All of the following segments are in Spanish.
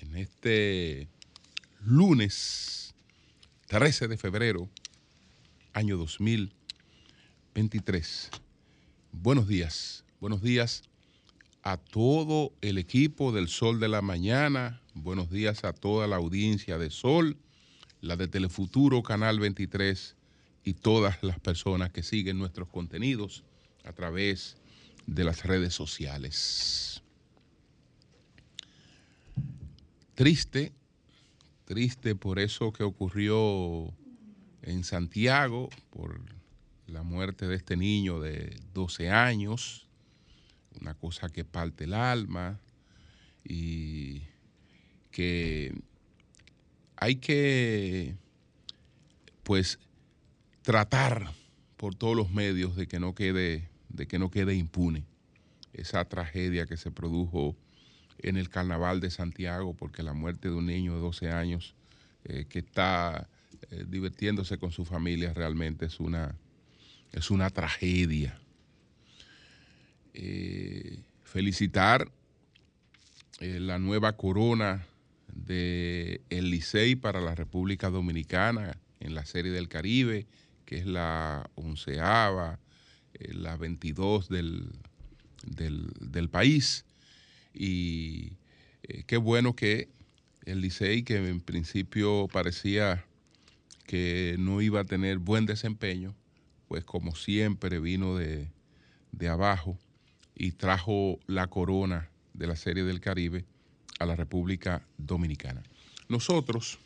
En este lunes 13 de febrero, año 2023. Buenos días, buenos días a todo el equipo del Sol de la Mañana, buenos días a toda la audiencia de Sol, la de Telefuturo, Canal 23 y todas las personas que siguen nuestros contenidos a través de las redes sociales. Triste, triste por eso que ocurrió en Santiago, por la muerte de este niño de 12 años, una cosa que parte el alma y que hay que, pues, tratar por todos los medios de que no quede, de que no quede impune esa tragedia que se produjo en el carnaval de Santiago, porque la muerte de un niño de 12 años eh, que está eh, divirtiéndose con su familia realmente es una, es una tragedia. Eh, felicitar la nueva corona de el Licey para la República Dominicana en la Serie del Caribe, que es la onceava, la 22 del, del país y eh, qué bueno que el Licey, que en principio parecía que no iba a tener buen desempeño, pues como siempre vino de, de abajo y trajo la corona de la Serie del Caribe a la República Dominicana. Nosotros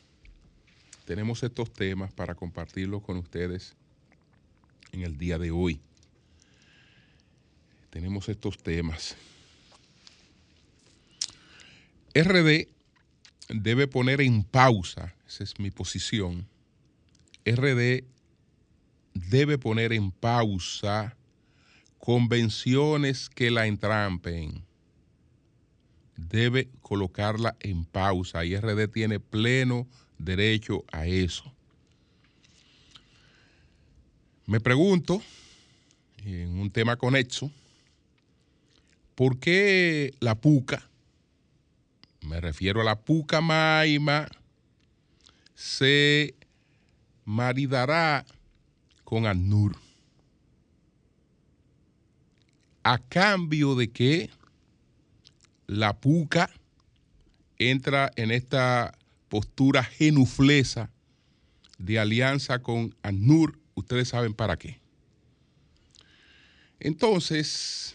tenemos estos temas para compartirlos con ustedes en el día de hoy. Tenemos estos temas. RD debe poner en pausa, esa es mi posición, RD debe poner en pausa convenciones que la entrampen. Debe colocarla en pausa y RD tiene pleno derecho a eso. Me pregunto, en un tema conexo, ¿por qué la PUCA me refiero a la Pucamaima, se maridará con Anur. A cambio de que la Puca entra en esta postura genuflesa de alianza con Anur, ustedes saben para qué. Entonces,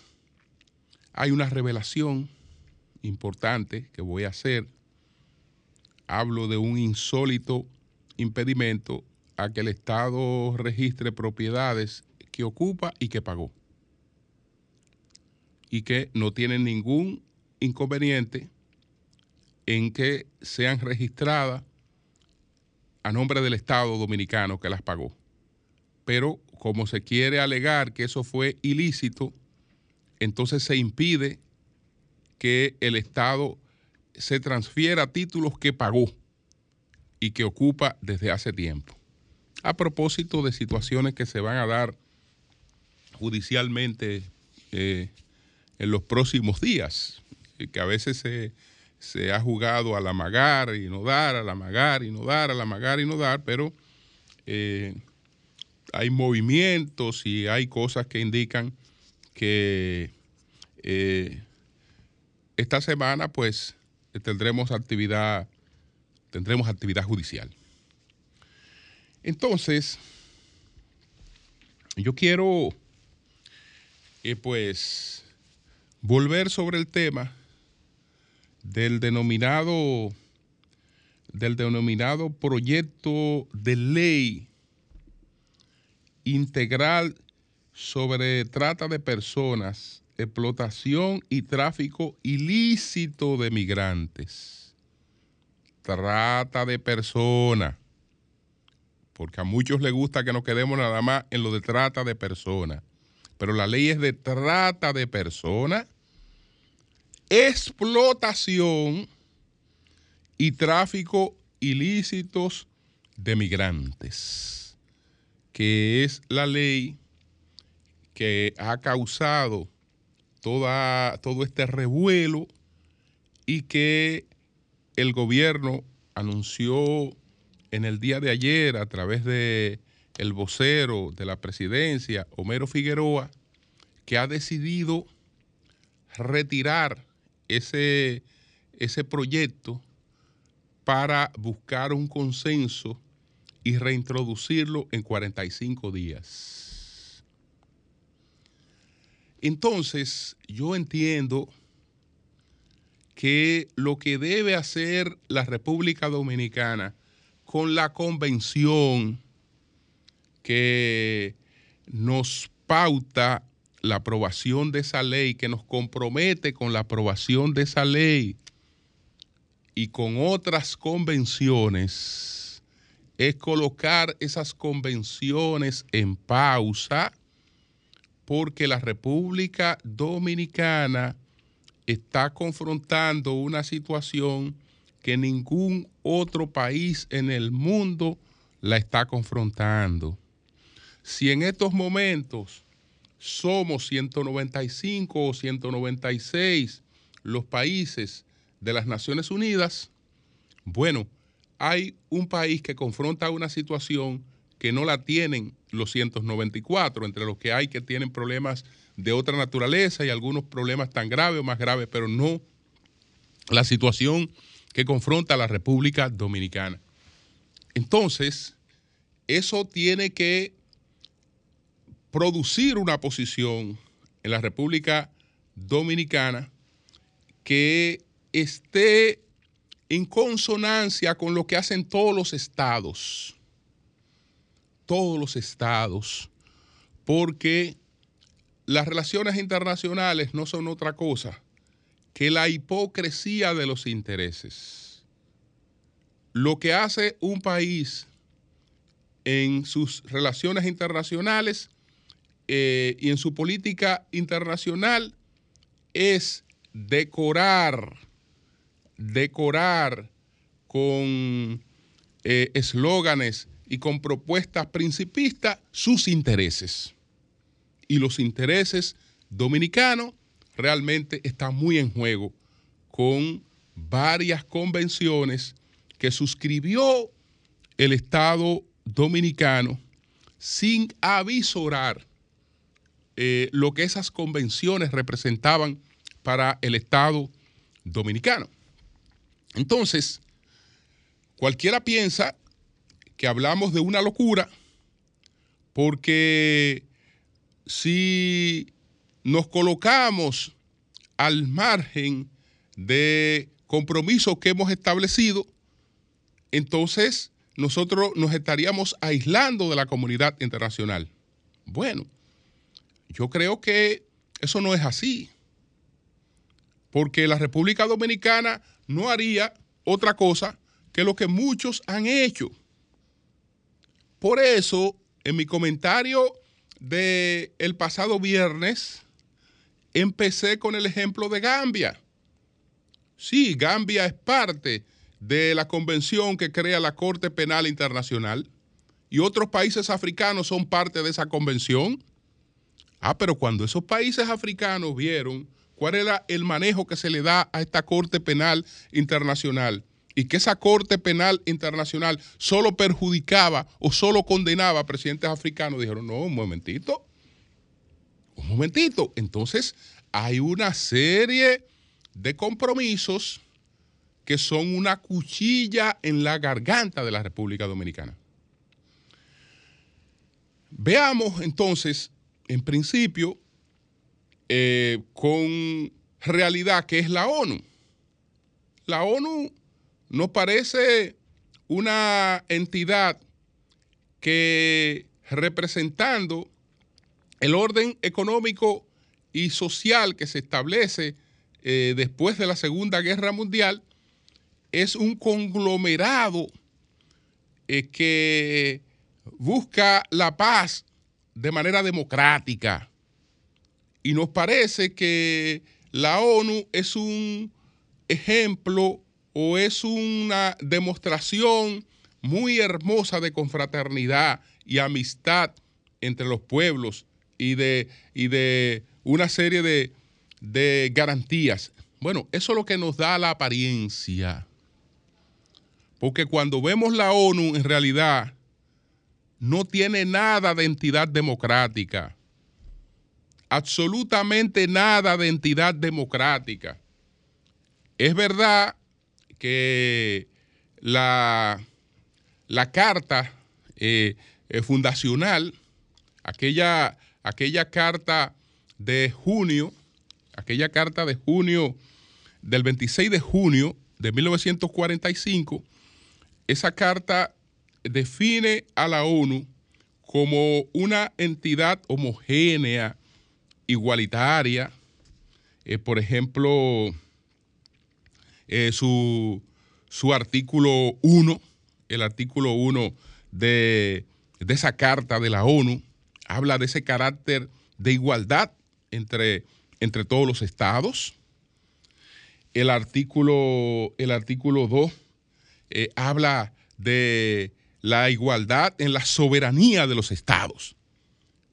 hay una revelación importante que voy a hacer. Hablo de un insólito impedimento a que el Estado registre propiedades que ocupa y que pagó. Y que no tienen ningún inconveniente en que sean registradas a nombre del Estado dominicano que las pagó. Pero como se quiere alegar que eso fue ilícito, entonces se impide que el Estado se transfiera títulos que pagó y que ocupa desde hace tiempo. A propósito de situaciones que se van a dar judicialmente eh, en los próximos días, que a veces se, ha jugado a la magar y no dar, a la magar y no dar, a la magar y no dar, pero eh, hay movimientos y hay cosas que indican que eh, esta semana, pues, tendremos actividad, tendremos actividad judicial. Entonces, yo quiero, eh, pues, volver sobre el tema del denominado, del denominado proyecto de ley integral sobre trata de personas explotación y tráfico ilícito de migrantes. trata de personas. Porque a muchos les gusta que nos quedemos nada más en lo de trata de personas. Pero la ley es de trata de personas, explotación y tráfico ilícitos de migrantes, que es la ley que ha causado toda, todo este revuelo y que el gobierno anunció en el día de ayer a través de el vocero de la presidencia, Homero Figueroa, que ha decidido retirar ese, ese proyecto para buscar un consenso y reintroducirlo en 45 días. Entonces, yo entiendo que lo que debe hacer la República Dominicana con la convención que nos pauta la aprobación de esa ley, que nos compromete con la aprobación de esa ley y con otras convenciones, es colocar esas convenciones en pausa porque la República Dominicana está confrontando una situación que ningún otro país en el mundo la está confrontando. Si en estos momentos somos 195 o 196 los países de las Naciones Unidas, bueno, hay un país que confronta una situación que no la tienen los 194, entre los que hay que tienen problemas de otra naturaleza y algunos problemas tan graves o más graves, pero no la situación que confronta la República Dominicana. Entonces, eso tiene que producir una posición en la República Dominicana que esté en consonancia con lo que hacen todos los estados, todos los estados, porque las relaciones internacionales no son otra cosa que la hipocresía de los intereses. Lo que hace un país en sus relaciones internacionales eh, y en su política internacional es decorar, decorar con eh, eslóganes y con propuestas principistas sus intereses. Y los intereses dominicanos realmente están muy en juego con varias convenciones que suscribió el Estado dominicano sin avisorar eh, lo que esas convenciones representaban para el Estado dominicano. Entonces, cualquiera piensa que hablamos de una locura porque si nos colocamos al margen de compromisos que hemos establecido, entonces nosotros nos estaríamos aislando de la comunidad internacional. Bueno, yo creo que eso no es así, porque la República Dominicana no haría otra cosa que lo que muchos han hecho. Por eso, en mi comentario del el pasado viernes, empecé con el ejemplo de Gambia. Sí, Gambia es parte de la convención que crea la Corte Penal Internacional y otros países africanos son parte de esa convención. Ah, pero cuando esos países africanos vieron cuál era el manejo que se le da a esta Corte Penal Internacional y que esa Corte Penal Internacional solo perjudicaba o solo condenaba a presidentes africanos, dijeron, no, un momentito, un momentito. Entonces, hay una serie de compromisos que son una cuchilla en la garganta de la República Dominicana. Veamos entonces en principio, eh, con realidad que es la ONU. La ONU nos parece una entidad que representando el orden económico y social que se establece eh, después de la Segunda Guerra Mundial, es un conglomerado eh, que busca la paz de manera democrática. Y nos parece que la ONU es un ejemplo o es una demostración muy hermosa de confraternidad y amistad entre los pueblos y de, y de una serie de, de garantías. Bueno, eso es lo que nos da la apariencia. Porque cuando vemos la ONU, en realidad no tiene nada de entidad democrática. Absolutamente nada de entidad democrática. Es verdad que la, la carta eh, eh, fundacional, aquella, aquella carta de junio, aquella carta de junio, del 26 de junio de 1945, esa carta define a la ONU como una entidad homogénea, igualitaria. Eh, por ejemplo, eh, su, artículo 1, el artículo 1 de, de, esa carta de la ONU, habla de ese carácter de igualdad entre, entre todos los estados. El artículo, el artículo 2 eh, habla de la igualdad en la soberanía de los estados.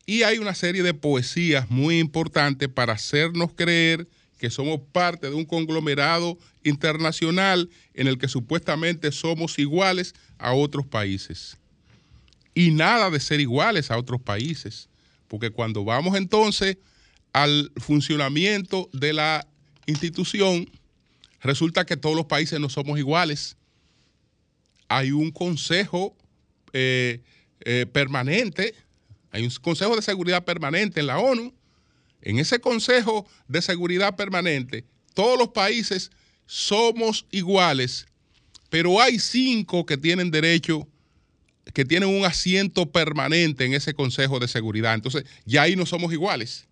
Y hay una serie de poesías muy importantes para hacernos creer que somos parte de un conglomerado internacional en el que supuestamente somos iguales a otros países. Y nada de ser iguales a otros países, porque cuando vamos entonces al funcionamiento de la institución, resulta que todos los países no somos iguales hay un consejo eh, eh, permanente, hay un consejo de seguridad permanente en la ONU. En ese consejo de seguridad permanente, todos los países somos iguales, pero hay cinco que tienen derecho, que tienen un asiento permanente en ese consejo de seguridad. Entonces, ya ahí no somos iguales.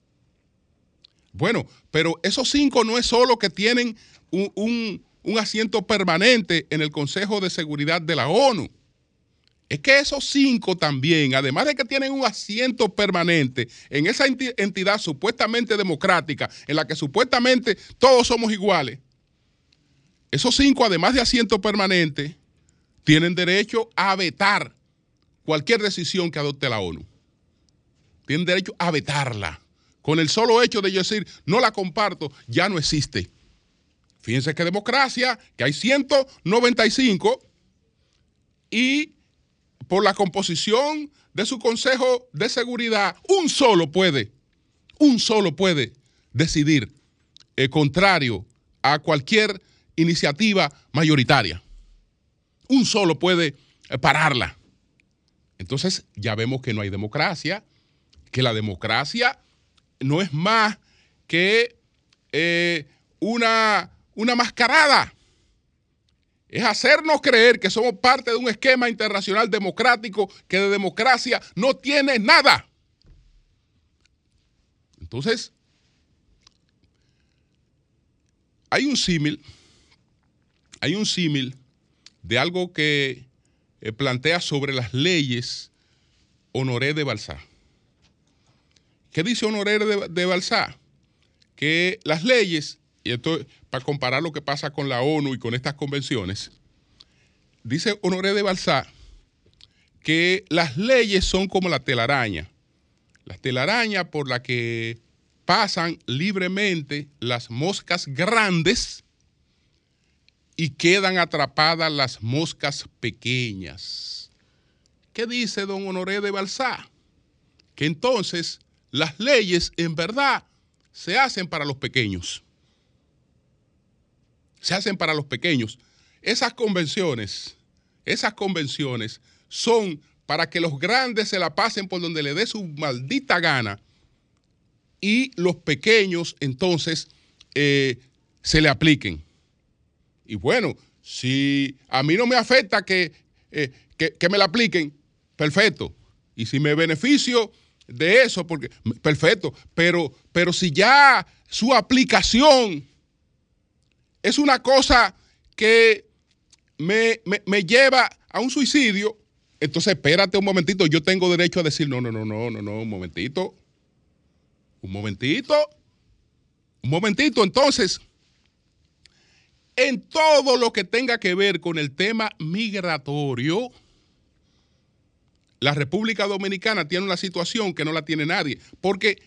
Bueno, pero esos cinco no es solo que tienen un un asiento permanente en el Consejo de Seguridad de la ONU. Es que esos cinco también, además de que tienen un asiento permanente en esa entidad supuestamente democrática, en la que supuestamente todos somos iguales, esos cinco, además de asiento permanente, tienen derecho a vetar cualquier decisión que adopte la ONU. Tienen derecho a vetarla. Con el solo hecho de yo decir, no la comparto, ya no existe. Fíjense que democracia, que hay 195 y por la composición de su Consejo de Seguridad, un solo puede, un solo puede decidir eh, contrario a cualquier iniciativa mayoritaria. Un solo puede eh, pararla. Entonces ya vemos que no hay democracia, que la democracia no es más que eh, una una mascarada. Es hacernos creer que somos parte de un esquema internacional democrático que de democracia no tiene nada. Entonces, hay un símil, hay un símil de algo que eh, plantea sobre las leyes Honoré de Balsá. ¿Qué dice Honoré de, de Balsá? Que las leyes y esto para comparar lo que pasa con la ONU y con estas convenciones, dice Honoré de Balsá que las leyes son como la telaraña, la telaraña por la que pasan libremente las moscas grandes y quedan atrapadas las moscas pequeñas. ¿Qué dice don Honoré de Balsá? Que entonces las leyes en verdad se hacen para los pequeños se hacen para los pequeños. Esas convenciones, esas convenciones son para que los grandes se la pasen por donde le dé su maldita gana y los pequeños entonces eh, se le apliquen. Y bueno, si a mí no me afecta que, eh, que, me la apliquen, perfecto. Y si me beneficio de eso, porque perfecto, pero, pero si ya su aplicación es una cosa que me, lleva a un suicidio, entonces espérate un momentito, yo tengo derecho a decir, no, no, no, no, no, no, un momentito, un momentito, un momentito, entonces, en todo lo que tenga que ver con el tema migratorio, la República Dominicana tiene una situación que no la tiene nadie, porque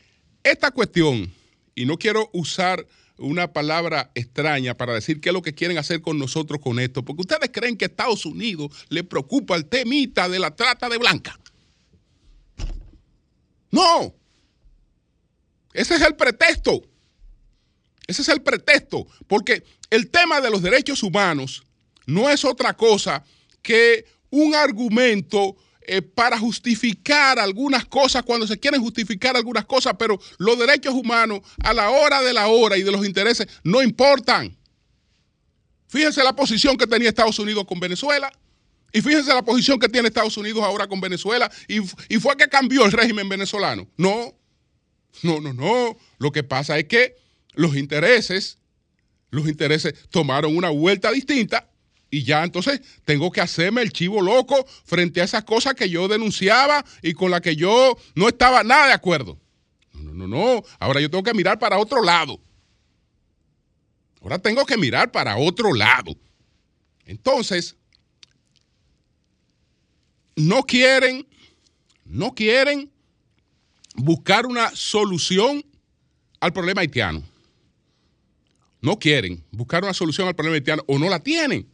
esta cuestión, y no quiero usar una palabra extraña para decir qué es lo que quieren hacer con nosotros con esto, porque ustedes creen que a Estados Unidos le preocupa el temita de la trata de blanca. No. Ese es el pretexto. Ese es el pretexto, porque el tema de los derechos humanos no es otra cosa que un argumento eh, para justificar algunas cosas cuando se quieren justificar algunas cosas, pero los derechos humanos a la hora de la hora y de los intereses no importan. Fíjense la posición que tenía Estados Unidos con Venezuela. Y fíjense la posición que tiene Estados Unidos ahora con Venezuela. Y, y, fue que cambió el régimen venezolano. No, no, no, no. Lo que pasa es que los intereses, los intereses tomaron una vuelta distinta y ya entonces tengo que hacerme el chivo loco frente a esas cosas que yo denunciaba y con las que yo no estaba nada de acuerdo. No, no, no, Ahora yo tengo que mirar para otro lado. Ahora tengo que mirar para otro lado. Entonces, no quieren, no quieren buscar una solución al problema haitiano. No quieren buscar una solución al problema haitiano o no la tienen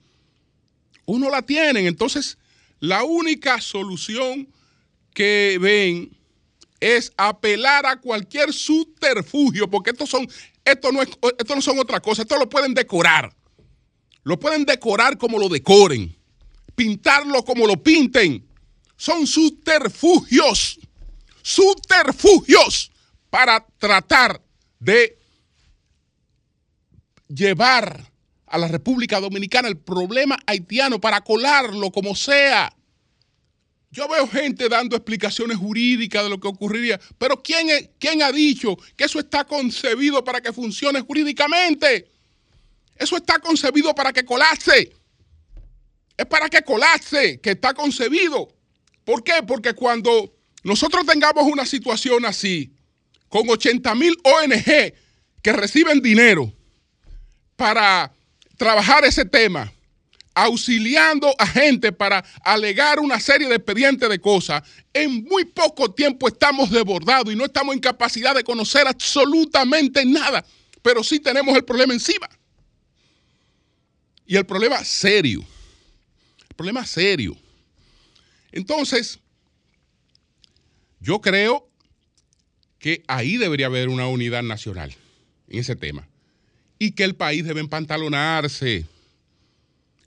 uno la tienen. Entonces, la única solución que ven es apelar a cualquier subterfugio, porque estos son, esto no, es, esto no son otra cosa, esto lo pueden decorar. Lo pueden decorar como lo decoren, pintarlo como lo pinten. Son subterfugios, subterfugios para tratar de llevar a la República Dominicana el problema haitiano para colarlo como sea. Yo veo gente dando explicaciones jurídicas de lo que ocurriría, pero ¿quién, ¿quién ha dicho que eso está concebido para que funcione jurídicamente? Eso está concebido para que colapse. Es para que colapse, que está concebido. ¿Por qué? Porque cuando nosotros tengamos una situación así, con 80 mil ONG que reciben dinero para trabajar ese tema, auxiliando a gente para alegar una serie de expedientes de cosas, en muy poco tiempo estamos desbordados y no estamos en capacidad de conocer absolutamente nada, pero sí tenemos el problema encima. Y el problema serio, el problema serio. Entonces, yo creo que ahí debería haber una unidad nacional en ese tema y que el país debe empantalonarse.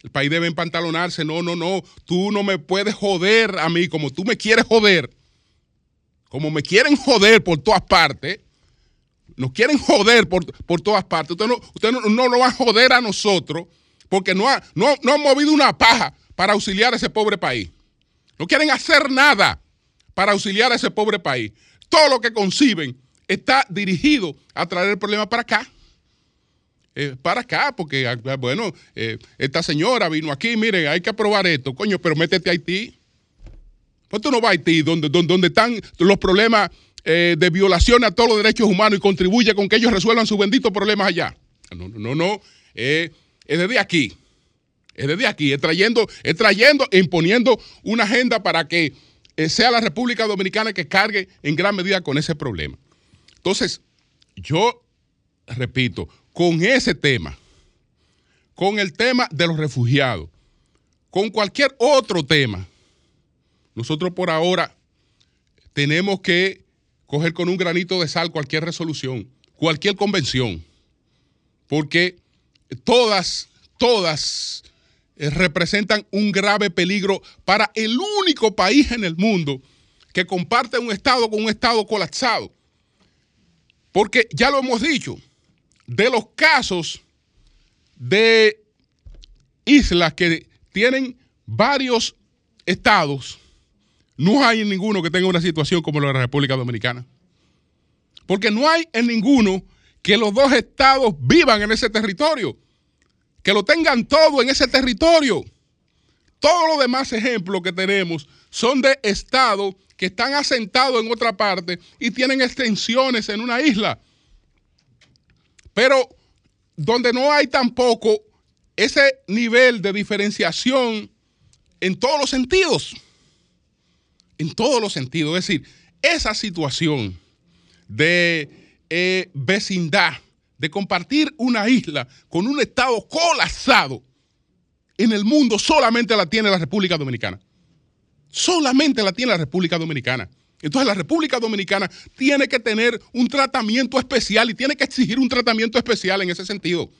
El país debe empantalonarse. No, no, no. Tú no me puedes joder a mí como tú me quieres joder. Como me quieren joder por todas partes. Nos quieren joder por, todas partes. Usted no, usted no, no nos va a joder a nosotros porque no, ha, no, no han movido una paja para auxiliar a ese pobre país. No quieren hacer nada para auxiliar a ese pobre país. Todo lo que conciben está dirigido a traer el problema para acá. Eh, para acá, porque, ah, ah, bueno, eh, esta señora vino aquí, mire, hay que aprobar esto, coño, pero métete a Haití. Pues tú no vas a Haití, donde, donde, están los problemas eh, de violación a todos los derechos humanos y contribuye con que ellos resuelvan sus benditos problemas allá. No, no, no, no. es desde aquí. Es desde aquí. Trayendo, es trayendo e imponiendo una agenda para que sea la República Dominicana que cargue en gran medida con ese problema. Entonces, yo repito, con ese tema, con el tema de los refugiados, con cualquier otro tema, nosotros por ahora tenemos que coger con un granito de sal cualquier resolución, cualquier convención, porque todas, todas eh, representan un grave peligro para el único país en el mundo que comparte un Estado con un Estado colapsado. Porque ya lo hemos dicho, de los casos de islas que tienen varios estados, no hay en ninguno que tenga una situación como la de la República Dominicana. Porque no hay en ninguno que los dos estados vivan en ese territorio, que lo tengan todo en ese territorio. todos los demás ejemplos que tenemos son de estados que están asentados en otra parte y tienen extensiones en una isla. Pero donde no hay tampoco ese nivel de diferenciación en todos los sentidos. En todos los sentidos. Es decir, esa situación de eh, vecindad, de compartir una isla con un Estado colapsado en el mundo, solamente la tiene la República Dominicana. Solamente la tiene la República Dominicana. Entonces la República Dominicana tiene que tener un tratamiento especial y tiene que exigir un tratamiento especial en ese sentido.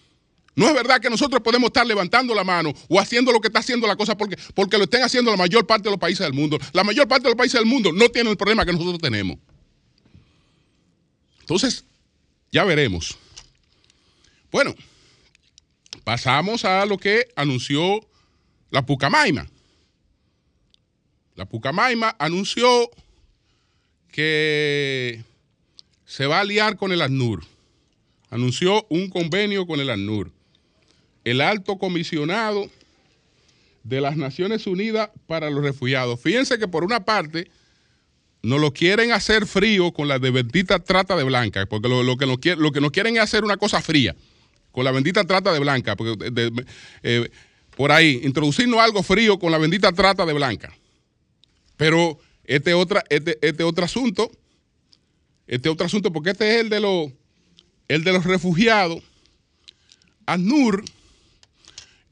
No es verdad que nosotros podemos estar levantando la mano o haciendo lo que está haciendo la cosa porque, porque lo estén haciendo la mayor parte de los países del mundo. La mayor parte de los países del mundo no tienen el problema que nosotros tenemos. Entonces, ya veremos. Bueno, pasamos a lo que anunció la Pucamaima. La Pucamaima anunció que se va a aliar con el ANUR. Anunció un convenio con el ANUR el alto comisionado de las Naciones Unidas para los Refugiados. Fíjense que por una parte nos lo quieren hacer frío con la de bendita trata de blanca, porque lo, que, nos lo que quieren es hacer una cosa fría, con la bendita trata de blanca, porque eh, por ahí, introducirnos algo frío con la bendita trata de blanca. Pero este, otra, este, este otro asunto, este otro asunto, porque este es el de, los el de los refugiados, ANUR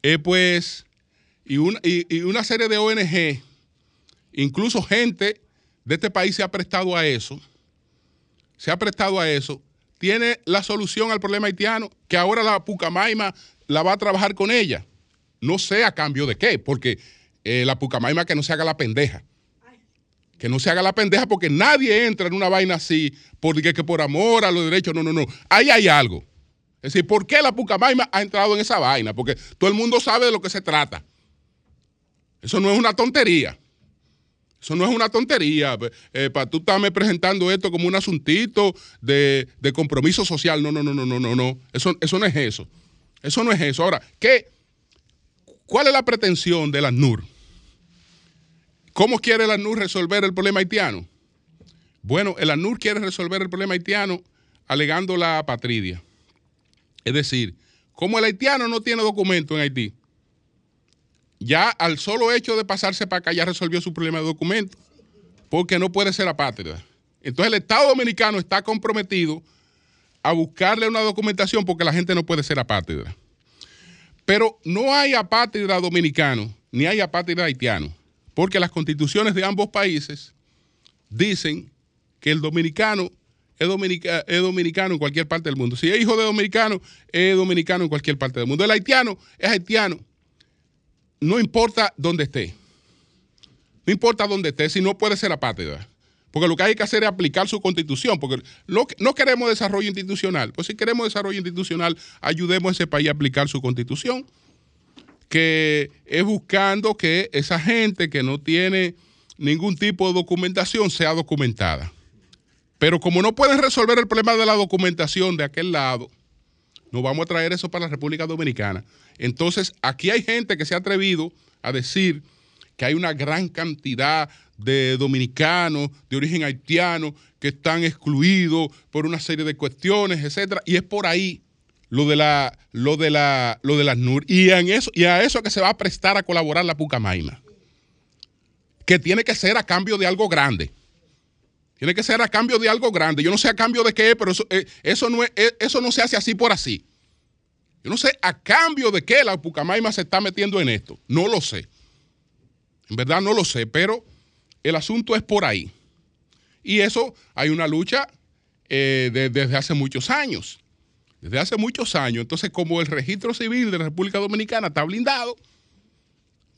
eh, pues, y, una serie de ONG, incluso gente de este país se ha prestado a eso, se ha prestado a eso, tiene la solución al problema haitiano, que ahora la Pucamaima la va a trabajar con ella. No sé a cambio de qué, porque eh, la Pucamaima que no se haga la pendeja. Que no se haga la pendeja porque nadie entra en una vaina así porque que por amor a los derechos. No, no, no. Ahí hay algo. Es decir, ¿por qué la Pucamaima ha entrado en esa vaina? Porque todo el mundo sabe de lo que se trata. Eso no es una tontería. Eso no es una tontería. Eh, para tú estarme presentando esto como un asuntito de, compromiso social. No, no, no, no, no, no, no. Eso, eso no es eso. Eso no es eso. Ahora, ¿qué, ¿cuál es la pretensión de la NUR? ¿Cómo quiere la NUR resolver el problema haitiano? Bueno, el ANUR quiere resolver el problema haitiano alegando la apatridia. Es decir, como el haitiano no tiene documento en Haití, ya al solo hecho de pasarse para acá ya resolvió su problema de documento, porque no puede ser apátrida. Entonces el Estado Dominicano está comprometido a buscarle una documentación porque la gente no puede ser apátrida. Pero no hay apátrida dominicano ni hay apátrida haitiano, porque las constituciones de ambos países dicen que el dominicano es, dominicano en cualquier parte del mundo. Si es hijo de dominicano, es dominicano en cualquier parte del mundo. El haitiano es haitiano. No importa dónde esté. No importa dónde esté, si no puede ser apátrida. Porque lo que hay que hacer es aplicar su constitución, porque no queremos desarrollo institucional. Pues si queremos desarrollo institucional, ayudemos a ese país a aplicar su constitución, que es buscando que esa gente que no tiene ningún tipo de documentación sea documentada. Pero como no pueden resolver el problema de la documentación de aquel lado, no vamos a traer eso para la República Dominicana. Entonces, aquí hay gente que se ha atrevido a decir que hay una gran cantidad de dominicanos de origen haitiano que están excluidos por una serie de cuestiones, etcétera, y es por ahí lo de la lo de la lo de las NUR y eso y a eso que se va a prestar a colaborar la Pucamaima. Que tiene que ser a cambio de algo grande. Tiene que ser a cambio de algo grande. Yo no sé a cambio de qué, pero eso, eh, eso, no, eh, eso no se hace así por así. Yo no sé a cambio de qué la Pucamaima se está metiendo en esto. No lo sé. En verdad no lo sé, pero el asunto es por ahí. Y eso hay una lucha eh, desde hace muchos años. Desde hace muchos años. Entonces, como el registro civil de la República Dominicana está blindado,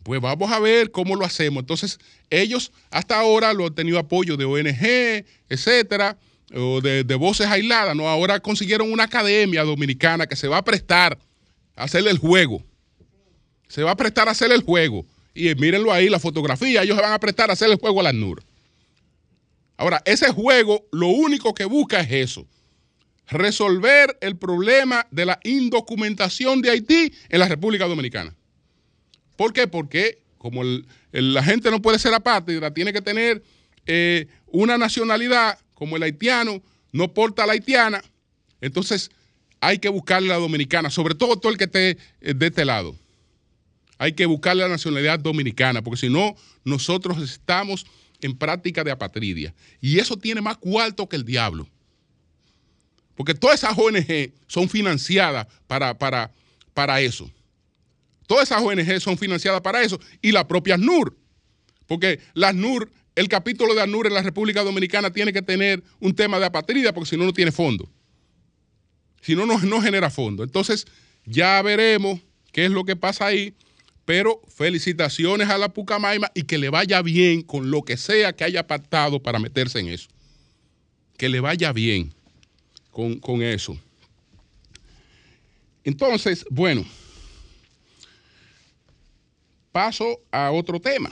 pues vamos a ver cómo lo hacemos. Entonces, ellos hasta ahora lo han tenido apoyo de ONG, etcétera, o de, voces aisladas, ¿no? Ahora consiguieron una academia dominicana que se va a prestar a hacerle el juego. Se va a prestar a hacer el juego. Y mírenlo ahí, la fotografía, ellos se van a prestar a hacer el juego a la NUR. Ahora, ese juego lo único que busca es eso. Resolver el problema de la indocumentación de Haití en la República Dominicana. ¿Por qué? Porque como la gente no puede ser apátrida, tiene que tener eh, una nacionalidad como el haitiano, no porta la haitiana, entonces hay que buscarle la dominicana, sobre todo todo el que esté eh, de este lado. Hay que buscarle la nacionalidad dominicana, porque si no, nosotros estamos en práctica de apatridia. Y eso tiene más cuarto que el diablo. Porque todas esas ONG son financiadas para, para, para eso. Todas esas ONG son financiadas para eso. Y la propia NUR. Porque las NUR, el capítulo de ANUR en la República Dominicana tiene que tener un tema de apatrida, porque si no, no tiene fondo. Si no, no, no genera fondo. Entonces, ya veremos qué es lo que pasa ahí. Pero felicitaciones a la Pucamaima y que le vaya bien con lo que sea que haya pactado para meterse en eso. Que le vaya bien con, eso. Entonces, bueno, paso a otro tema.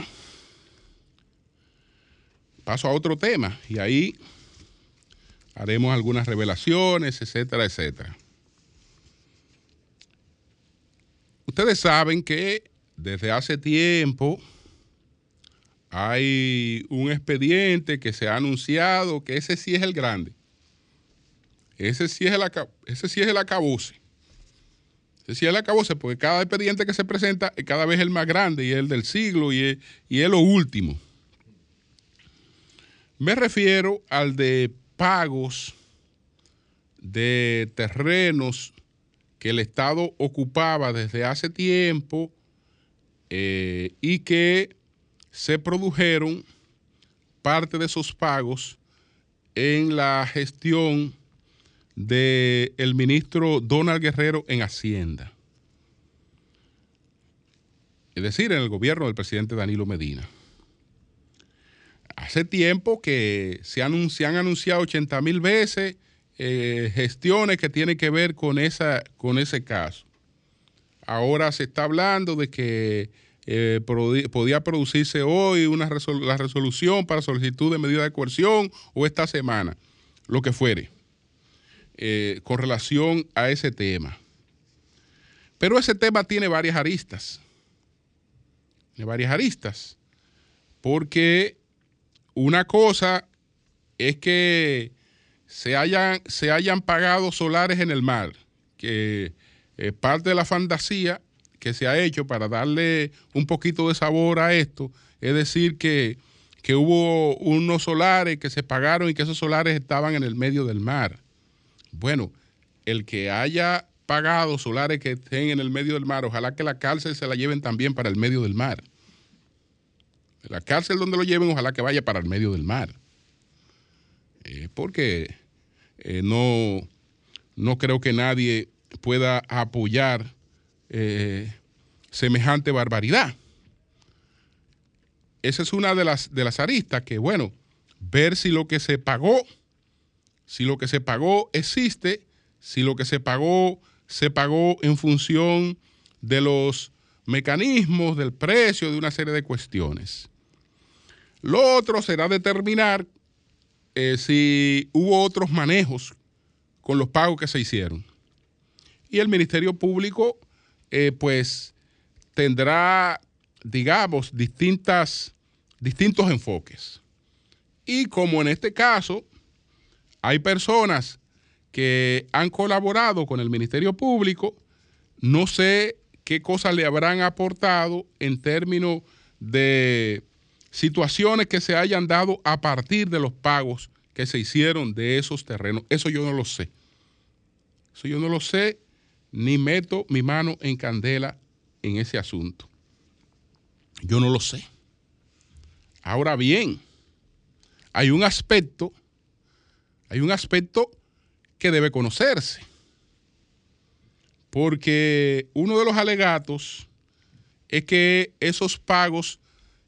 Paso a otro tema y ahí haremos algunas revelaciones, etcétera, etcétera. Ustedes saben que desde hace tiempo hay un expediente que se ha anunciado que ese sí es el grande. Ese sí es el, ese acabose. Ese sí es el acabose, porque cada expediente que se presenta es cada vez el más grande y es el del siglo y es, y es lo último. Me refiero al de pagos de terrenos que el Estado ocupaba desde hace tiempo eh, y que se produjeron parte de esos pagos en la gestión del ministro Donald Guerrero en Hacienda. Es decir, en el gobierno del presidente Danilo Medina. Hace tiempo que se, han anunciado 80 mil veces eh, gestiones que tienen que ver con, esa, con ese caso. Ahora se está hablando de que eh, podía producirse hoy una la resolución para solicitud de medida de coerción o esta semana, lo que fuere, eh, con relación a ese tema. Pero ese tema tiene varias aristas. Tiene varias aristas. Porque una cosa es que se hayan, se hayan pagado solares en el mar, que es parte de la fantasía que se ha hecho para darle un poquito de sabor a esto, es decir, que, hubo unos solares que se pagaron y que esos solares estaban en el medio del mar. Bueno, el que haya pagado solares que estén en el medio del mar, ojalá que la cárcel se la lleven también para el medio del mar. La cárcel donde lo lleven, ojalá que vaya para el medio del mar. Eh, porque eh, no, no creo que nadie pueda apoyar eh, semejante barbaridad. Esa es una de las, de las aristas que, bueno, ver si lo que se pagó, si lo que se pagó existe, si lo que se pagó se pagó en función de los mecanismos, del precio, de una serie de cuestiones. Lo otro será determinar eh, si hubo otros manejos con los pagos que se hicieron. Y el Ministerio Público eh, pues tendrá, digamos, distintas, distintos enfoques. Y como en este caso hay personas que han colaborado con el Ministerio Público, no sé qué cosas le habrán aportado en términos de situaciones que se hayan dado a partir de los pagos que se hicieron de esos terrenos. Eso yo no lo sé. Eso yo no lo sé ni meto mi mano en candela en ese asunto. Yo no lo sé. Ahora bien, hay un aspecto, hay un aspecto que debe conocerse. Porque uno de los alegatos es que esos pagos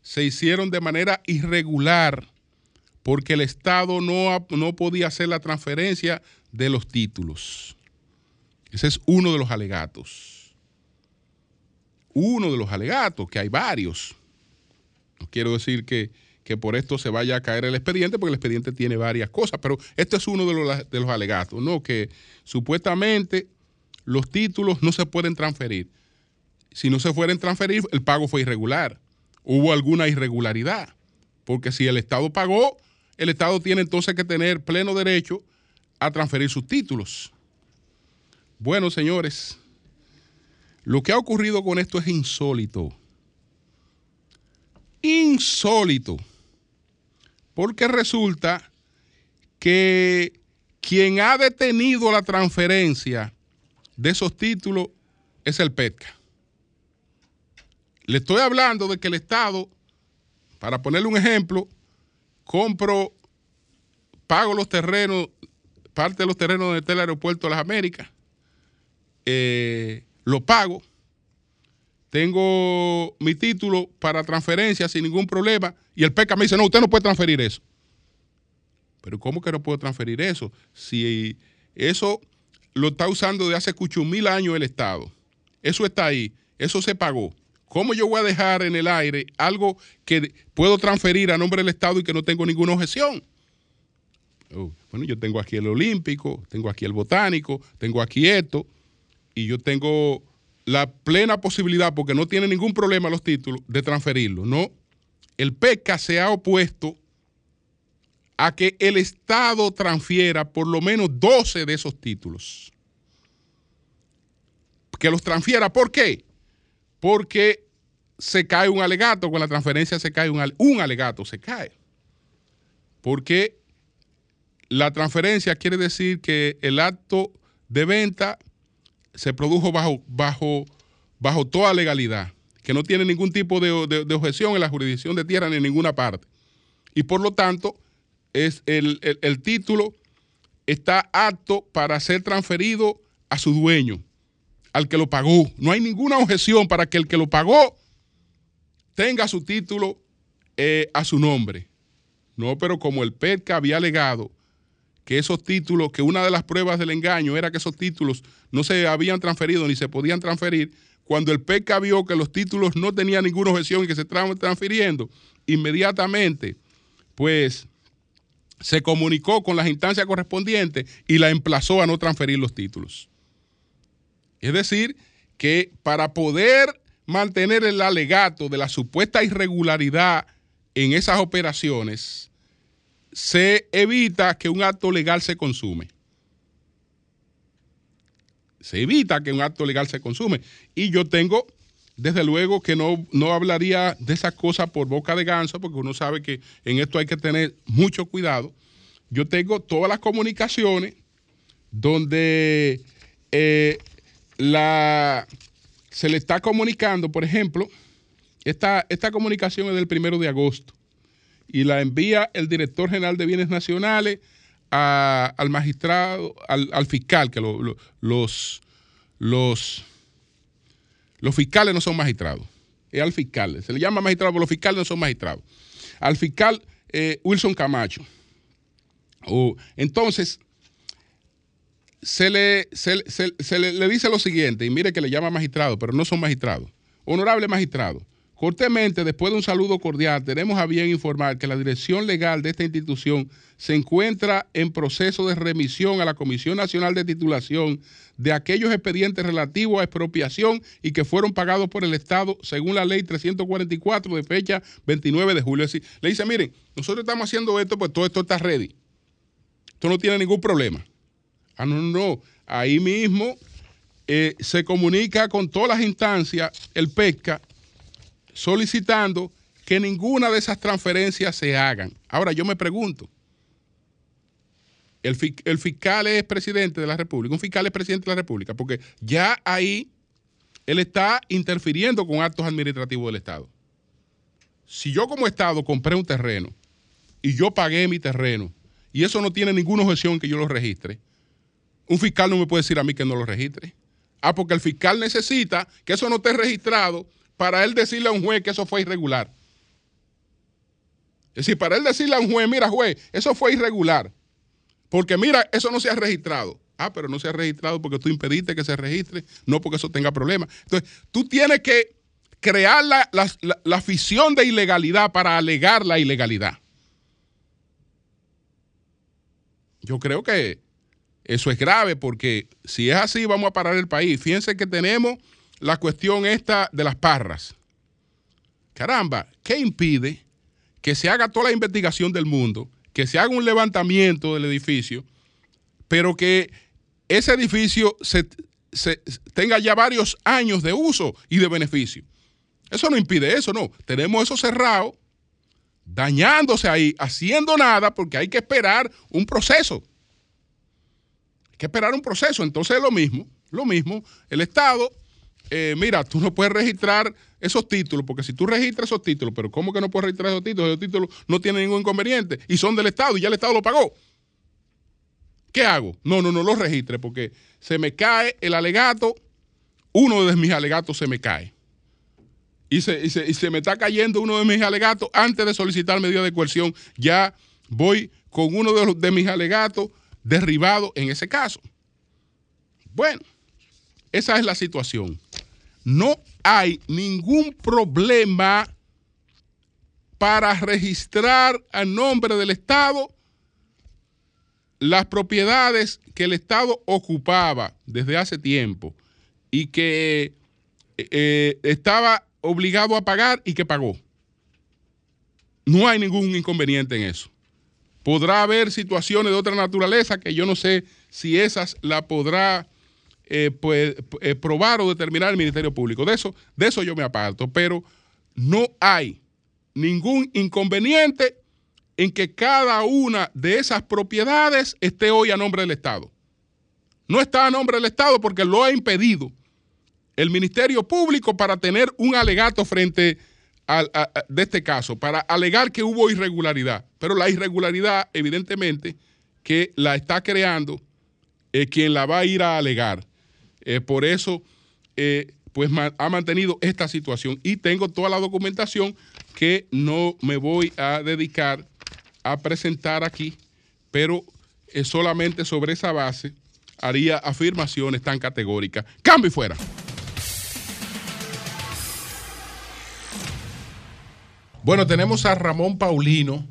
se hicieron de manera irregular porque el Estado no, no podía hacer la transferencia de los títulos. Ese es uno de los alegatos. Uno de los alegatos, que hay varios. No quiero decir que, por esto se vaya a caer el expediente, porque el expediente tiene varias cosas, pero este es uno de los, de los alegatos, ¿no? Que supuestamente los títulos no se pueden transferir. Si no se fueren transferir, el pago fue irregular. hubo alguna irregularidad. Porque si el Estado pagó, el Estado tiene entonces que tener pleno derecho a transferir sus títulos. Bueno, señores, lo que ha ocurrido con esto es insólito. Insólito. Porque resulta que quien ha detenido la transferencia de esos títulos es el PETCA. Le estoy hablando de que el Estado, para ponerle un ejemplo, compro, pago los terrenos, parte de los terrenos donde está el aeropuerto de las Américas, eh, lo pago, tengo mi título para transferencia sin ningún problema, y el PECA me dice, no, usted no puede transferir eso. Pero ¿cómo que no puedo transferir eso? Si eso lo está usando de hace mil años el Estado, eso está ahí, eso se pagó. ¿Cómo yo voy a dejar en el aire algo que puedo transferir a nombre del Estado y que no tengo ninguna objeción? Oh, bueno, yo tengo aquí el olímpico, tengo aquí el botánico, tengo aquí esto, y yo tengo la plena posibilidad, porque no tiene ningún problema los títulos, de transferirlo. No, el PECA se ha opuesto a que el Estado transfiera por lo menos 12 de esos títulos. Que los transfiera, ¿por qué? porque se cae un alegato, con la transferencia se cae un, un alegato, se cae. Porque la transferencia quiere decir que el acto de venta se produjo bajo, bajo, bajo toda legalidad, que no tiene ningún tipo de, objeción en la jurisdicción de tierra ni en ninguna parte. Y por lo tanto, es el, el título está apto para ser transferido a su dueño al que lo pagó. No hay ninguna objeción para que el que lo pagó tenga su título eh, a su nombre. No, pero como el PETCA había alegado que esos títulos, que una de las pruebas del engaño era que esos títulos no se habían transferido ni se podían transferir, cuando el PETCA vio que los títulos no tenían ninguna objeción y que se estaban transfiriendo, inmediatamente, pues se comunicó con las instancias correspondientes y la emplazó a no transferir los títulos. Es decir, que para poder mantener el alegato de la supuesta irregularidad en esas operaciones, se evita que un acto legal se consume. Se evita que un acto legal se consume. Y yo tengo, desde luego, que no, no hablaría de esas cosas por boca de ganso, porque uno sabe que en esto hay que tener mucho cuidado. Yo tengo todas las comunicaciones donde eh, la, se le está comunicando, por ejemplo, esta, esta comunicación es del primero de agosto y la envía el director general de bienes nacionales al magistrado, al, fiscal, que los, los, los fiscales no son magistrados, es al fiscal, se le llama magistrado, pero los fiscales no son magistrados. Al fiscal eh, Wilson Camacho. Entonces, se le, se, le, dice lo siguiente, y mire que le llama magistrado, pero no son magistrados. Honorable magistrado, cortemente, después de un saludo cordial, tenemos a bien informar que la dirección legal de esta institución se encuentra en proceso de remisión a la Comisión Nacional de Titulación de aquellos expedientes relativos a expropiación y que fueron pagados por el Estado según la ley 344 de fecha 29 de julio. le dice, miren, nosotros estamos haciendo esto, pues todo esto está ready. Esto no tiene ningún problema. Ah, no, no, Ahí mismo eh, se comunica con todas las instancias, el PESCA, solicitando que ninguna de esas transferencias se hagan. Ahora yo me pregunto, el, el, fiscal es presidente de la República, un fiscal es presidente de la República, porque ya ahí él está interfiriendo con actos administrativos del Estado. Si yo como Estado compré un terreno y yo pagué mi terreno y eso no tiene ninguna objeción que yo lo registre, un fiscal no me puede decir a mí que no lo registre. Ah, porque el fiscal necesita que eso no esté registrado para él decirle a un juez que eso fue irregular. Es decir, para él decirle a un juez, mira juez, eso fue irregular. Porque mira, eso no se ha registrado. Ah, pero no se ha registrado porque tú impediste que se registre, no porque eso tenga problemas. Entonces, tú tienes que crear la, la, la, de ilegalidad para alegar la ilegalidad. Yo creo que eso es grave porque si es así vamos a parar el país. Fíjense que tenemos la cuestión esta de las parras. caramba, ¿qué impide que se haga toda la investigación del mundo, que se haga un levantamiento del edificio, pero que ese edificio se, tenga ya varios años de uso y de beneficio? Eso no impide eso, no. Tenemos eso cerrado, dañándose ahí, haciendo nada, porque hay que esperar un proceso. Hay que esperar un proceso. Entonces es lo mismo, lo mismo. El Estado, eh, mira, tú no puedes registrar esos títulos, porque si tú registras esos títulos, pero ¿cómo que no puedes registrar esos títulos? Esos títulos no tienen ningún inconveniente y son del Estado y ya el Estado lo pagó. ¿Qué hago? No, no, no los registre porque se me cae el alegato, uno de mis alegatos se me cae. Y se, se, me está cayendo uno de mis alegatos antes de solicitar medida de coerción. Ya voy con uno de, de mis alegatos derribado en ese caso. Bueno, esa es la situación no hay ningún problema para registrar a nombre del Estado las propiedades que el Estado ocupaba desde hace tiempo y que eh, estaba obligado a pagar y que pagó. No hay ningún inconveniente en eso. Podrá haber situaciones de otra naturaleza que yo no sé si esas la podrá eh, pues, eh, probar o determinar el Ministerio Público. De eso, de eso yo me aparto, pero no hay ningún inconveniente en que cada una de esas propiedades esté hoy a nombre del Estado. No está a nombre del Estado porque lo ha impedido el Ministerio Público para tener un alegato frente a, de este caso, para alegar que hubo irregularidad. Pero la irregularidad, evidentemente, que la está creando eh, quien la va a ir a alegar. Eh, por eso, eh, pues ha mantenido esta situación y tengo toda la documentación que no me voy a dedicar a presentar aquí, pero eh, solamente sobre esa base haría afirmaciones tan categóricas. Cambio y fuera. Bueno, tenemos a Ramón Paulino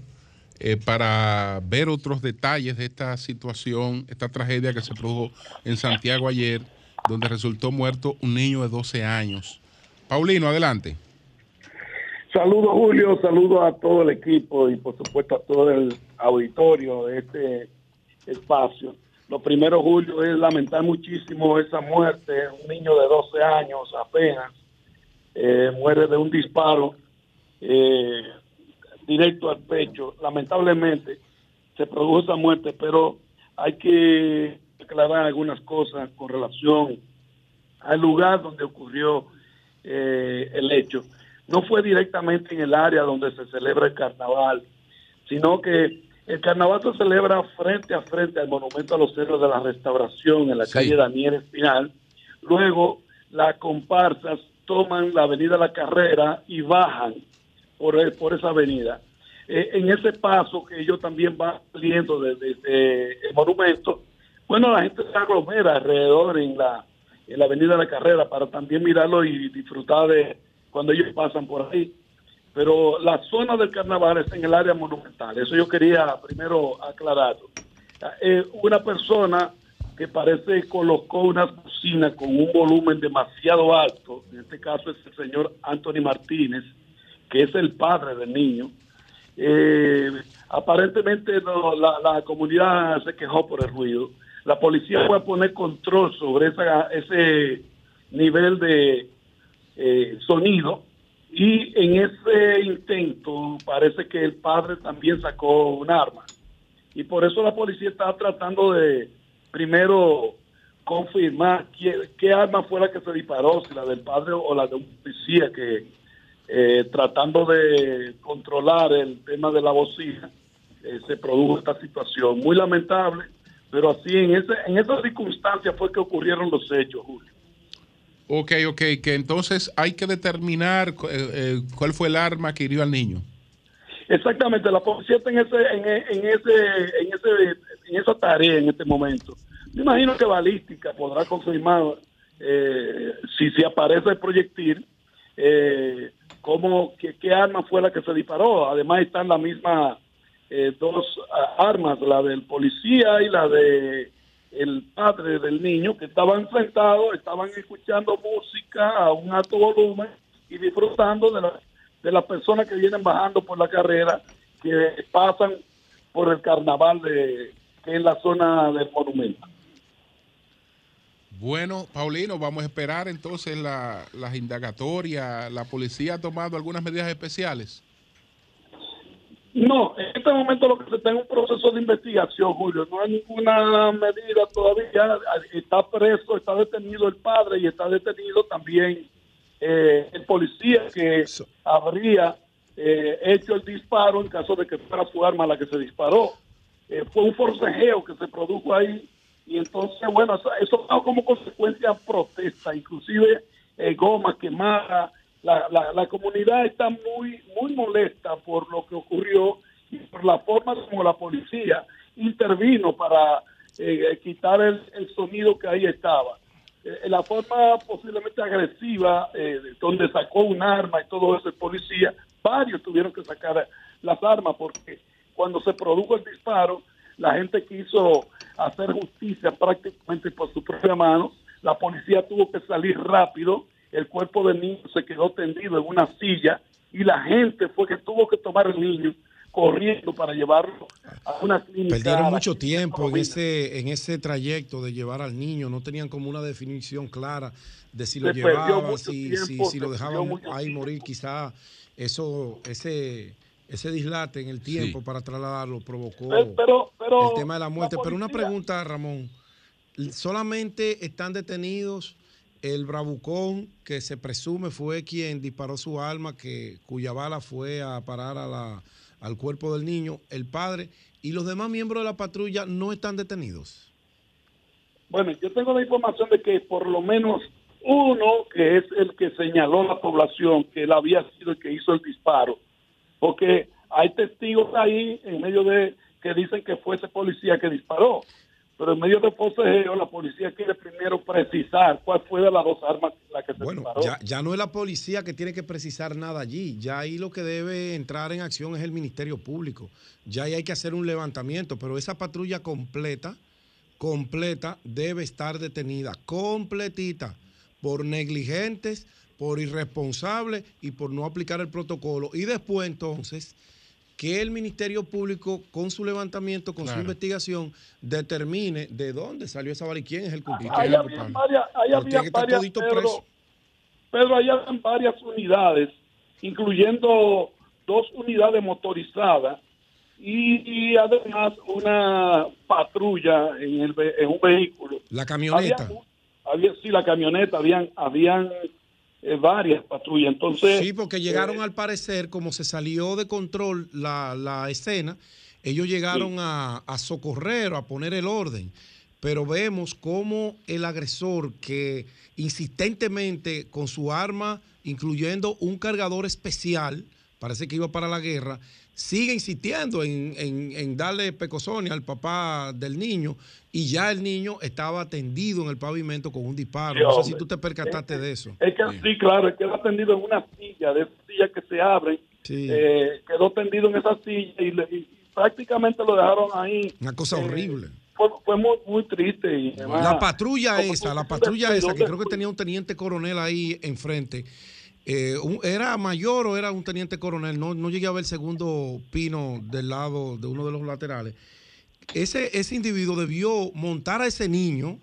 para ver otros detalles de esta situación, esta tragedia que se produjo en Santiago ayer donde resultó muerto un niño de 12 años. Paulino, adelante. Saludos Julio, saludos a todo el equipo y por supuesto a todo el auditorio de este espacio. Lo primero, Julio, es lamentar muchísimo esa muerte, un niño de 12 años apenas, eh, muere de un disparo eh, directo al pecho. Lamentablemente se produjo esa muerte, pero hay que aclarar algunas cosas con relación al lugar donde ocurrió eh, el hecho. No fue directamente en el área donde se celebra el carnaval, sino que el carnaval se celebra frente a frente al Monumento a los Cerros de la Restauración en la calle Daniel Espinal. Luego las comparsas toman la avenida La Carrera y bajan por, por esa avenida. Eh, en ese paso que ellos también van saliendo desde el monumento, bueno, la gente se aglomera alrededor en la, en la Avenida de la Carrera para también mirarlo y disfrutar de cuando ellos pasan por ahí. Pero la zona del carnaval es en el área monumental. Eso yo quería primero aclararlo. Eh, una persona que parece colocó una bocina con un volumen demasiado alto, en este caso es el señor Anthony Martínez, que es el padre del niño. Eh, aparentemente la, la comunidad se quejó por el ruido la policía fue a poner control sobre esa, ese nivel de eh, sonido y en ese intento parece que el padre también sacó un arma. Y por eso la policía está tratando de primero confirmar qué, arma fue la que se disparó, si la del padre o la de un policía que eh, tratando de controlar el tema de la bocina eh, se produjo esta situación muy lamentable pero así, en, ese, en esas circunstancias fue que ocurrieron los hechos, Julio. Ok, ok, que entonces hay que determinar eh, eh, cuál fue el arma que hirió al niño. Exactamente, la policía está en ese, en, ese, en ese, en esa tarea en este momento. Me imagino que balística podrá confirmar eh, si se aparece el proyectil, eh, cómo, qué, qué arma fue la que se disparó. Además está en la misma eh, dos ah, armas, la del policía y la de el padre del niño, que estaban sentados, estaban escuchando música a un alto volumen y disfrutando de la, de las personas que vienen bajando por la carrera, que pasan por el carnaval de que es la zona del monumento. Bueno, Paulino, vamos a esperar entonces la, las indagatorias. ¿La policía ha tomado algunas medidas especiales? No, en este momento lo que se está en un proceso de investigación, Julio. No hay ninguna medida todavía. Está preso, está detenido el padre y está detenido también eh, el policía que habría eh, hecho el disparo en caso de que fuera su arma la que se disparó. Eh, fue un forcejeo que se produjo ahí y entonces, bueno, eso, eso como consecuencia protesta, inclusive goma quemada, la, la, comunidad está muy, muy molesta por lo que ocurrió y por la forma como la policía intervino para eh, quitar el, sonido que ahí estaba. Eh, la forma posiblemente agresiva, eh, donde sacó un arma y todo eso el policía, varios tuvieron que sacar las armas porque cuando se produjo el disparo, la gente quiso hacer justicia prácticamente por su propia mano, la policía tuvo que salir rápido el cuerpo del niño se quedó tendido en una silla y la gente fue que tuvo que tomar el niño corriendo para llevarlo a una clínica. Perdieron mucho tiempo en ese, en ese trayecto de llevar al niño, no tenían como una definición clara de si lo llevaban, si, si, lo dejaban ahí morir, quizá eso, ese, ese dislate en el tiempo para trasladarlo provocó el tema de la muerte. pero una pregunta, Ramón, ¿solamente están detenidos el bravucón que se presume fue quien disparó su arma, que, cuya bala fue a parar al cuerpo del niño, el padre y los demás miembros de la patrulla no están detenidos. Bueno, yo tengo la información de que por lo menos uno, que es el que señaló la población que él había sido el que hizo el disparo, porque hay testigos ahí en medio de que dicen que fue ese policía que disparó pero en medio de forcejeo la policía quiere primero precisar cuál fue de las dos armas la que se bueno, Ya, ya no es la policía que tiene que precisar nada allí, ya ahí lo que debe entrar en acción es el Ministerio Público, ya ahí hay que hacer un levantamiento, pero esa patrulla completa, completa, debe estar detenida, completita, por negligentes, por irresponsables y por no aplicar el protocolo. Y después entonces que el Ministerio Público, con su levantamiento, con su investigación, determine de dónde salió esa bala y quién es el culpable. Ahí había varias, ahí había varias Pedro, Pedro, hay varias unidades, incluyendo dos unidades motorizadas y, además una patrulla en, el, en un vehículo. La camioneta. Había, sí, la camioneta, habían, habían eh, varias patrullas. Entonces, sí, porque llegaron eh, al parecer, como se salió de control la, la escena, ellos llegaron a, a, socorrer o a poner el orden. Pero vemos cómo el agresor que insistentemente con su arma, incluyendo un cargador especial, parece que iba para la guerra, sigue insistiendo en, darle pecosonia al papá del niño y ya el niño estaba tendido en el pavimento con un disparo. no sé si tú te percataste de eso. Es que sí, claro, es que quedó tendido en una silla, de esas sillas que se abren. Eh, quedó tendido en esa silla y, prácticamente lo dejaron ahí. Una cosa eh, horrible. Fue, muy, triste. Y la patrulla esa, la patrulla esa, que creo que tenía un teniente coronel ahí enfrente eh, ¿Era mayor o era un teniente coronel? No, no llegué a ver el segundo pino del lado de uno de los laterales. Ese, ese individuo debió montar a ese niño,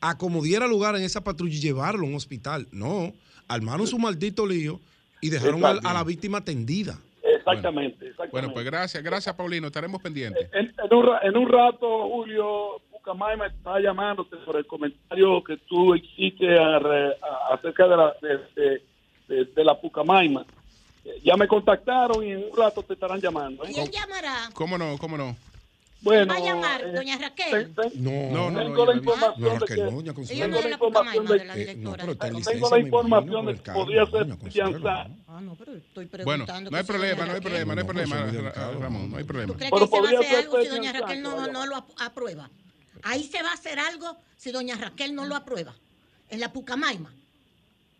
a como diera lugar en esa patrulla y llevarlo a un hospital. No, armaron su maldito lío y dejaron a, la víctima tendida. Exactamente, bueno, pues gracias, gracias Paulino, estaremos pendientes. En, un, rato, Julio Bucamay me está llamándote por el comentario que tú hiciste acerca de la, de, la Pucamaima. Ya me contactaron y en un rato te estarán llamando. ¿eh? ¿Y él llamará? ¿Cómo no? ¿Cómo no? Bueno, ¿Va a llamar eh, doña Raquel? no, no, tengo la información de que, tengo la información de, directora. tengo la información de que podría ser fianza. Ah, no, pero estoy preguntando. Bueno, no hay problema, no hay problema, no hay problema, Ramón, no hay problema. ¿Tú crees que se va a hacer algo si doña Raquel no, no lo aprueba? Ahí se va a hacer algo si doña Raquel no lo aprueba. En la Pucamaima.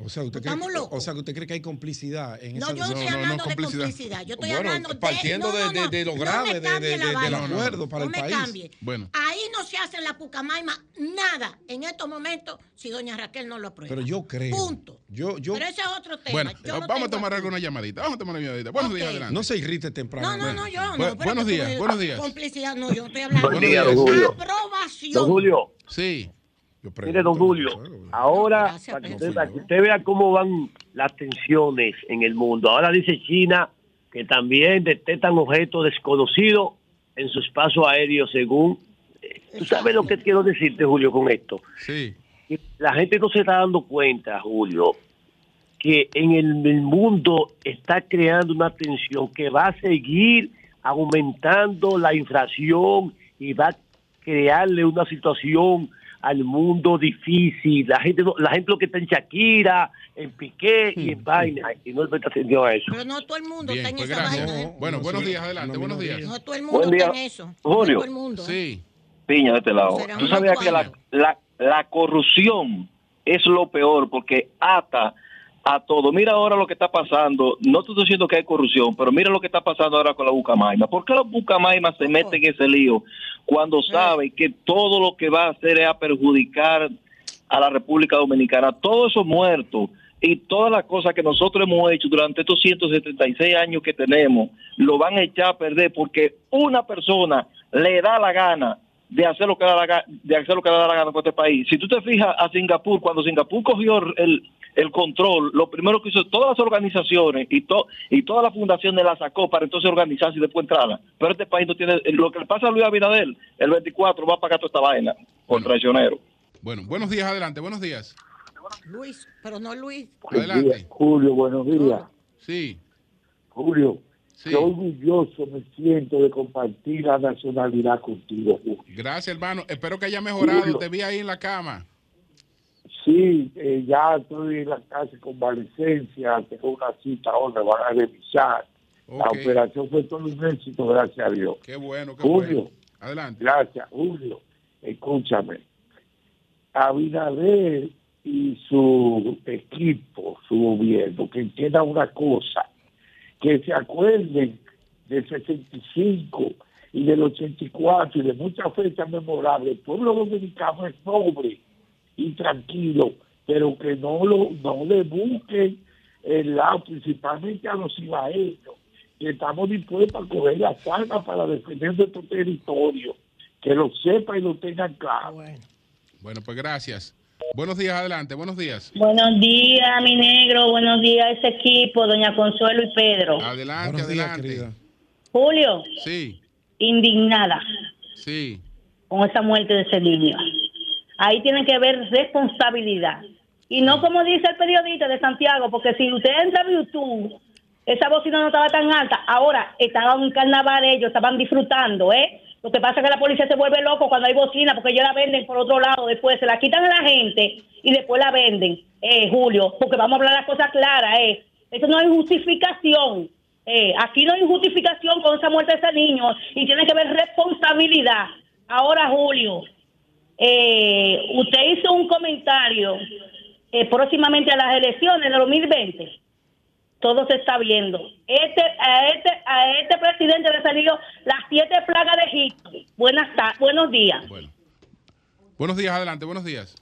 O sea, usted cree, o sea, que usted cree que hay complicidad en no, esa yo no estoy hablando de complicidad. Yo estoy hablando de, partiendo de, de, lo grave de, del acuerdo para el me país. Cambie. Bueno. Ahí no se hace en la Pucamaima nada en estos momentos si doña Raquel no lo aprueba. Pero yo creo. Punto. Yo, yo, Pero ese es otro tema. Bueno, vamos a tomar alguna llamadita. Vamos a tomar una llamadita. Buenos días, adelante. No se irrite temprano. No, no, no, yo no. buenos días, buenos días. Complicidad, no, yo no estoy hablando de aprobación. Don Julio. Sí. Mire, don Julio, ahora para que, usted, vea cómo van las tensiones en el mundo. Ahora dice China que también detectan objetos desconocidos en su espacio aéreo, según. Eh, ¿Tú sabes lo que quiero decirte, Julio, con esto? Sí. La gente no se está dando cuenta, Julio, que en el, el mundo está creando una tensión que va a seguir aumentando la inflación y va a crearle una situación al mundo difícil. La gente, la gente lo que está en Shakira, en Piqué y en vaina, y no está atención a eso. Pero no todo el mundo está en pues esa vaina. ¿eh? Bueno, buenos días, adelante, buenos días. No todo el mundo está en eso. Julio. todo el mundo. Sí. Piña de este lado. Tú sabías que la, la, la corrupción es lo peor porque ata a todo. Mira ahora lo que está pasando. No estoy diciendo que hay corrupción, pero mira lo que está pasando ahora con la Bucamaima. ¿Por qué los Bucamaima se meten en ese lío cuando saben que todo lo que va a hacer es a perjudicar a la República Dominicana? Todos esos muertos y todas las cosas que nosotros hemos hecho durante estos 176 años que tenemos, lo van a echar a perder porque una persona le da la gana de hacer lo que da la, de hacer lo que da la gana con este país. Si tú te fijas a Singapur, cuando Singapur cogió el, el control, lo primero que hizo todas las organizaciones y, to, y todas las fundaciones la sacó para entonces organizarse y después entrarla. Pero este país no tiene, lo que le pasa a Luis Abinadel, el 24 va a pagar toda esta vaina por traicionero. Bueno, buenos días, adelante, buenos días. Luis, pero no Luis. Adelante. Julio, buenos días. Sí. Julio, Qué orgulloso me siento de compartir la nacionalidad contigo, Julio. Gracias, hermano. Espero que haya mejorado. Te vi ahí en la cama. Sí, eh, ya estoy en la casa convalescencia, tengo una cita ahora, van a revisar. La operación fue todo un éxito, gracias a Dios. Qué bueno, qué Julio, Adelante. Gracias, Julio. Escúchame. Abinader y su equipo, su gobierno, que entienda una cosa, que se acuerden del 65 y del 84 y de muchas fechas memorables. El pueblo dominicano es pobre y tranquilo, pero que no lo no le busquen el lado, principalmente a los ibaeños, que estamos dispuestos a coger las armas para defender nuestro territorio, que lo sepan y lo tengan claro. Bueno, pues gracias. Buenos días, adelante, buenos días. Buenos días, mi negro, buenos días a ese equipo, doña Consuelo y Pedro. Adelante, adelante. Julio. Sí. Indignada. Sí. Con esa muerte de ese niño. Ahí tiene que haber responsabilidad. Y no como dice el periodista de Santiago, porque si usted entra a YouTube, esa bocina no estaba tan alta. Ahora estaban en un carnaval ellos, estaban disfrutando, ¿eh? Lo que pasa es que la policía se vuelve loco cuando hay bocina, porque ellos la venden por otro lado, después se la quitan a la gente y después la venden, eh, Julio, porque vamos a hablar las cosas claras, ¿eh? Eso no hay justificación. Eh, aquí no hay justificación con esa muerte de ese niño y tiene que haber responsabilidad. Ahora, Julio, eh, usted hizo un comentario eh, próximamente a las elecciones de 2020. Todo se está viendo. Este, a, este, a este presidente le salió las siete plagas de Egipto. Buenas buenos días. Buenos días, adelante, buenos días.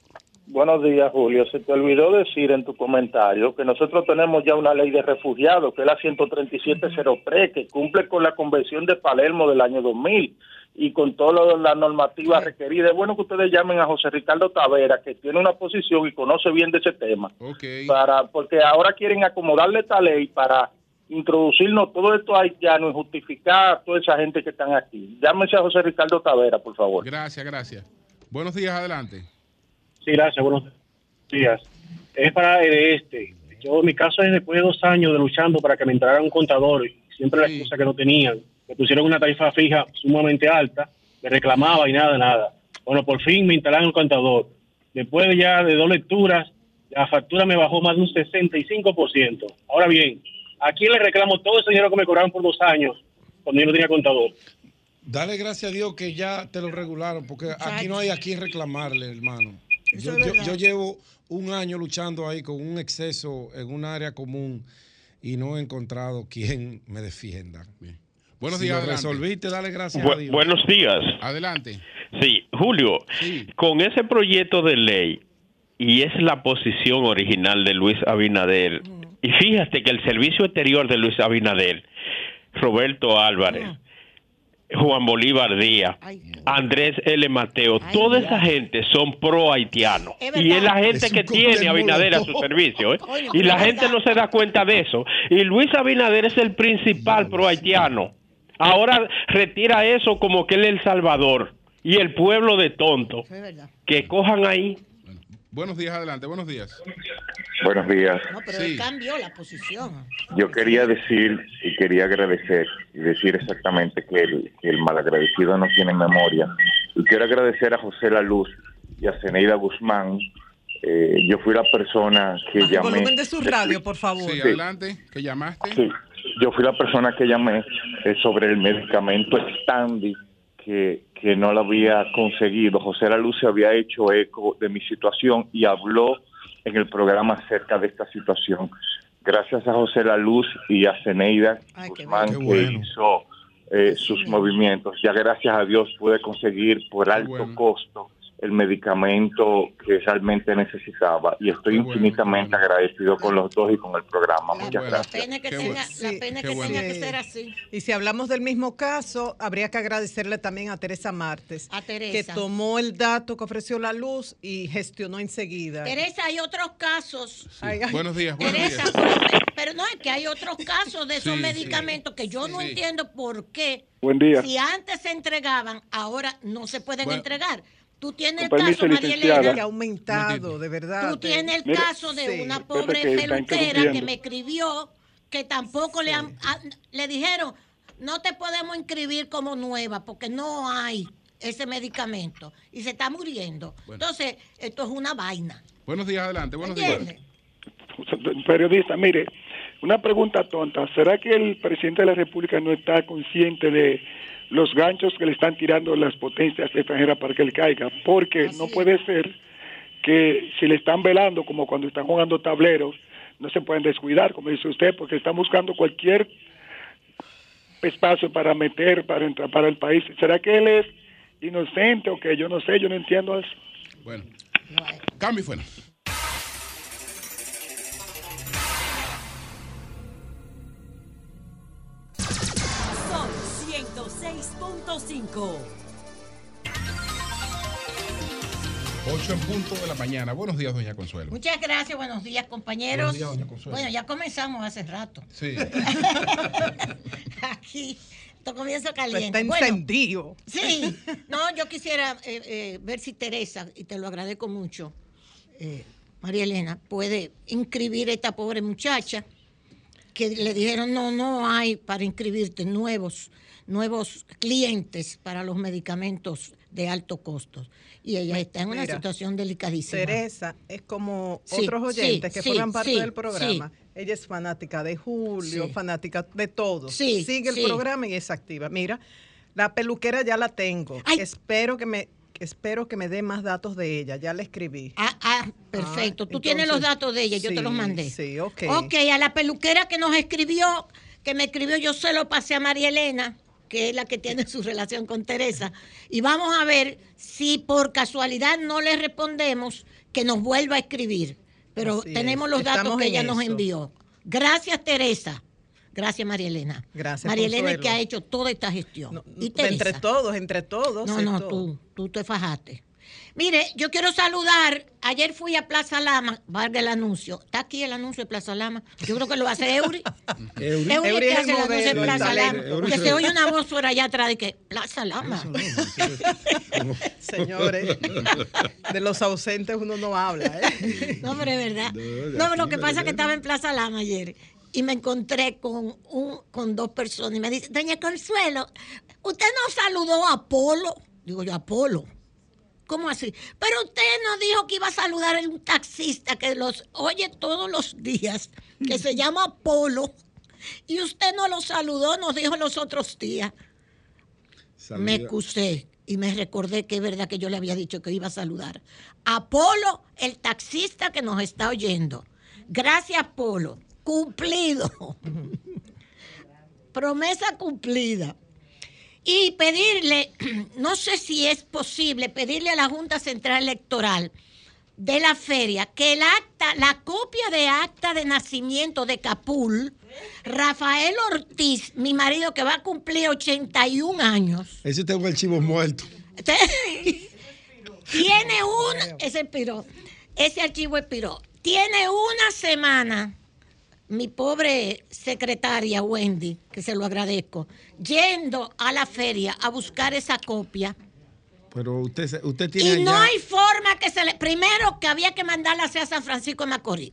Buenos días, Julio. Se te olvidó decir en tu comentario que nosotros tenemos ya una ley de refugiados, que es la 13703, que cumple con la Convención de Palermo del año 2000 y con toda la normativa requerida. Es bueno que ustedes llamen a José Ricardo Tavera, que tiene una posición y conoce bien de ese tema, para porque ahora quieren acomodarle esta ley para introducirnos todo esto haitiano y justificar a toda esa gente que están aquí. Llámense a José Ricardo Tavera, por favor. Gracias, gracias. Buenos días, adelante. Sí, gracias, buenos días. Es para el este. Yo, mi caso es después de dos años de luchando para que me entrara un contador, y siempre la excusa que no tenían me pusieron una tarifa fija sumamente alta, me reclamaba y nada, nada. Bueno, por fin me instalaron el contador. Después ya de dos lecturas, la factura me bajó más de un 65%. Ahora bien, aquí le reclamo todo ese dinero que me cobraron por dos años cuando yo no tenía contador. Dale gracias a Dios que ya te lo regularon, porque aquí no hay a quién reclamarle, hermano. Yo, llevo un año luchando ahí con un exceso en un área común y no he encontrado quien me defienda. Buenos días. resolviste, dale gracias a Dios. Buenos días. Adelante. Sí, Julio, con ese proyecto de ley, y es la posición original de Luis Abinader, y fíjate que el servicio exterior de Luis Abinader, Roberto Álvarez, Juan Bolívar Díaz, Andrés L. Mateo, toda esa gente son pro haitianos. Y es la gente que tiene Abinader a su servicio. ¿eh? y la gente no se da cuenta de eso. Y Luis Abinader es el principal pro haitiano. Ahora retira eso como que él es el Salvador y el pueblo de tonto. Que cojan ahí. Buenos días, adelante, buenos días. Buenos días. No, pero él cambió la posición. Yo quería decir y quería agradecer y decir exactamente que el, que el malagradecido no tiene memoria. Y quiero agradecer a José La Luz y a Zeneida Guzmán. Eh, yo fui la persona que llamé. El volumen de su radio, por favor. Sí, adelante, que llamaste. Sí, yo fui la persona que llamé eh, sobre el medicamento Standy que, que no lo había conseguido. José La Luz se había hecho eco de mi situación y habló en el programa acerca de esta situación. Gracias a José La Luz y a Zeneida Guzmán que hizo eh, sus movimientos. Ya gracias a Dios pude conseguir por alto costo el medicamento que realmente necesitaba y estoy infinitamente agradecido con los dos y con el programa. Muchas gracias. La pena que, tenga, la pena que, tenga que ser así. Y si hablamos del mismo caso, habría que agradecerle también a Teresa Martes, a Teresa. que tomó el dato que ofreció la luz y gestionó enseguida. Teresa, hay otros casos. Buenos días, Teresa, Pero, no, es que hay otros casos de esos medicamentos que yo no entiendo por qué. Buen día. Si antes se entregaban, ahora no se pueden entregar. Tú tienes el caso, María Elena, que ha aumentado, de verdad. Tú tienes el caso de una pobre peluquera que me escribió que tampoco le, le dijeron, no te podemos inscribir como nueva porque no hay ese medicamento y se está muriendo. Entonces, esto es una vaina. Buenos días, adelante. Buenos días. Periodista, mire, una pregunta tonta. ¿Será que el presidente de la República no está consciente de los ganchos que le están tirando las potencias extranjeras para que él caiga, porque no puede ser que si le están velando como cuando están jugando tableros, no se pueden descuidar, como dice usted, porque están buscando cualquier espacio para meter, para entrar para el país. ¿Será que él es inocente o que yo no sé, yo no entiendo eso? Bueno, cambio fuera. 8 en punto de la mañana. Buenos días, doña Consuelo. Muchas gracias, buenos días, compañeros. Buenos días, doña Consuelo. Bueno, ya comenzamos hace rato. Sí. Aquí, esto comienza caliente. Está encendido. sí. No, yo quisiera eh, eh, ver si Teresa, y te lo agradezco mucho, eh, María Elena, puede inscribir a esta pobre muchacha que le dijeron, no, no hay para inscribirte nuevos nuevos clientes para los medicamentos de alto costo. Y ella está en una situación delicadísima. Teresa es como otros oyentes que forman parte del programa. Ella es fanática de Julio, fanática de todo. Sigue el programa y es activa. Mira, la peluquera ya la tengo. Espero que me espero que me dé más datos de ella. Ya la escribí. Ah, ah perfecto. Tú tienes los datos de ella, yo te los mandé. Sí, ok. Ok, a la peluquera que nos escribió, que me escribió, yo se lo pasé a María Elena que es la que tiene su relación con Teresa, y vamos a ver si por casualidad no le respondemos, que nos vuelva a escribir. Pero tenemos los datos que ella nos envió. Gracias, Teresa. Gracias, María Elena. Gracias. María Elena que ha hecho toda esta gestión. y entre todos, entre todos. No, no, tú, tú te fajaste. Mire, yo quiero saludar. Ayer fui a Plaza Lama, valga el anuncio. Está aquí el anuncio de Plaza Lama. Yo creo que lo hace Eury. Eury, Eury, es que hace el anuncio de Plaza Lama. Porque se oye una voz por allá atrás de que Plaza Lama. Señores, de los ausentes uno no habla. ¿eh? No, pero es verdad. No, lo que pasa es que estaba en Plaza Lama ayer y me encontré con, un, con dos personas y me dice, doña Consuelo, ¿usted no saludó a Apolo? Digo yo, Apolo. ¿Cómo así? Pero usted nos dijo que iba a saludar a un taxista que los oye todos los días, que se llama Polo, y usted no lo saludó, nos dijo los otros días. Me excusé y me recordé que es verdad que yo le había dicho que iba a saludar. Apolo, el taxista que nos está oyendo. Gracias, Polo. Cumplido. Promesa cumplida. Y pedirle, no sé si es posible, pedirle a la Junta Central Electoral de la feria que el acta, la copia de acta de nacimiento de Capul, Rafael Ortiz, mi marido que va a cumplir 81 años. Ese tengo el chivo muerto. Tiene un, ese expiró, ese archivo expiró. Tiene una semana, mi pobre secretaria Wendy, que se lo agradezco, yendo a la feria a buscar esa copia. Pero usted, usted tiene. Y no hay forma que se le. Primero, que había que mandarla hacia San Francisco de Macorís.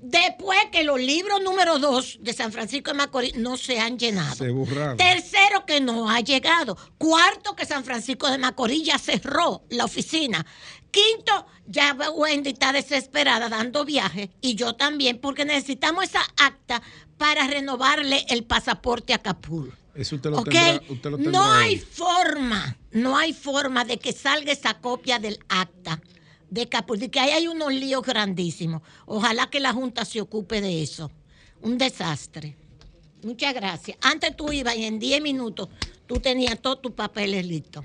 Después que los libros número dos de San Francisco de Macorís no se han llenado. Se burraron. Tercero, que no ha llegado. Cuarto, que San Francisco de Macorís ya cerró la oficina. Quinto, ya Wendy está desesperada dando viaje y yo también porque necesitamos esa acta para renovarle el pasaporte a Capul. Eso usted lo, tendrá, usted lo No hay forma, no hay forma de que salga esa copia del acta de Capul, de que ahí hay unos líos grandísimos. Ojalá que la Junta se ocupe de eso. Un desastre. Muchas gracias. Antes tú ibas y en 10 minutos tú tenías todos tus papeles listos.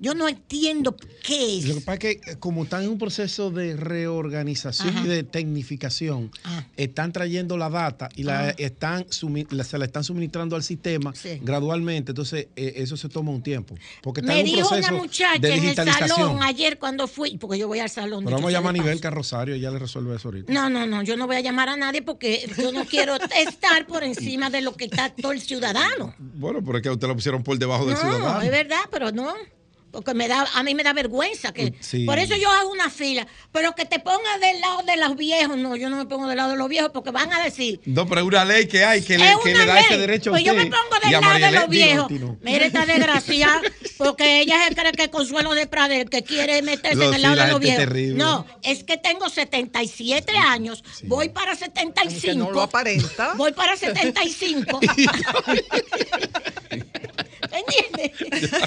Yo no entiendo qué es. Lo que pasa es que eh, como están en un proceso de reorganización y de tecnificación, ah. están trayendo la data y la están se la están suministrando al sistema gradualmente. Entonces, eh, eso se toma un tiempo. Porque está Me en un dijo proceso una muchacha de en el digitalización. salón ayer cuando fui, porque yo voy al salón. Pero vamos a llamar a nivel. Carrosario y ya le resuelve eso ahorita. No, no, no, yo no voy a llamar a nadie porque yo no quiero estar por encima de lo que está todo el ciudadano. Bueno, pero es que a usted lo pusieron por debajo del No, ciudadano. es verdad, pero no. Porque me da, a mí me da vergüenza que. Sí. Por eso yo hago una fila. Pero que te pongas del lado de los viejos. No, yo no me pongo del lado de los viejos porque van a decir. No, pero es una ley que hay que, le, que le da ley. ese derecho a pues usted. yo me pongo del a lado de los viejos. Tino. Mira esta desgracia, porque ella se cree que Consuelo de Pradel, que quiere meterse No, en el sí, lado la de los viejos. terrible. No, es que tengo 77 años, voy para 75. no lo aparenta. Voy para 75. ¿Entiendes?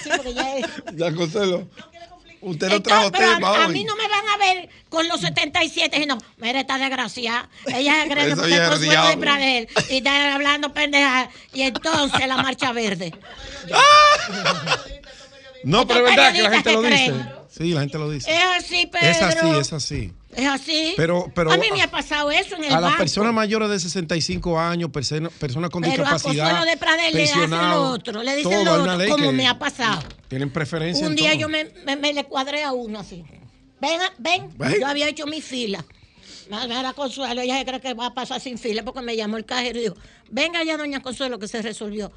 Sí, porque ya es- Ya, Consuelo. Usted no trajo pero tema a, a hoy. mí no me van a ver con los 77, sino, mira esta desgracia. Ella cree que es Consuelo de. Pradel y está hablando pendeja. Y entonces la marcha verde. No, pero es verdad que la gente lo dice. Sí, la gente lo dice. Es así, Pedro. Es así, es así. Es así. Pero- pero a mí me ha pasado eso en el A las personas mayores de 65 años, persona- personas con Pero a discapacidad, Consuelo de Pradel le hacen lo otro, le dicen todo, lo otro, como me ha pasado. Tienen preferencia Un día todo. yo me, me- me le cuadré a uno así. Ven, a- ven, Ven. yo había hecho mi fila. Era Consuelo, ella se cree que va a pasar sin fila porque me llamó el cajero y dijo, venga ya, doña Consuelo, que se resolvió.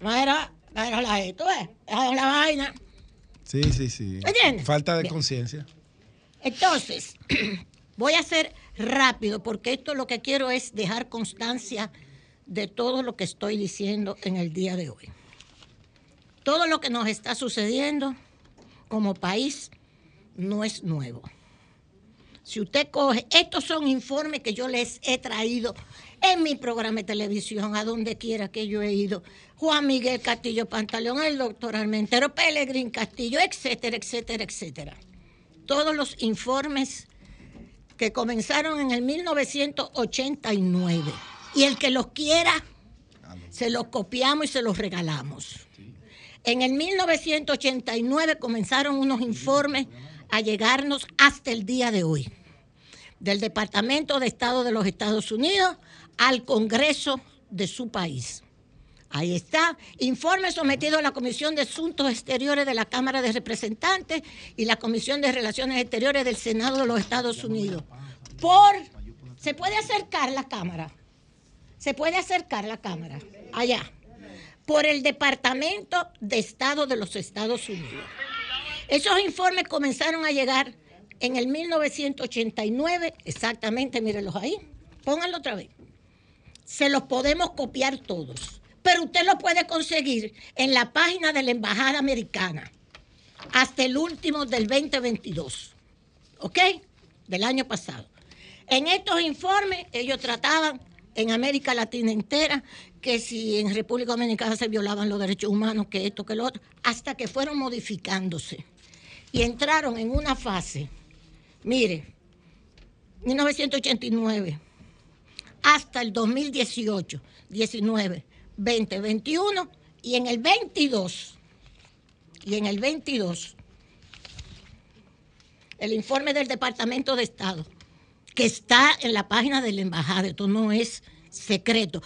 No era, era la esto, ¿ves? Era la vaina. Sí, sí, sí. ¿Entiendes? Falta de conciencia. Entonces, voy a ser rápido porque esto lo que quiero es dejar constancia de todo lo que estoy diciendo en el día de hoy. Todo lo que nos está sucediendo como país no es nuevo. Si usted coge, estos son informes que yo les he traído en mi programa de televisión, a donde quiera que yo he ido. Juan Miguel Castillo Pantaleón, el doctor Armentero, Pelegrín Castillo, etcétera, etcétera, etcétera. Todos los informes que comenzaron en el 1989. Y el que los quiera, se los copiamos y se los regalamos. En el 1989 comenzaron unos informes a llegarnos hasta el día de hoy, del Departamento de Estado de los Estados Unidos al Congreso de su país. Ahí está, informe sometido a la Comisión de Asuntos Exteriores de la Cámara de Representantes y la Comisión de Relaciones Exteriores del Senado de los Estados Unidos. Por, ¿se puede acercar la cámara? ¿Se puede acercar la cámara? Allá. Por el Departamento de Estado de los Estados Unidos. Esos informes comenzaron a llegar en el 1989, exactamente, mírenlos ahí. Pónganlo otra vez. Se los podemos copiar todos, pero usted lo puede conseguir en la página de la Embajada Americana hasta el último del 2022, ¿ok? Del año pasado. En estos informes ellos trataban en América Latina entera, que si en República Dominicana se violaban los derechos humanos, que esto, que lo otro, hasta que fueron modificándose y entraron en una fase, mire, 1989 hasta el 2018, 19, 20, 21 y en el 22, y en el 22, el informe del Departamento de Estado, que está en la página de la embajada, esto no es secreto,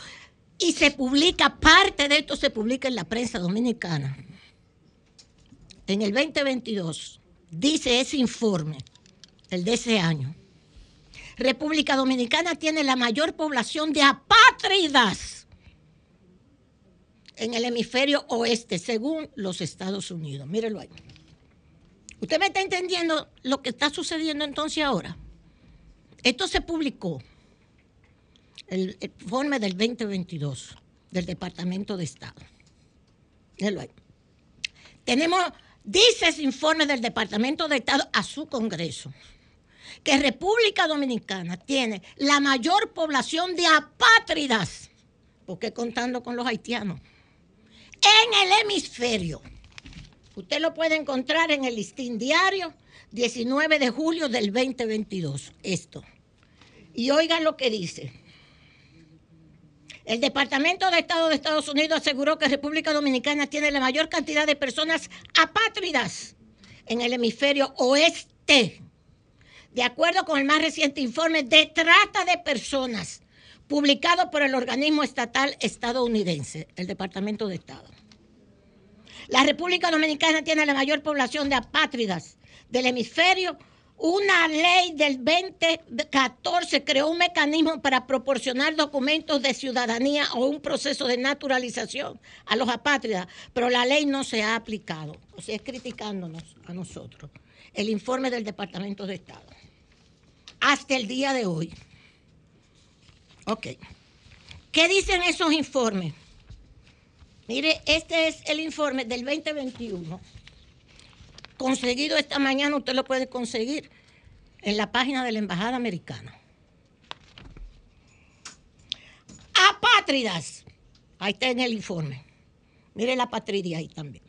y se publica, parte de esto se publica en la prensa dominicana. En el 2022, dice ese informe, el de ese año, República Dominicana tiene la mayor población de apátridas en el hemisferio oeste, según los Estados Unidos. Mírelo ahí. ¿Usted me está entendiendo lo que está sucediendo entonces ahora? Esto se publicó, el informe del 2022 del Departamento de Estado. Mírelo ahí. Tenemos, dice ese informe del Departamento de Estado a su Congreso que República Dominicana tiene la mayor población de apátridas, porque contando con los haitianos, en el hemisferio. Usted lo puede encontrar en el listín diario 19 de julio del 2022, esto. Y oigan lo que dice. El Departamento de Estado de Estados Unidos aseguró que República Dominicana tiene la mayor cantidad de personas apátridas en el hemisferio oeste de acuerdo con el más reciente informe de trata de personas publicado por el organismo estatal estadounidense, el Departamento de Estado. La República Dominicana tiene la mayor población de apátridas del hemisferio. Una ley del 2014 creó un mecanismo para proporcionar documentos de ciudadanía o un proceso de naturalización a los apátridas, pero la ley no se ha aplicado. O sea, es criticándonos a nosotros. El informe del Departamento de Estado hasta el día de hoy. Ok. ¿Qué dicen esos informes? Mire, este es el informe del 2021. Conseguido esta mañana, usted lo puede conseguir en la página de la Embajada Americana. Apátridas. Ahí está en el informe. Mire la patria ahí también.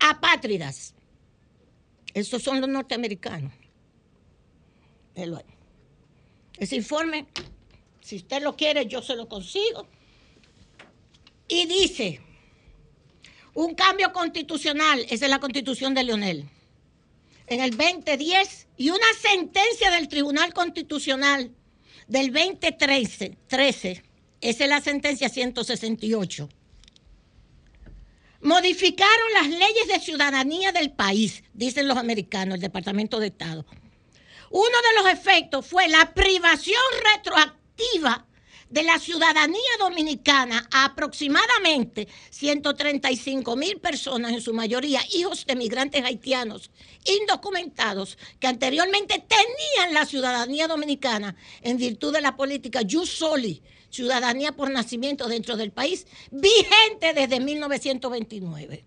Apátridas. Estos son los norteamericanos. Ese informe, si usted lo quiere, yo se lo consigo. Y dice, un cambio constitucional, esa es la constitución de Leonel, en el 2010 y una sentencia del Tribunal Constitucional del 2013, 13, esa es la sentencia 168. Modificaron las leyes de ciudadanía del país, dicen los americanos, el Departamento de Estado uno de los efectos fue la privación retroactiva de la ciudadanía dominicana a aproximadamente 135 mil personas, en su mayoría hijos de migrantes haitianos indocumentados, que anteriormente tenían la ciudadanía dominicana en virtud de la política Jus Soli, ciudadanía por nacimiento dentro del país, vigente desde 1929.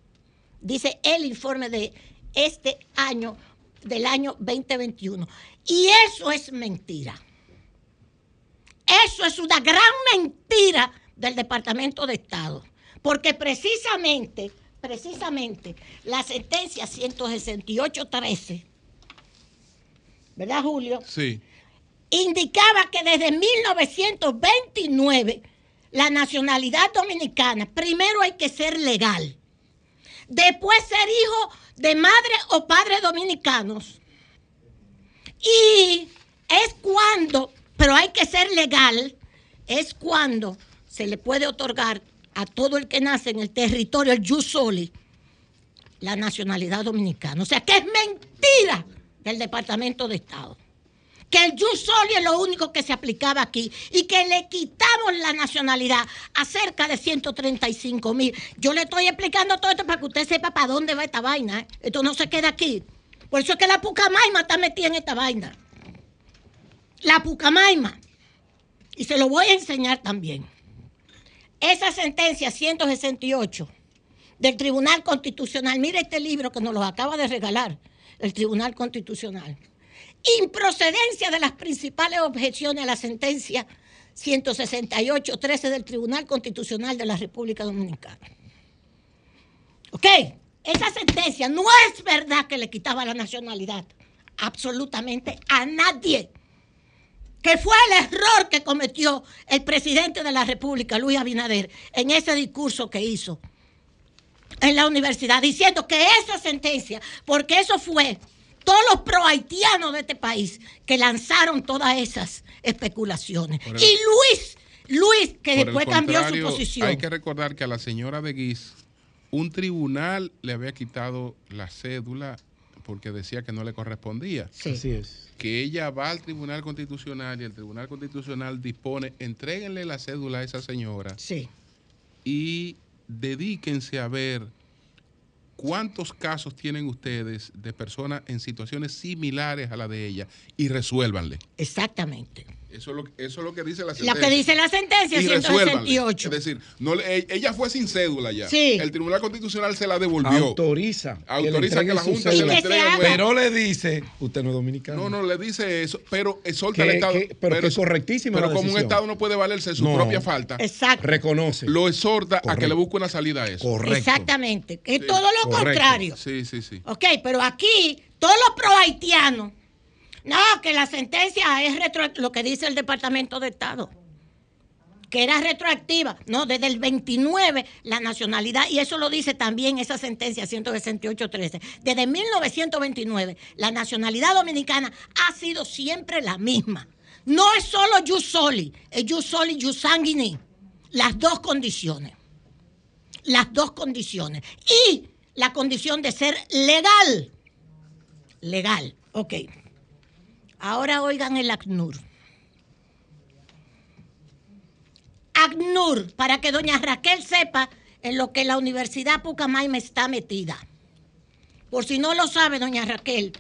Dice el informe de este año, del año 2021. Y eso es mentira. Eso es una gran mentira del Departamento de Estado. Porque precisamente, precisamente, la sentencia 168-13, ¿verdad, Julio? Sí. Indicaba que desde 1929 la nacionalidad dominicana, primero hay que ser legal, después ser hijo de madre o padre dominicanos y es cuando, pero hay que ser legal, es cuando se le puede otorgar a todo el que nace en el territorio, el Yusoli, la nacionalidad dominicana. O sea, que es mentira del Departamento de Estado. Que el Yusoli es lo único que se aplicaba aquí y que le quitamos la nacionalidad a cerca de 135 mil. Yo le estoy explicando todo esto para que usted sepa para dónde va esta vaina. ¿eh? Esto no se queda aquí. Por eso es que la Pucamaima está metida en esta vaina. La Pucamaima. Y se lo voy a enseñar también. Esa sentencia 168 del Tribunal Constitucional, mire este libro que nos lo acaba de regalar el Tribunal Constitucional. Improcedencia de las principales objeciones a la sentencia 168-13 del Tribunal Constitucional de la República Dominicana. ¿Ok? Esa sentencia no es verdad que le quitaba la nacionalidad absolutamente a nadie. Que fue el error que cometió el presidente de la República, Luis Abinader, en ese discurso que hizo en la universidad, diciendo que esa sentencia, porque eso fue todos los pro haitianos de este país que lanzaron todas esas especulaciones. y Luis, Luis, que después cambió su posición. Hay que recordar que a la señora de Guis, un tribunal le había quitado la cédula porque decía que no le correspondía. Sí. Así es. Que ella va al Tribunal Constitucional y el Tribunal Constitucional dispone, entréguenle la cédula a esa señora. Sí. Y dedíquense a ver cuántos casos tienen ustedes de personas en situaciones similares a la de ella y resuélvanle. Exactamente. Eso es, lo, eso es lo que dice la sentencia. Lo que dice la sentencia, 168. Es decir, no, ella fue sin cédula ya. Sí. El Tribunal Constitucional se la devolvió. Autoriza. Autoriza que, la Junta se la entregue. Pero le dice, usted no es dominicano. No, no, le dice eso, pero exhorta al Estado. pero, que es correctísima Pero como un Estado no puede valerse de su propia falta. Exacto. Reconoce. Lo exhorta a que le busque una salida a eso. Correcto. Exactamente. Es todo lo contrario. Sí, sí, sí. Ok, pero aquí, todos los pro haitianos no, que la sentencia es retro, lo que dice el Departamento de Estado, que era retroactiva. No, desde el 29 la nacionalidad, y eso lo dice también esa sentencia 168.13, desde 1929 la nacionalidad dominicana ha sido siempre la misma. No es solo jus soli, es jus soli, jus sanguini. Las dos condiciones. Las dos condiciones. Y la condición de ser legal. Legal, ok. Ahora oigan el ACNUR. ACNUR, para que doña Raquel sepa en lo que la Universidad Pucamaima está metida. Por si no lo sabe, doña Raquel.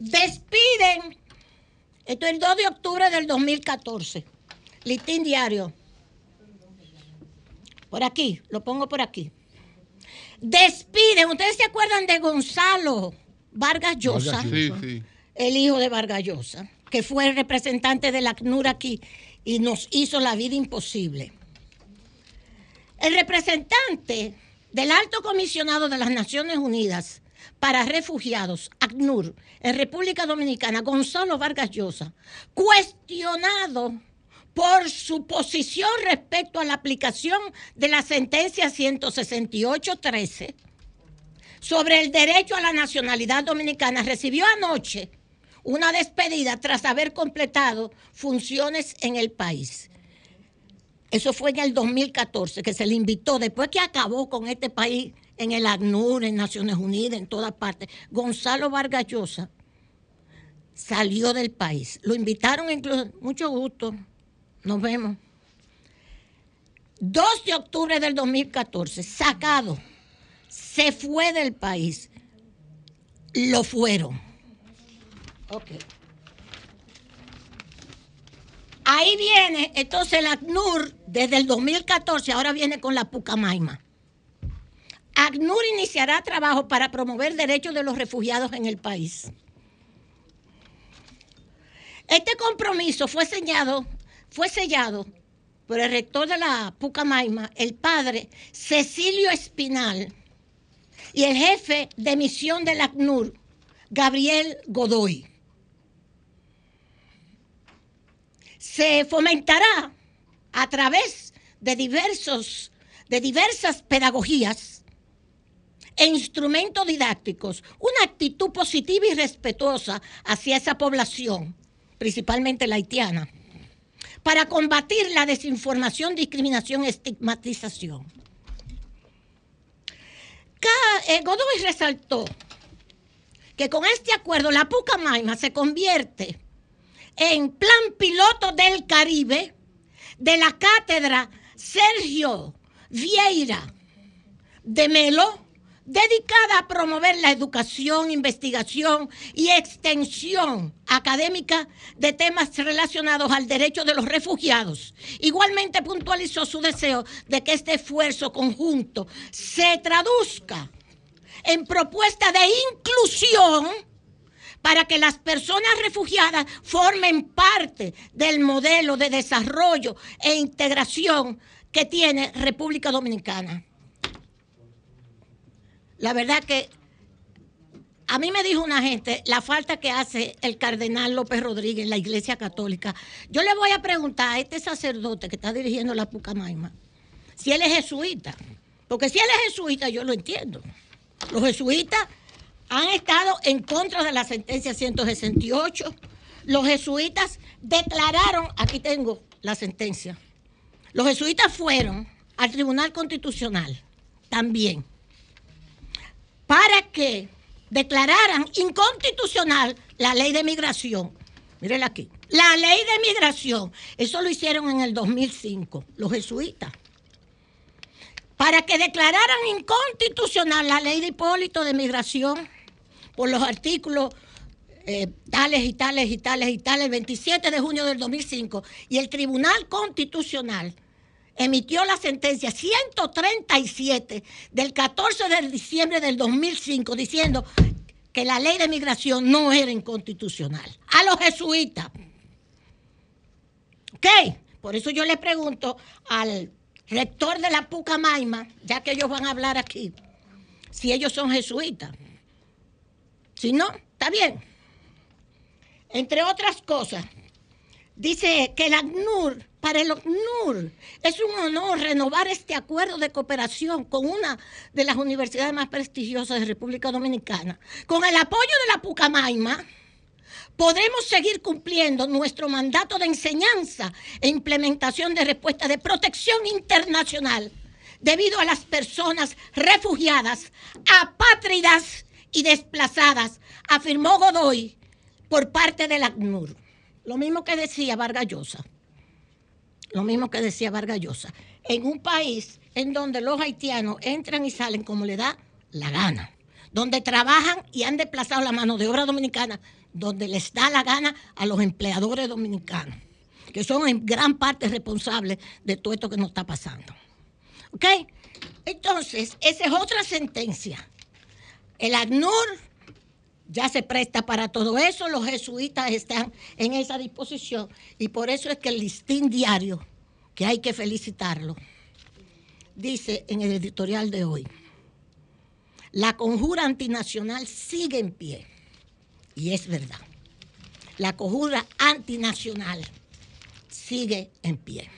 Despiden, esto es el 2 de octubre del 2014, listín diario. Por aquí, lo pongo por aquí. Despiden, ¿ustedes se acuerdan de Gonzalo? Vargas Llosa, el hijo de Vargas Llosa, que fue el representante de la ACNUR aquí y nos hizo la vida imposible. El representante del alto comisionado de las Naciones Unidas para refugiados, ACNUR, en República Dominicana, Gonzalo Vargas Llosa, cuestionado por su posición respecto a la aplicación de la sentencia 168.13 sobre el derecho a la nacionalidad dominicana recibió anoche una despedida tras haber completado funciones en el país. Eso fue en el 2014 que se le invitó, después que acabó con este país en el ACNUR, en Naciones Unidas, en todas partes. Gonzalo Vargas Llosa salió del país. Lo invitaron incluso, mucho gusto, nos vemos. 2 de octubre del 2014, sacado se fue del país. Lo fueron. Ok. Ahí viene, entonces el ACNUR desde el 2014, ahora viene con la Pucamaima. ACNUR iniciará trabajo para promover derechos de los refugiados en el país. Este compromiso fue sellado, fue sellado por el rector de la Pucamaima, el padre Cecilio Espinal, y el jefe de misión del ACNUR, Gabriel Godoy. Se fomentará a través de, diversos, de diversas pedagogías e instrumentos didácticos una actitud positiva y respetuosa hacia esa población, principalmente la haitiana, para combatir la desinformación, discriminación, estigmatización. Eh, Godoy resaltó que con este acuerdo la Pucamaima se convierte en plan piloto del Caribe de la cátedra Sergio Vieira de Melo dedicada a promover la educación, investigación y extensión académica de temas relacionados al derecho de los refugiados. Igualmente puntualizó su deseo de que este esfuerzo conjunto se traduzca en propuesta de inclusión para que las personas refugiadas formen parte del modelo de desarrollo e integración que tiene República Dominicana. La verdad que a mí me dijo una gente la falta que hace el cardenal López Rodríguez en la Iglesia Católica. Yo le voy a preguntar a este sacerdote que está dirigiendo la Pucamaima si él es jesuita. Porque si él es jesuita, yo lo entiendo. Los jesuitas han estado en contra de la sentencia 168. Los jesuitas declararon, aquí tengo la sentencia, los jesuitas fueron al Tribunal Constitucional también para que declararan inconstitucional la ley de migración. Mírenla aquí. La ley de migración. Eso lo hicieron en el 2005, los jesuitas. Para que declararan inconstitucional la ley de Hipólito de migración por los artículos eh, tales y tales y tales y tales, el 27 de junio del 2005, y el Tribunal Constitucional emitió la sentencia 137 del 14 de diciembre del 2005 diciendo que la ley de migración no era inconstitucional. A los jesuitas. ¿Ok? Por eso yo le pregunto al rector de la Pucamaima, ya que ellos van a hablar aquí, si ellos son jesuitas. Si no, está bien. Entre otras cosas, dice que el ACNUR para el OCNUR es un honor renovar este acuerdo de cooperación con una de las universidades más prestigiosas de República Dominicana. Con el apoyo de la Pucamaima, podremos seguir cumpliendo nuestro mandato de enseñanza e implementación de respuestas de protección internacional debido a las personas refugiadas, apátridas y desplazadas, afirmó Godoy por parte del ACNUR. Lo mismo que decía Vargas Llosa lo mismo que decía Vargas Llosa, en un país en donde los haitianos entran y salen como le da la gana, donde trabajan y han desplazado la mano de obra dominicana, donde les da la gana a los empleadores dominicanos, que son en gran parte responsables de todo esto que nos está pasando. ¿Ok? Entonces, esa es otra sentencia. El ACNUR ya se presta para todo eso, los jesuitas están en esa disposición y por eso es que el listín diario, que hay que felicitarlo, dice en el editorial de hoy, la conjura antinacional sigue en pie y es verdad. La conjura antinacional sigue en pie.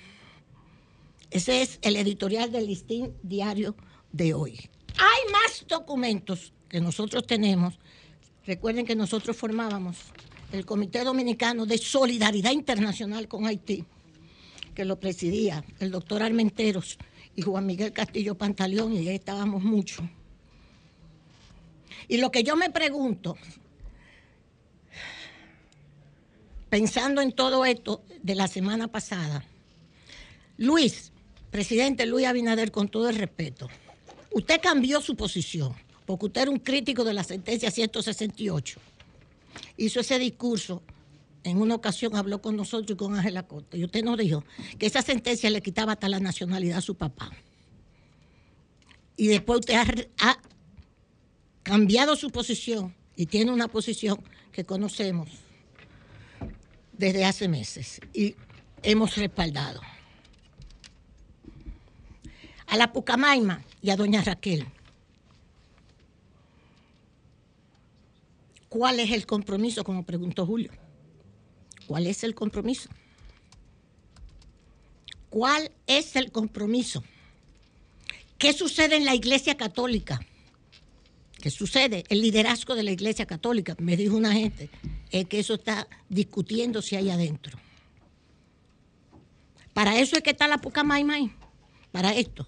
Ese es el editorial del listín diario de hoy. Hay más documentos que nosotros tenemos Recuerden que nosotros formábamos el Comité Dominicano de Solidaridad Internacional con Haití, que lo presidía el doctor Armenteros y Juan Miguel Castillo Pantaleón, y ahí estábamos mucho. Y lo que yo me pregunto, pensando en todo esto de la semana pasada, Luis, presidente Luis Abinader, con todo el respeto, usted cambió su posición porque usted era un crítico de la sentencia 168. Hizo ese discurso, en una ocasión habló con nosotros y con Ángela Costa, y usted nos dijo que esa sentencia le quitaba hasta la nacionalidad a su papá. Y después usted ha, cambiado su posición y tiene una posición que conocemos desde hace meses y hemos respaldado. A la Pucamaima y a doña Raquel ¿Cuál es el compromiso? Como preguntó Julio. ¿Cuál es el compromiso? ¿Cuál es el compromiso? ¿Qué sucede en la Iglesia Católica? ¿Qué sucede? El liderazgo de la Iglesia Católica. Me dijo una gente es que eso está discutiéndose ahí adentro. Para eso es que está la poca maimai. Para esto.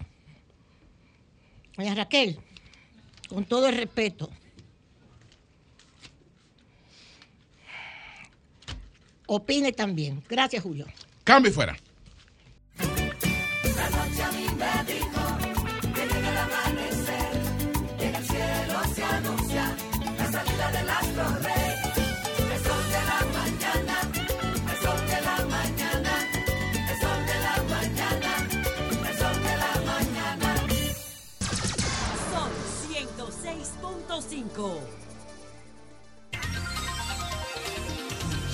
Oye, Raquel, con todo el respeto. Opine también. Gracias, Julio. Cambio fuera. La noche a mí me dijo que llega el amanecer, en el cielo se anuncia la salida del astro rey. El sol de la mañana, el sol de la mañana, el sol de la mañana, el sol de la mañana. Son 106.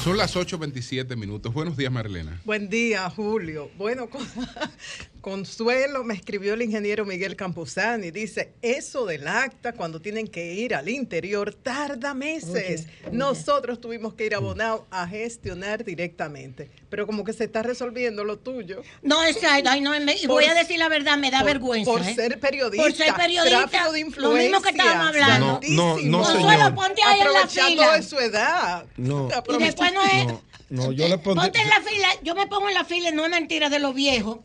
Son las 8.27 minutos. Buenos días, Marlena. Buen día, Julio. Bueno, Consuelo me escribió el ingeniero Miguel Campuzani. Dice, eso del acta cuando tienen que ir al interior tarda meses. Nosotros tuvimos que ir a Bonao a gestionar directamente. Pero como que se está resolviendo lo tuyo. No, exacto. Ay, no, me, voy a decir la verdad, me da por, vergüenza. Por ¿eh? ser periodista. Por ser periodista. Tráfico de influencia. Lo mismo que estábamos hablando. No, no, no, Consuelo, señor. ponte ahí en la fila. de su edad. No. Y después no es... No, no, yo le pondré. Ponte en la fila, yo me pongo en la fila, no es mentira de los viejos.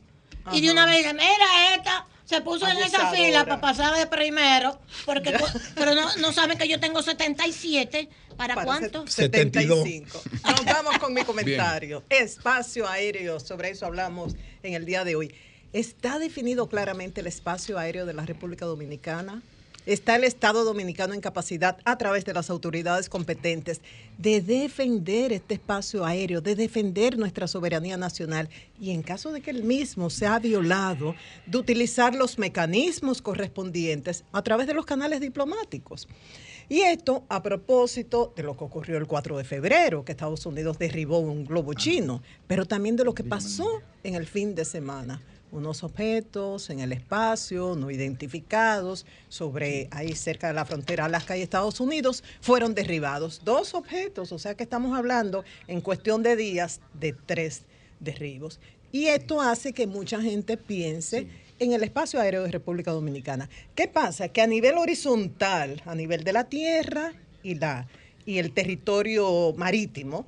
Y de una vez, mira, esta se puso en esa fila para pasar de primero, porque pero no, no saben que yo tengo 77. ¿Para, Para cuánto? 75. Nos vamos con mi comentario. Espacio aéreo, sobre eso hablamos en el día de hoy. ¿Está definido claramente el espacio aéreo de la República Dominicana? ¿Está el Estado Dominicano en capacidad, a través de las autoridades competentes, de defender este espacio aéreo, de defender nuestra soberanía nacional y, en caso de que el mismo sea violado, de utilizar los mecanismos correspondientes a través de los canales diplomáticos? Y esto a propósito de lo que ocurrió el 4 de febrero, que Estados Unidos derribó un globo chino, pero también de lo que pasó en el fin de semana. Unos objetos en el espacio no identificados sobre ahí cerca de la frontera Alaska y Estados Unidos fueron derribados. Dos objetos, o sea que estamos hablando en cuestión de días de tres derribos. Y esto hace que mucha gente piense en el espacio aéreo de República Dominicana. ¿Qué pasa? Que a nivel horizontal, a nivel de la tierra y, la, y el territorio marítimo,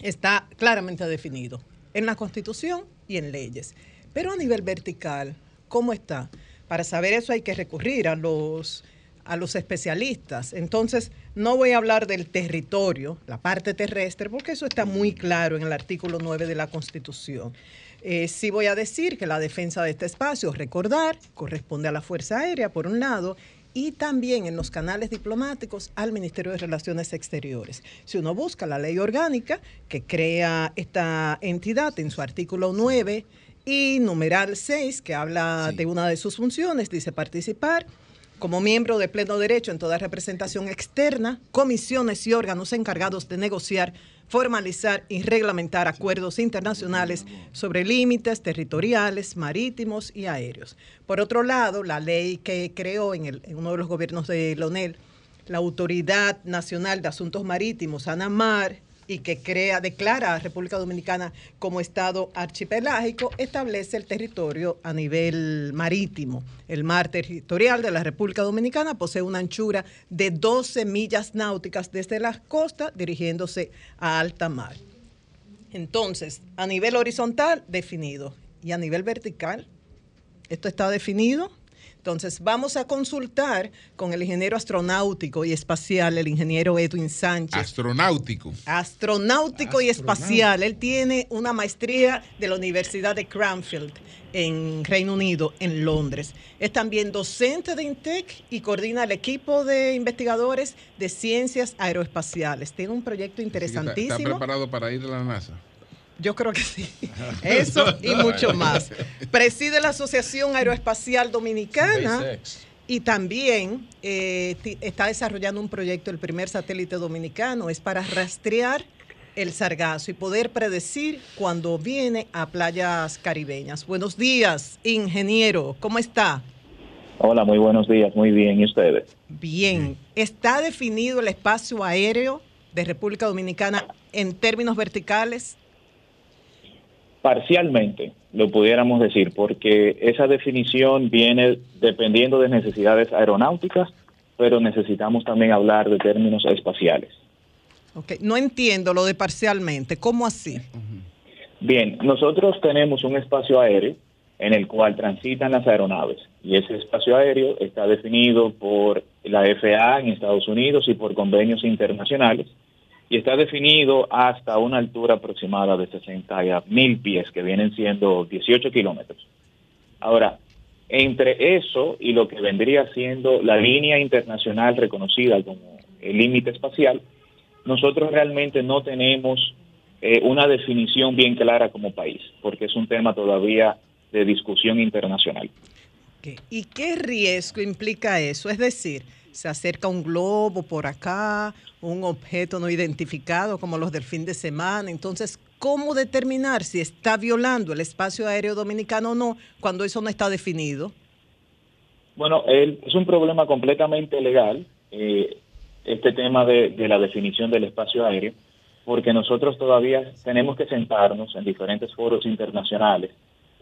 está claramente definido en la Constitución y en leyes. Pero a nivel vertical, ¿cómo está? Para saber eso hay que recurrir a los, a los especialistas. Entonces, no voy a hablar del territorio, la parte terrestre, porque eso está muy claro en el artículo 9 de la Constitución. Eh, sí voy a decir que la defensa de este espacio, recordar, corresponde a la Fuerza Aérea, por un lado, y también en los canales diplomáticos al Ministerio de Relaciones Exteriores. Si uno busca la ley orgánica que crea esta entidad en su artículo 9 y numeral 6, que habla de una de sus funciones, dice participar como miembro de pleno derecho en toda representación externa, comisiones y órganos encargados de negociar, formalizar y reglamentar acuerdos internacionales sobre límites territoriales, marítimos y aéreos. Por otro lado, la ley que creó en, el- en uno de los gobiernos de Lonel, la Autoridad Nacional de Asuntos Marítimos, ANAMAR, y que crea, declara a República Dominicana como Estado archipelágico, establece el territorio a nivel marítimo. El mar territorial de la República Dominicana posee una anchura de 12 millas náuticas desde las costas dirigiéndose a alta mar. Entonces, a nivel horizontal, definido. Y a nivel vertical, esto está definido. Entonces, vamos a consultar con el ingeniero astronáutico y espacial, el ingeniero Edwin Sánchez. Astronáutico. Astronáutico y espacial. Él tiene una maestría de la Universidad de Cranfield en Reino Unido, en Londres. Es también docente de INTEC y coordina el equipo de investigadores de ciencias aeroespaciales. Tiene un proyecto ¿Está, interesantísimo. está preparado para ir a la NASA? Yo creo que sí. Eso y mucho más. Preside la Asociación Aeroespacial Dominicana SpaceX. y también eh, está desarrollando un proyecto, el primer satélite dominicano, es para rastrear el sargazo y poder predecir cuando viene a playas caribeñas. Buenos días, ingeniero, ¿cómo está? Hola, muy buenos días, muy bien, ¿y ustedes? Bien, ¿está definido el espacio aéreo de República Dominicana en términos verticales? Parcialmente, lo pudiéramos decir, porque esa definición viene dependiendo de necesidades aeronáuticas, pero necesitamos también hablar de términos espaciales. Ok, No entiendo lo de parcialmente. ¿Cómo así? Bien, nosotros tenemos un espacio aéreo en el cual transitan las aeronaves y ese espacio aéreo está definido por la FAA en Estados Unidos y por convenios internacionales y está definido hasta una altura aproximada de 60 mil pies, que vienen siendo 18 kilómetros. Ahora, entre eso y lo que vendría siendo la línea internacional reconocida como el límite espacial, nosotros realmente no tenemos eh, una definición bien clara como país, porque es un tema todavía de discusión internacional. ¿Y qué riesgo implica eso? Es decir, se acerca un globo por acá, un objeto no identificado como los del fin de semana. Entonces, ¿cómo determinar si está violando el espacio aéreo dominicano o no cuando eso no está definido? Bueno, es un problema completamente legal, eh, este tema de, de la definición del espacio aéreo, porque nosotros todavía tenemos que sentarnos en diferentes foros internacionales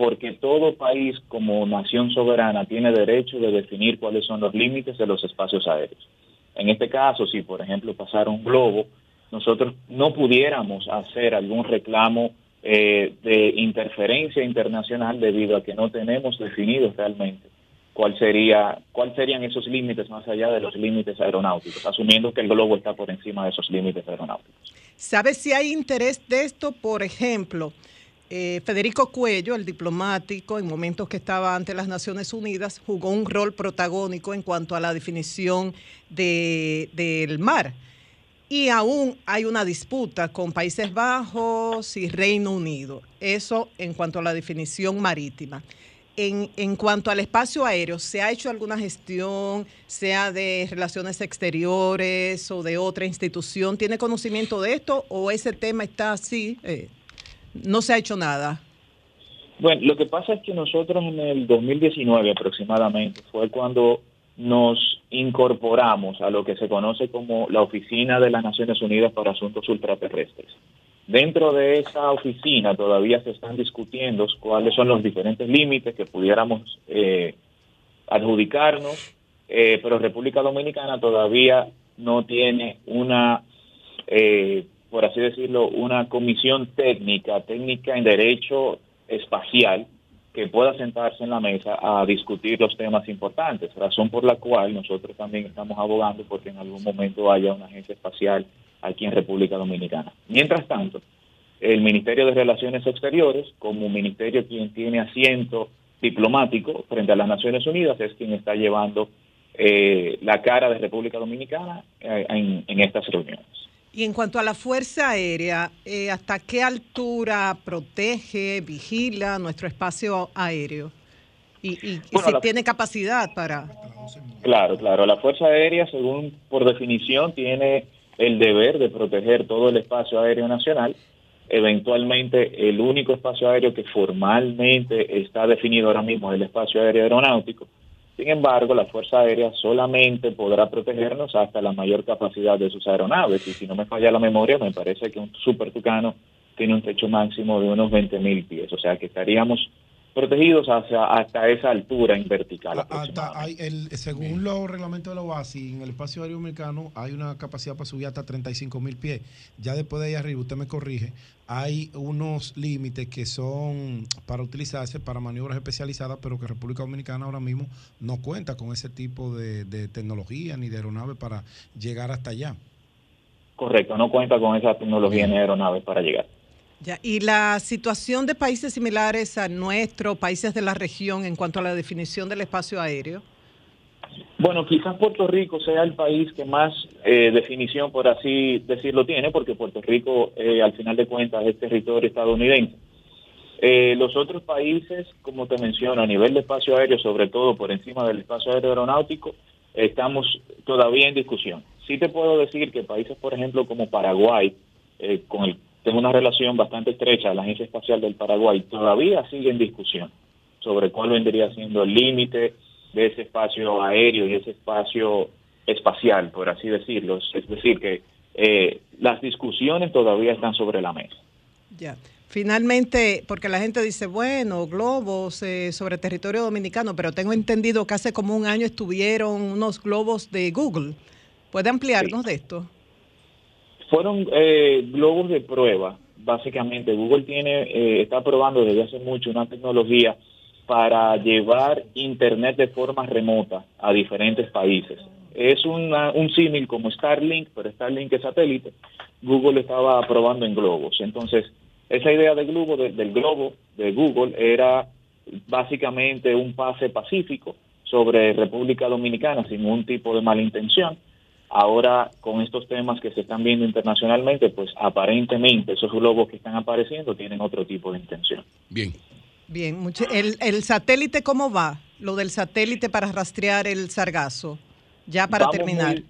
porque todo país como nación soberana tiene derecho de definir cuáles son los límites de los espacios aéreos. En este caso, si por ejemplo pasara un globo, nosotros no pudiéramos hacer algún reclamo eh, de interferencia internacional debido a que no tenemos definidos realmente cuál sería cuál serían esos límites más allá de los límites aeronáuticos, asumiendo que el globo está por encima de esos límites aeronáuticos. ¿Sabes si hay interés de esto, por ejemplo? Eh, Federico Cuello, el diplomático, en momentos que estaba ante las Naciones Unidas, jugó un rol protagónico en cuanto a la definición del mar. Y aún hay una disputa con Países Bajos y Reino Unido. Eso en cuanto a la definición marítima. En, cuanto al espacio aéreo, ¿se ha hecho alguna gestión, sea de relaciones exteriores o de otra institución? ¿Tiene conocimiento de esto o ese tema está así? Eh, no se ha hecho nada. Bueno, lo que pasa es que nosotros en el 2019 aproximadamente fue cuando nos incorporamos a lo que se conoce como la Oficina de las Naciones Unidas para Asuntos Ultraterrestres. Dentro de esa oficina todavía se están discutiendo cuáles son los diferentes límites que pudiéramos eh, adjudicarnos, eh, pero República Dominicana todavía no tiene una eh, por así decirlo, una comisión técnica, técnica en derecho espacial, que pueda sentarse en la mesa a discutir los temas importantes, razón por la cual nosotros también estamos abogando porque en algún momento haya una agencia espacial aquí en República Dominicana. Mientras tanto, el Ministerio de Relaciones Exteriores, como ministerio quien tiene asiento diplomático frente a las Naciones Unidas, es quien está llevando eh, la cara de República Dominicana eh, en estas reuniones. Y en cuanto a la Fuerza Aérea, eh, ¿hasta qué altura protege, vigila nuestro espacio aéreo? Y, y, si tiene capacidad para... Claro, claro. La Fuerza Aérea, según por definición, tiene el deber de proteger todo el espacio aéreo nacional. Eventualmente, el único espacio aéreo que formalmente está definido ahora mismo es el espacio aéreo aeronáutico sin embargo, la Fuerza Aérea solamente podrá protegernos hasta la mayor capacidad de sus aeronaves. Y si no me falla la memoria, me parece que un Super Tucano tiene un techo máximo de unos 20.000 pies. O sea que estaríamos protegidos hacia, hasta esa altura en vertical. hay el, según los reglamentos de la OASI, en el espacio aéreo americano hay una capacidad para subir hasta 35 mil pies. Ya después de ahí arriba, usted me corrige, hay unos límites que son para utilizarse para maniobras especializadas, pero que República Dominicana ahora mismo no cuenta con ese tipo de, de tecnología ni de aeronave para llegar hasta allá. Correcto, no cuenta con esa tecnología ni aeronaves para llegar. ¿Y la situación de países similares a nuestro, países de la región, en cuanto a la definición del espacio aéreo? Bueno, quizás Puerto Rico sea el país que más eh, definición, por así decirlo, tiene, porque Puerto Rico, eh, al final de cuentas, es territorio estadounidense. Eh, los otros países, como te menciono, a nivel de espacio aéreo, sobre todo por encima del espacio aéreo aeronáutico, estamos todavía en discusión. Sí te puedo decir que países, por ejemplo, como Paraguay, con el tengo una relación bastante estrecha, la Agencia Espacial del Paraguay todavía sigue en discusión sobre cuál vendría siendo el límite de ese espacio aéreo y ese espacio espacial, por así decirlo. Es decir, que eh, las discusiones todavía están sobre la mesa. Ya. Finalmente, porque la gente dice, bueno, globos eh, sobre territorio dominicano, pero tengo entendido que hace como un año estuvieron unos globos de Google. ¿Puede ampliarnos de esto? Fueron eh, globos de prueba, básicamente. Google tiene, eh, está probando desde hace mucho una tecnología para llevar Internet de forma remota a diferentes países. Es un símil como Starlink, pero Starlink es satélite. Google estaba probando en globos. Entonces, esa idea del globo, del globo de Google era básicamente un pase pacífico sobre República Dominicana sin ningún tipo de mala intención Ahora, con estos temas que se están viendo internacionalmente, pues aparentemente esos globos que están apareciendo tienen otro tipo de intención. Bien. Bien, ¿El, ¿el, satélite cómo va? Lo del satélite para rastrear el sargazo. Ya para terminar.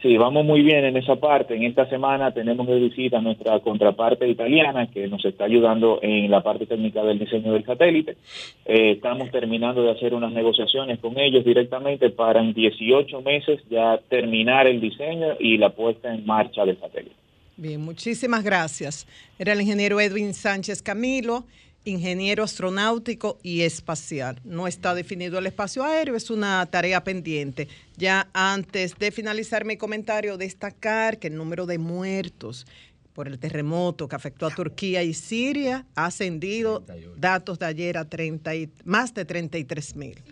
Sí, vamos muy bien en esa parte. En esta semana tenemos de visita a nuestra contraparte italiana que nos está ayudando en la parte técnica del diseño del satélite. Eh, estamos terminando de hacer unas negociaciones con ellos directamente para en 18 meses ya terminar el diseño y la puesta en marcha del satélite. Bien, muchísimas gracias. Era el ingeniero Edwin Sánchez Camilo ingeniero astronáutico y espacial. No está definido el espacio aéreo, es una tarea pendiente. Ya antes de finalizar mi comentario, destacar que el número de muertos por el terremoto que afectó a Turquía y Siria ha ascendido, datos de ayer, a 30 más de 33 mil.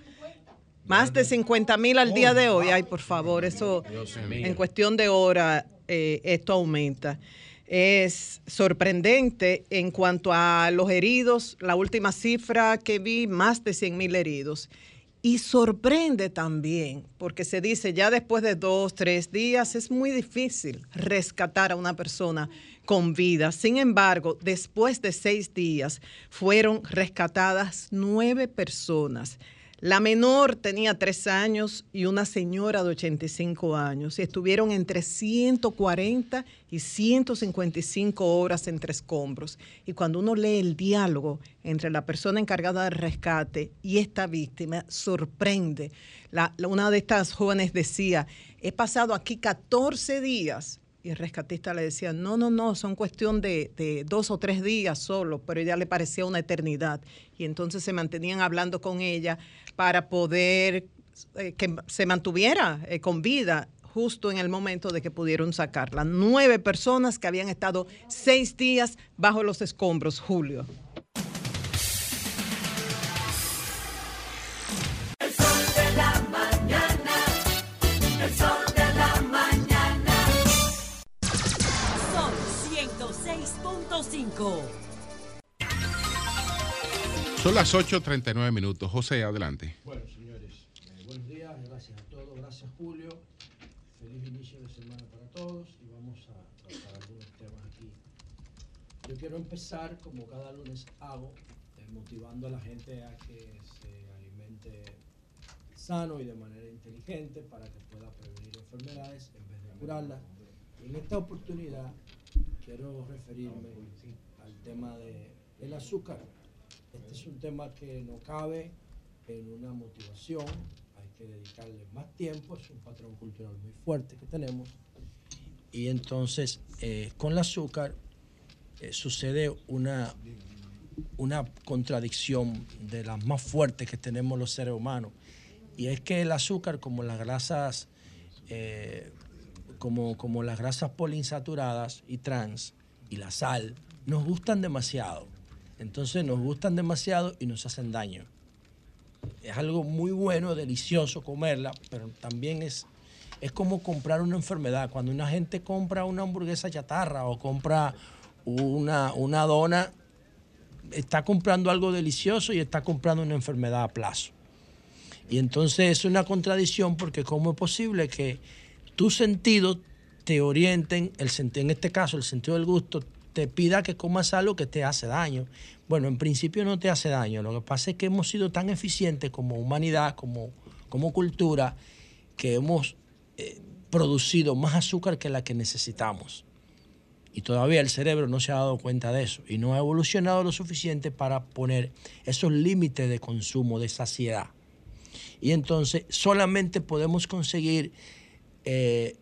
Más de 50 mil al día de hoy. Ay, por favor, eso en cuestión de hora, eh, esto aumenta es sorprendente en cuanto a los heridos. La última cifra que vi, más de 100 mil heridos. Y sorprende también, porque se dice ya después de dos, tres días es muy difícil rescatar a una persona con vida. Sin embargo, después de seis días fueron rescatadas nueve personas. La menor tenía tres años y una señora de 85 años. Estuvieron entre 140 y 155 horas entre escombros. Y cuando uno lee el diálogo entre la persona encargada del rescate y esta víctima, sorprende. una de estas jóvenes decía, he pasado aquí 14 días y el rescatista le decía, no, no, no, son cuestión de, dos o tres días solo, pero ella le parecía una eternidad. Y entonces se mantenían hablando con ella para poder eh, que se mantuviera eh, con vida justo en el momento de que pudieron sacarla. Nueve personas que habían estado seis días bajo los escombros, Julio. Son las 8.39 minutos. José, adelante. Bueno, señores, eh, buenos días, gracias a todos, gracias Julio. Feliz inicio de semana para todos y vamos a tratar algunos temas aquí. Yo quiero empezar, como cada lunes hago, eh, motivando a la gente a que se alimente sano y de manera inteligente para que pueda prevenir enfermedades en vez de curarlas. Y en esta oportunidad quiero referirme tema del azúcar este es un tema que no cabe en una motivación, hay que dedicarle más tiempo, es un patrón cultural muy fuerte que tenemos. Y entonces, eh, con el azúcar eh, sucede una, una contradicción de las más fuertes que tenemos los seres humanos. Y es que el azúcar, como las grasas, eh, como, como las grasas poliinsaturadas y trans y la sal, nos gustan demasiado. Entonces nos gustan demasiado y nos hacen daño. Es algo muy bueno, delicioso comerla, pero también es, es como comprar una enfermedad. Cuando una gente compra una hamburguesa chatarra o compra una, una dona, está comprando algo delicioso y está comprando una enfermedad a plazo. Y entonces es una contradicción porque cómo es posible que tus sentidos te orienten, el, en este caso el sentido del gusto, te pida que comas algo que te hace daño. Bueno, en principio no te hace daño. Lo que pasa es que hemos sido tan eficientes como humanidad, como, como cultura, que hemos eh, producido más azúcar que la que necesitamos. Y todavía el cerebro no se ha dado cuenta de eso y no ha evolucionado lo suficiente para poner esos límites de consumo, de saciedad. Y entonces solamente podemos conseguir eh,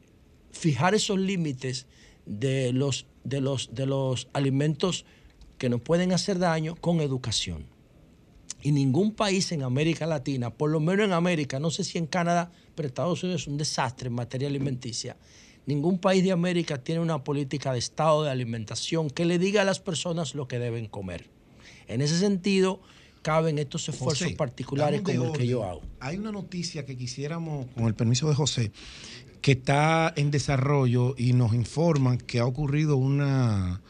fijar esos límites de los de los, de los alimentos que nos pueden hacer daño con educación. Y ningún país en América Latina, por lo menos en América, no sé si en Canadá, pero Estados Unidos es un desastre en materia alimenticia. Ningún país de América tiene una política de estado de alimentación que le diga a las personas lo que deben comer. En ese sentido, caben estos esfuerzos particulares como el que yo hago. Hay una noticia que quisiéramos, con el permiso de José, que está en desarrollo y nos informan que ha ocurrido una,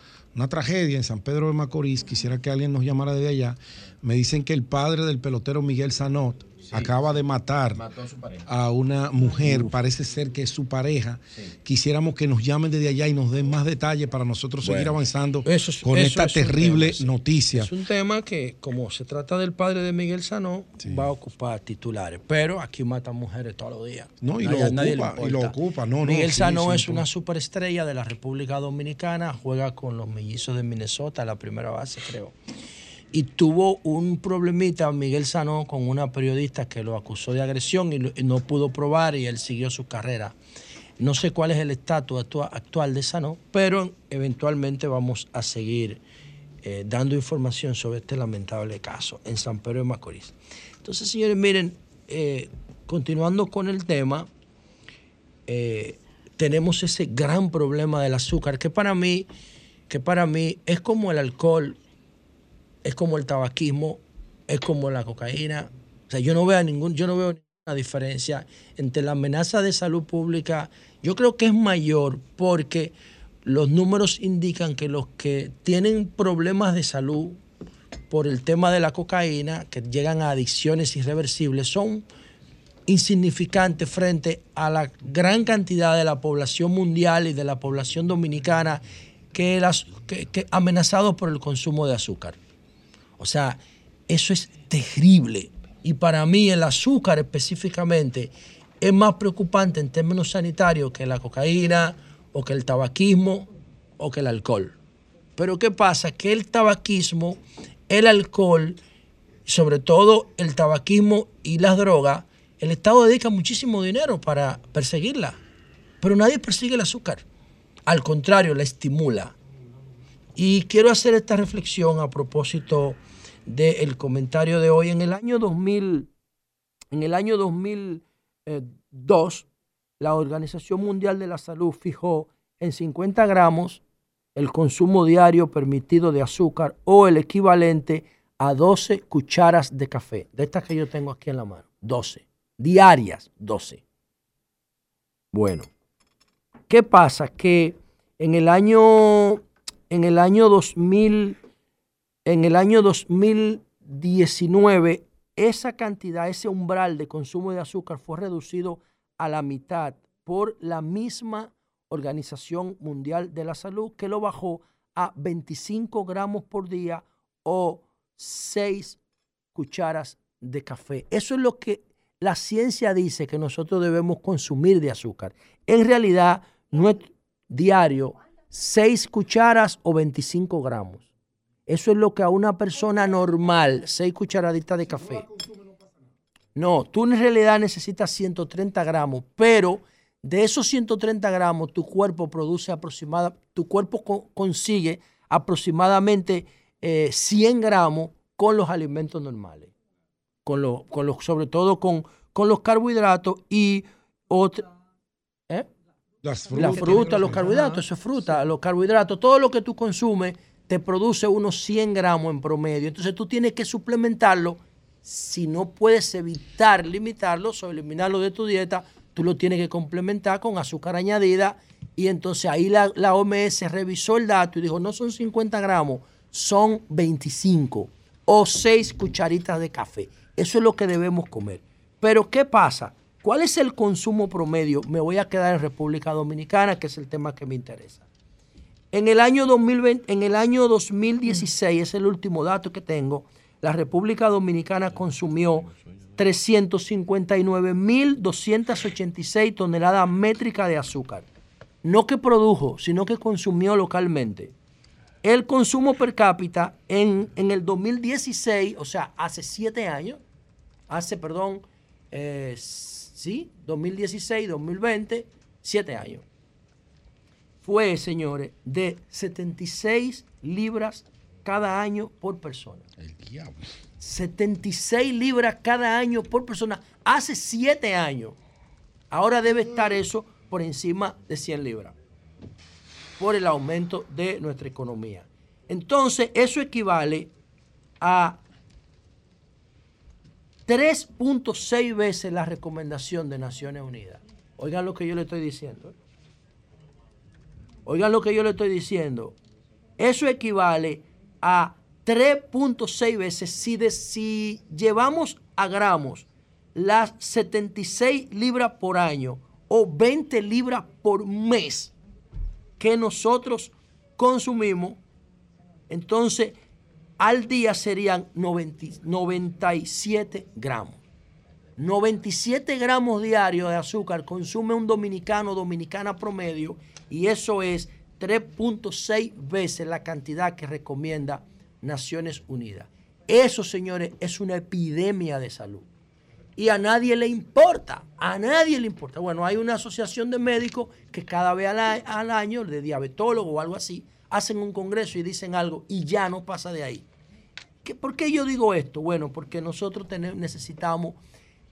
tragedia en San Pedro de Macorís. Quisiera que alguien nos llamara de allá. Me dicen que el padre del pelotero Miguel Acaba de matar a, una mujer, parece ser que es su pareja. Quisiéramos que nos llamen desde allá y nos den más detalles para nosotros seguir avanzando con esta terrible noticia. Es un tema que, como se trata del padre de Miguel Sanó, va a ocupar titulares. Pero aquí matan mujeres todos los días. No, y, lo, ocupa, y lo ocupa, no, Miguel Sanó es una superestrella de la República Dominicana, juega con los mellizos de Minnesota, la primera base, creo y tuvo un problemita Miguel Sanó con una periodista que lo acusó de agresión y no pudo probar y él siguió su carrera. No sé cuál es el estatus actual de Sanó, pero eventualmente vamos a seguir eh, dando información sobre este lamentable caso en San Pedro de Macorís. Entonces, señores, miren, eh, continuando con el tema, eh, tenemos ese gran problema del azúcar que para mí, que para mí es como el alcohol es como el tabaquismo, es como la cocaína. O sea, yo no veo ningún, yo no veo ninguna diferencia entre la amenaza de salud pública. Yo creo que es mayor porque los números indican que los que tienen problemas de salud por el tema de la cocaína, que llegan a adicciones irreversibles, son insignificantes frente a la gran cantidad de la población mundial y de la población dominicana que, las, que amenazados por el consumo de azúcar. O sea, eso es terrible. Y para mí el azúcar específicamente es más preocupante en términos sanitarios que la cocaína o que el tabaquismo o que el alcohol. Pero ¿qué pasa? Que el tabaquismo, el alcohol, sobre todo el tabaquismo y las drogas, el Estado dedica muchísimo dinero para perseguirla. Pero nadie persigue el azúcar. Al contrario, la estimula. Y quiero hacer esta reflexión a propósito del comentario de hoy. En el año 2000, en el año 2002, la Organización Mundial de la Salud fijó en 50 gramos el consumo diario permitido de azúcar o el equivalente a 12 cucharas de café. De estas que yo tengo aquí en la mano. 12. Diarias, 12. Bueno, ¿qué pasa? Que en el año, en el año 2000, en el año 2019 esa cantidad, ese umbral de consumo de azúcar fue reducido a la mitad por la misma Organización Mundial de la Salud que lo bajó a 25 gramos por día o 6 cucharas de café. Eso es lo que la ciencia dice que nosotros debemos consumir de azúcar. En realidad, no es diario 6 cucharas o 25 gramos. Eso es lo que a una persona normal, seis cucharaditas de café. No, tú en realidad necesitas 130 gramos, pero de esos 130 gramos tu cuerpo produce aproximadamente, tu cuerpo consigue aproximadamente 100 eh, gramos con los alimentos normales, con lo, con los, sobre todo con, con los carbohidratos y otra, ¿eh? Las frutas, la fruta, los carbohidratos, eso es fruta, los carbohidratos, todo lo que tú consumes te produce unos 100 gramos en promedio. Entonces tú tienes que suplementarlo. Si no puedes evitar limitarlo o eliminarlo de tu dieta, tú lo tienes que complementar con azúcar añadida. Y entonces ahí la, la OMS revisó el dato y dijo, no son 50 gramos, son 25 o 6 cucharitas de café. Eso es lo que debemos comer. Pero ¿qué pasa? ¿Cuál es el consumo promedio? Me voy a quedar en República Dominicana, que es el tema que me interesa. En el año, 2020, en el año 2016, es el último dato que tengo, la República Dominicana consumió 359.286 toneladas métricas de azúcar. No que produjo, sino que consumió localmente. El consumo per cápita en, el 2016, o sea, hace siete años, hace, perdón, eh, sí, 2016, 2020, siete años fue, señores, de 76 libras cada año por persona. El diablo. 76 libras cada año por persona hace 7 años. Ahora debe estar eso por encima de 100 libras por el aumento de nuestra economía. Entonces, eso equivale a 3.6 veces la recomendación de Naciones Unidas. Oigan lo que yo le estoy diciendo. ¿eh? Oigan lo que yo le estoy diciendo. Eso equivale a 3.6 veces si, si llevamos a gramos las 76 libras por año o 20 libras por mes que nosotros consumimos, entonces al día serían 97 gramos. 97 gramos diarios de azúcar consume un dominicano dominicana promedio y eso es 3.6 veces la cantidad que recomienda Naciones Unidas. Eso, señores, es una epidemia de salud. Y a nadie le importa, a nadie le importa. Bueno, hay una asociación de médicos que cada vez al, año, de diabetólogos o algo así, hacen un congreso y dicen algo y ya no pasa de ahí. ¿Por qué yo digo esto? Bueno, porque nosotros necesitamos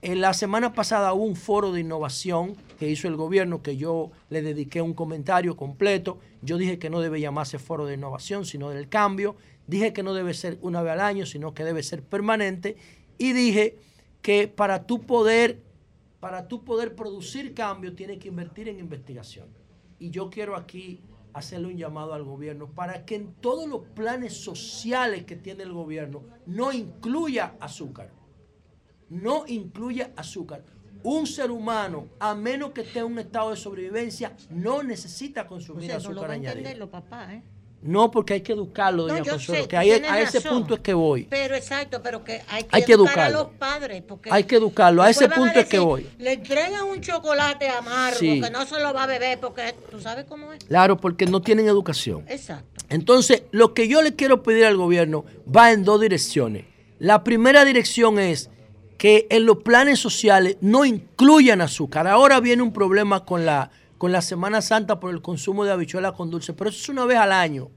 en la semana pasada hubo un foro de innovación que hizo el gobierno que yo le dediqué un comentario completo. Yo dije que no debe llamarse foro de innovación, sino del cambio. Dije que no debe ser una vez al año, sino que debe ser permanente. Y dije que para tú poder, para tú poder producir cambio, tienes que invertir en investigación. Y yo quiero aquí hacerle un llamado al gobierno para que en todos los planes sociales que tiene el gobierno no incluya azúcar no incluye azúcar. Un ser humano, a menos que esté en un estado de sobrevivencia, no necesita consumir azúcar añadido. papá, ¿eh? No, porque hay que educarlo, doña Consuelo, que a ese punto es que voy. Pero exacto, pero que hay que, educar a los padres. Porque hay que educarlo, a ese punto es que voy. Le entregan un chocolate amargo que no se lo va a beber porque tú sabes cómo es. Claro, porque no tienen educación. Exacto. Entonces, lo que yo le quiero pedir al gobierno va en dos direcciones. La primera dirección es que en los planes sociales no incluyan azúcar. Ahora viene un problema con la, con la Semana Santa por el consumo de habichuelas con dulce, pero eso es una vez al año.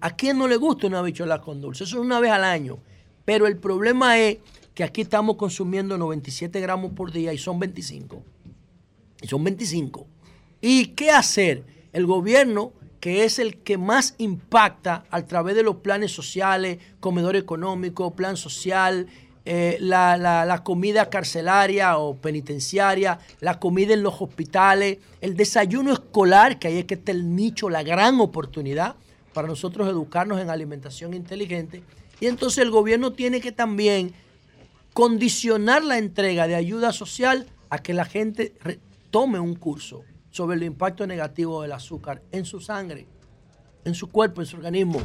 ¿A quién no le gusta una habichuela con dulce? Eso es una vez al año. Pero el problema es que aquí estamos consumiendo 97 gramos por día y son 25. Y son 25. ¿Y qué hacer? El gobierno, que es el que más impacta a través de los planes sociales, comedor económico, plan social, eh, la, comida carcelaria o penitenciaria, la comida en los hospitales, el desayuno escolar, que ahí es que está el nicho, la gran oportunidad para nosotros educarnos en alimentación inteligente. Y entonces el gobierno tiene que también condicionar la entrega de ayuda social a que la gente tome un curso sobre el impacto negativo del azúcar en su sangre, en su cuerpo, en su organismo,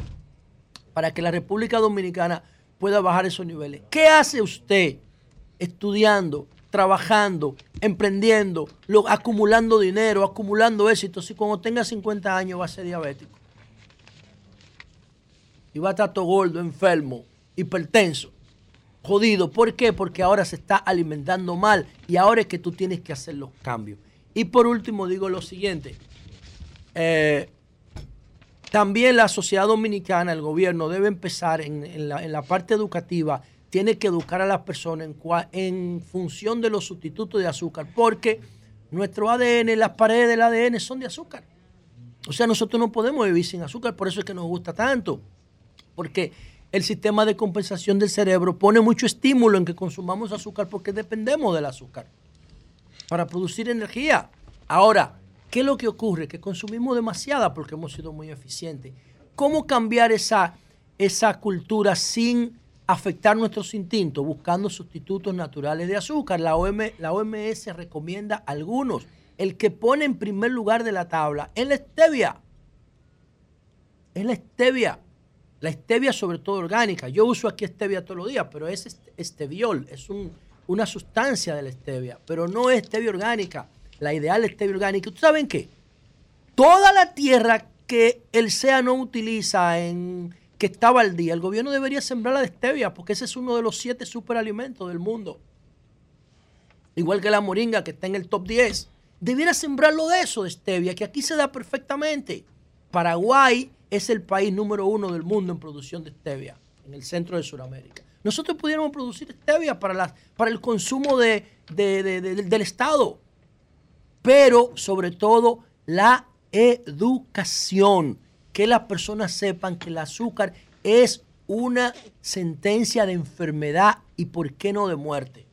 para que la República Dominicana pueda bajar esos niveles. ¿Qué hace usted estudiando, trabajando, emprendiendo, acumulando dinero, acumulando éxito, si cuando tenga 50 años va a ser diabético? Y va a estar todo gordo, enfermo, hipertenso, jodido. ¿Por qué? Porque ahora se está alimentando mal y ahora es que tú tienes que hacer los cambios. Y por último digo lo siguiente. Eh, también la sociedad dominicana, el gobierno debe empezar en, la, parte educativa, tiene que educar a las personas en, función de los sustitutos de azúcar, porque nuestro ADN, las paredes del ADN son de azúcar. O sea, nosotros no podemos vivir sin azúcar, por eso es que nos gusta tanto, porque el sistema de compensación del cerebro pone mucho estímulo en que consumamos azúcar porque dependemos del azúcar para producir energía. Ahora, ¿Qué es lo que ocurre? Que consumimos demasiada porque hemos sido muy eficientes. ¿Cómo cambiar esa, esa cultura sin afectar nuestros instintos? Buscando sustitutos naturales de azúcar. La, OMS recomienda algunos. El que pone en primer lugar de la tabla es la stevia. Es la stevia. La stevia sobre todo orgánica. Yo uso aquí stevia todos los días, pero es esteviol. Es una sustancia de la stevia, pero no es stevia orgánica la ideal stevia orgánica. ¿Tú saben qué? Toda la tierra que el SEA no utiliza en que estaba al día, el gobierno debería sembrarla de stevia porque ese es uno de los siete superalimentos del mundo. Igual que la moringa que está en el top 10. Debiera sembrarlo de eso, de stevia, que aquí se da perfectamente. Paraguay es el país número uno del mundo en producción de stevia, en el centro de Sudamérica. Nosotros pudiéramos producir stevia para, para el consumo de, del Estado pero sobre todo la educación, que las personas sepan que el azúcar es una sentencia de enfermedad y por qué no de muerte.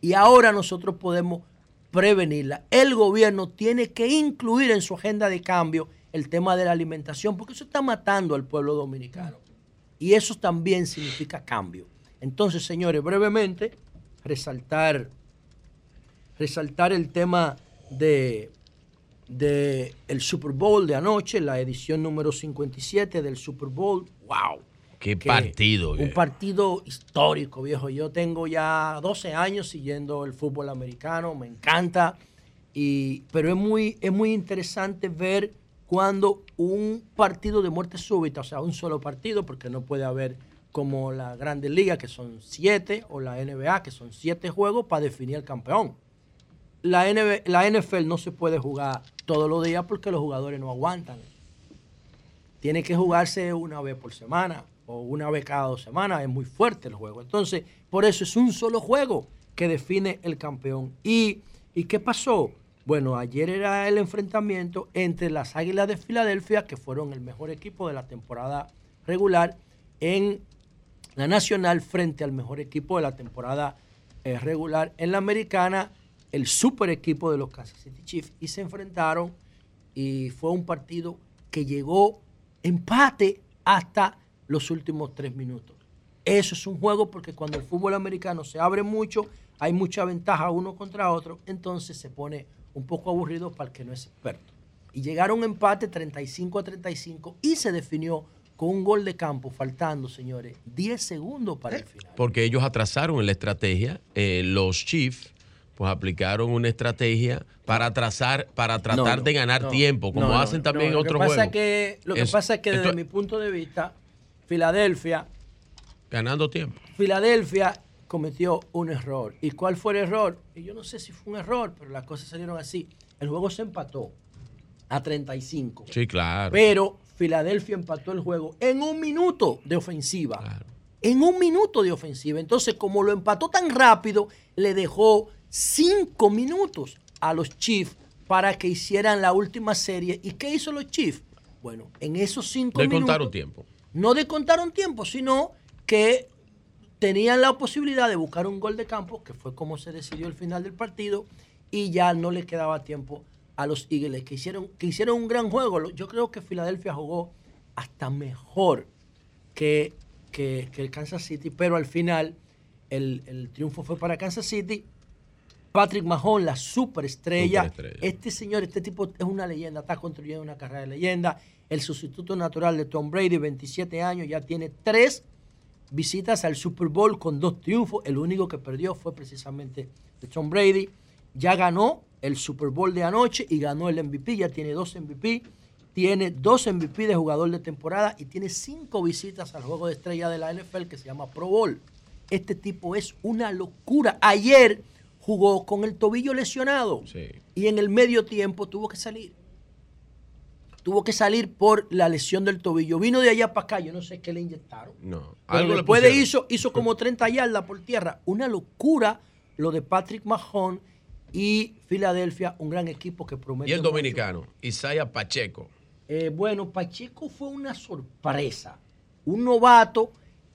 Y ahora nosotros podemos prevenirla. El gobierno tiene que incluir en su agenda de cambio el tema de la alimentación, porque eso está matando al pueblo dominicano. Y eso también significa cambio. Entonces, señores, brevemente, resaltar resaltar el tema de, de el Super Bowl de anoche, la edición número 57 del Super Bowl. ¡Wow! Qué partido. Un partido histórico, viejo. Yo tengo ya 12 años siguiendo el fútbol americano, me encanta. Y, pero es muy, es muy interesante ver cuando un partido de muerte súbita, o sea, un solo partido, porque no puede haber como la Grandes Ligas, que son siete, o la NBA, que son siete juegos para definir el campeón. La, la NFL no se puede jugar todos los días porque los jugadores no aguantan. Tiene que jugarse una vez por semana o una vez cada dos semanas. Es muy fuerte el juego. Entonces, por eso es un solo juego que define el campeón. ¿Y, ¿y qué pasó? Bueno, ayer era el enfrentamiento entre las Águilas de Filadelfia, que fueron el mejor equipo de la temporada regular, en la Nacional frente al mejor equipo de la temporada eh, regular en la Americana, el super equipo de los Kansas City Chiefs, y se enfrentaron y fue un partido que llegó empate hasta los últimos tres minutos. Eso es un juego porque cuando el fútbol americano se abre mucho, hay mucha ventaja uno contra otro, entonces se pone un poco aburrido para el que no es experto. Y llegaron empate 35 a 35 y se definió con un gol de campo, faltando, señores, 10 segundos para el final. Porque ellos atrasaron en la estrategia. Eh, los Chiefs, pues aplicaron una estrategia para atrasar, para tratar de ganar tiempo, como hacen también en otros juegos. Que, lo que pasa es que desde mi punto de vista, Filadelfia. Ganando tiempo. Filadelfia cometió un error. ¿Y cuál fue el error? Y yo no sé si fue un error, pero las cosas salieron así. El juego se empató a 35. Sí, claro. Pero Filadelfia empató el juego en un minuto de ofensiva. En un minuto de ofensiva. Entonces, como lo empató tan rápido, le dejó cinco minutos a los Chiefs para que hicieran la última serie. ¿Y qué hizo los Chiefs? Bueno, en esos cinco minutos. contaron tiempo. No descontaron tiempo, sino que tenían la posibilidad de buscar un gol de campo, que fue como se decidió el final del partido, y ya no le quedaba tiempo a los Eagles, que hicieron, que hicieron un gran juego. Yo creo que Filadelfia jugó hasta mejor que, que, el Kansas City, pero al final el, triunfo fue para Kansas City. Patrick Mahon, la superestrella. Este señor, este tipo es una leyenda, está construyendo una carrera de leyenda. El sustituto natural de Tom Brady, 27 años, ya tiene tres visitas al Super Bowl con dos triunfos. El único que perdió fue precisamente de Tom Brady. Ya ganó el Super Bowl de anoche y ganó el MVP, ya tiene dos MVP, tiene dos MVP de jugador de temporada y tiene cinco visitas al juego de estrella de la NFL que se llama Pro Bowl. Este tipo es una locura. Ayer jugó con el tobillo lesionado y en el medio tiempo tuvo que salir. Tuvo que salir por la lesión del tobillo. Vino de allá para acá, yo no sé qué le inyectaron. No. Pero después de hizo, hizo como 30 yardas por tierra. Una locura lo de Patrick Mahon y Filadelfia, un gran equipo que promete. ¿Y el dominicano? Isaiah Pacheco. Eh, bueno, Pacheco fue una sorpresa. Un novato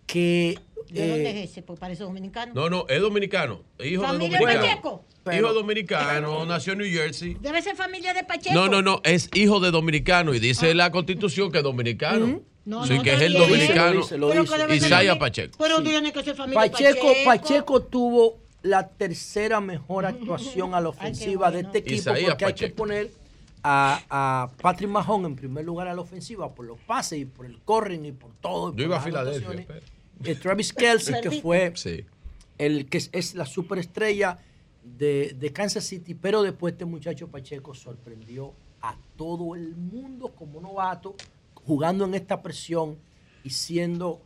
que. ¿De dónde es ese? Porque parece dominicano. No, no, es dominicano. Hijo de dominicano. Pacheco? hijo dominicano, nació en New Jersey. Debe ser familia de Pacheco. No, no, no, es hijo de dominicano y dice ah. la constitución que es dominicano. No, sí, que es el dominicano. Isaiah Pacheco. Pero tiene que ser familia Pacheco. Pacheco, Pacheco tuvo la tercera mejor actuación a la ofensiva de este equipo porque hay que poner a, Patrick Mahon en primer lugar a la ofensiva por los pases y por el corren y por todo. Yo iba a Filadelfia. Eh, Travis Kelsey, que fue el que es, la superestrella de, de, Kansas City, pero después este muchacho Pacheco sorprendió a todo el mundo como novato, jugando en esta presión y siendo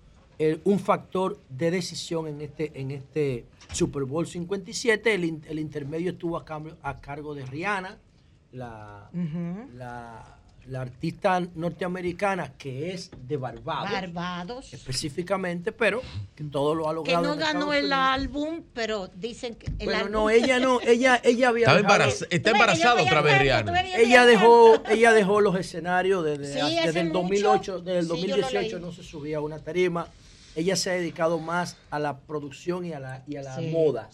un factor de decisión en este, en este Super Bowl 57. El, el intermedio estuvo a, cambio, a cargo de Rihanna, la, la, la, artista norteamericana que es de Barbados. Barbados. Específicamente, pero que todo lo ha logrado. Que no ganó el álbum, pero dicen que. El álbum... no, ella no, ella, ella había. está embarazada otra vez, Rihanna. Ella dejó, ella dejó los escenarios desde, desde el 2008, desde el 2018 no se subía a una tarima ella se ha dedicado más a la producción y a la, y a la moda.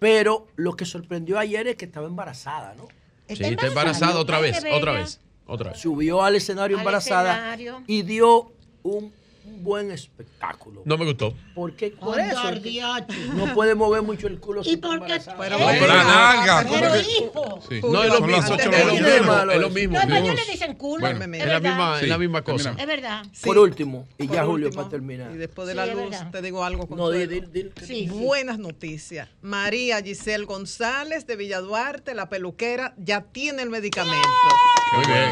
Pero lo que sorprendió ayer es que estaba embarazada, ¿no? Sí, está embarazada otra vez, otra vez, otra vez. Subió al escenario embarazada y dio un un buen espectáculo. No me gustó. Porque por eso no puede mover mucho el culo. ¿Y por qué? Pero, pero la larga. Pero hijo. Sí. No, es lo mismo. Es lo mismo. noche. Es lo mismo. No, pero ellos le dicen culo. Bueno, es Es la verdad. misma, es la misma cosa. Es verdad. Por último, y Por ya Julio para terminar. Y después de Sí, la es luz, verdad. te digo algo. No. Buenas noticias. María Giselle González de Villaduarte, la peluquera, ya tiene el medicamento.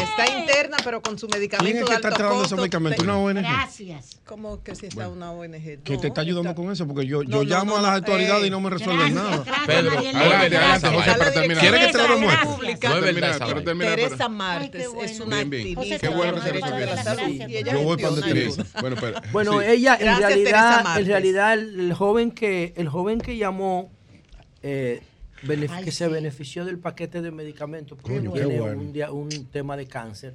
Está interna, pero con su medicamento ¿Quién es que está esos medicamentos? Te- ¿Una ONG? Gracias. ¿Cómo que si está una ONG? Que No, te está ayudando está- con eso, porque yo, yo No, no, llamo no, a las no, autoridades eh. y no me resuelven Gracias, nada. gracias, Pedro, adelante, adelante, gracias. José, para terminar. ¿Quiere que te la Teresa, demuestre? gracias. No es verdad Teresa Martes es bueno. una activista Qué bueno que se de la resuelve. salud Gracias. y ella Yo voy para. Teresa. Bueno, pero, Bueno, ella en Gracias, realidad, en realidad el joven que el joven que llamó eh, Ay, que se sí. benefició del paquete de medicamentos porque Coño, tiene bueno. un, un tema de cáncer.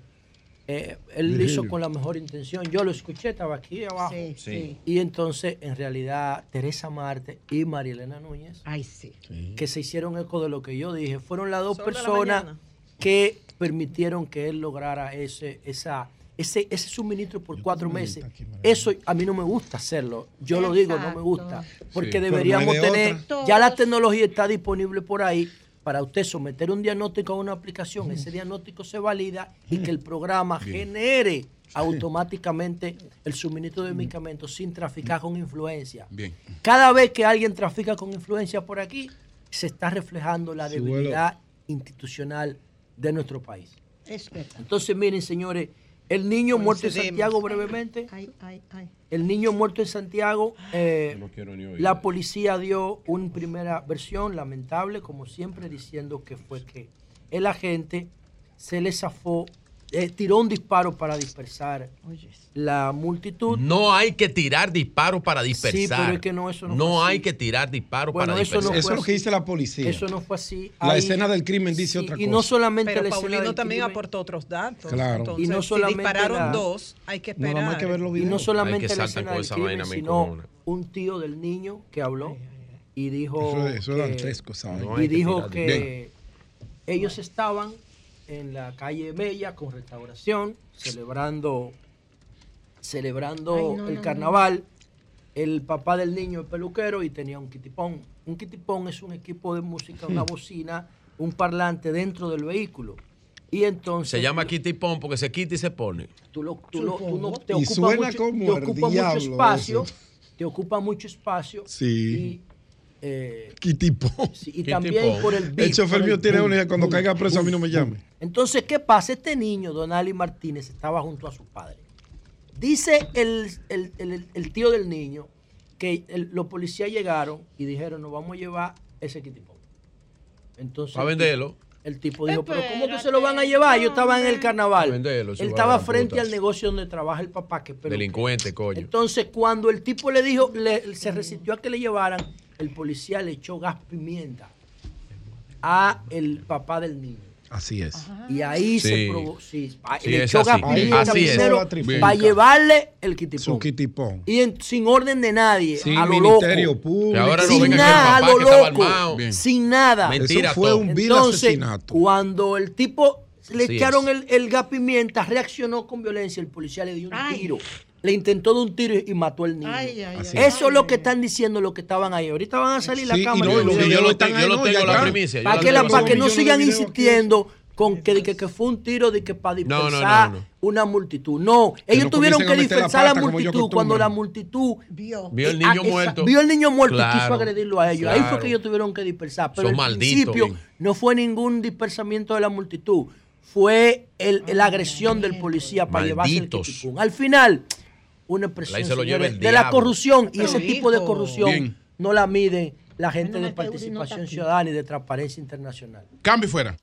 Eh, él lo hizo con la mejor intención. Yo lo escuché, estaba aquí abajo. Sí, sí. Y entonces, en realidad, Teresa Marte y María Elena Núñez, Ay, sí. que se hicieron eco de lo que yo dije, fueron las dos Sol de la personas que permitieron que él lograra ese, esa, ese, ese suministro por cuatro meses. Eso a mí no me gusta hacerlo. Yo lo digo, no me gusta. Porque Sí. Pero no deberíamos tener, otra. ya la tecnología está disponible por ahí para usted someter un diagnóstico a una aplicación, ese diagnóstico se valida y que el programa genere automáticamente el suministro de medicamentos sin traficar con influencia. Bien. Cada vez que alguien trafica con influencia por aquí, se está reflejando la Sí, debilidad institucional de nuestro país. Es verdad. Entonces, miren, señores, el niño muerto en. Santiago brevemente, Ay, ay, ay. el niño muerto en Santiago, eh, No quiero ni oír. la policía dio una primera versión lamentable, como siempre, diciendo que fue que el agente se le zafó, eh, tiró un disparo para dispersar la multitud. No hay que tirar disparos para dispersar. Sí, pero es que no, eso no fue así. hay que tirar disparos Bueno, para eso no dispersar. Eso es lo que dice la policía. Eso no fue así. La Ahí- escena del crimen dice sí, otra Y cosa. no solamente Pero la escena Paulino del también crimen, aportó otros datos. Claro. Entonces, Y no si solamente dispararon la- dos, hay que esperar. Más hay que ver los Y no solamente la saltan escena con del esa crimen, sino un tío del niño que habló y dijo Eso, eso es que- dantesco, ¿sabes? No y que dijo que ellos estaban en la calle Bella con restauración celebrando celebrando Ay, no, el no, carnaval. El papá del niño es peluquero y tenía un kitipón. Un kitipón es un equipo de música, una bocina, un parlante dentro del vehículo. Y entonces Se llama Kitty Pon porque se quita y se pone. tú, lo, tú, lo- tú no, te Y ocupa suena mucho, como te el ocupa mucho diablo espacio, eso. te ocupa mucho espacio Sí. Eh, Kitipón. sí, y ¿Qué también tipo? por el El beat, chofer mío tiene una idea, cuando caiga preso a mí no me llame. Entonces, ¿qué pasa? Este niño, Donali Martínez, estaba junto a su padre. Dice el, el- el- el tío del niño que el- los policías llegaron y dijeron, nos vamos a llevar ese kitipón. Entonces, Para venderlo. el tipo dijo, pero ¿cómo que se lo van a llevar? Yo estaba en el carnaval. Venderlo, eso Él a estaba frente putas. al negocio donde trabaja el papá, que. Delincuente, coño. Entonces, cuando el tipo le dijo, le- se resistió a que le llevaran, el policía le echó gas pimienta a el papá del niño. Así es. Y ahí se probó, sí, pa- Sí, le echó gas pimienta para llevarle el Su kitipón. kitipón. Y en- sin orden de nadie, Sin a lo ministerio loco. público. Que ahora no sin nada, a lo loco. Sin nada. Mentira Eso fue todo. un vil Entonces, asesinato. cuando el tipo le Así echaron el, el gas pimienta, reaccionó con violencia, el policía le dio un Ay. tiro. Le intentó dar un tiro y mató al niño. Ay, ay, Así ay. Eso es lo que están diciendo los que estaban ahí. Ahorita van a salir Sí, la cámara. no, y yo lo, yo lo no, tengo la primicia. Para que, tengo la, la para que no de sigan insistiendo con que, de que, que fue un tiro de que para No, no, dispersar no, no. una multitud. No, ellos no tuvieron que a meter la dispersar la multitud cuando la multitud Vio. Vio el eh, niño ah, esa- muerto. Vio el niño muerto y quiso agredirlo a ellos. Ahí fue que ellos tuvieron que dispersar. Pero al malditos, principio bien. no fue ningún dispersamiento de la multitud. Fue el, la agresión del policía para llevarse el Malditos. kitipún. Al final, una expresión se lo señores, de la corrupción. Y ese tipo de corrupción Bien. no la mide la gente de no participación ciudadana y de transparencia internacional. Cambio fuera.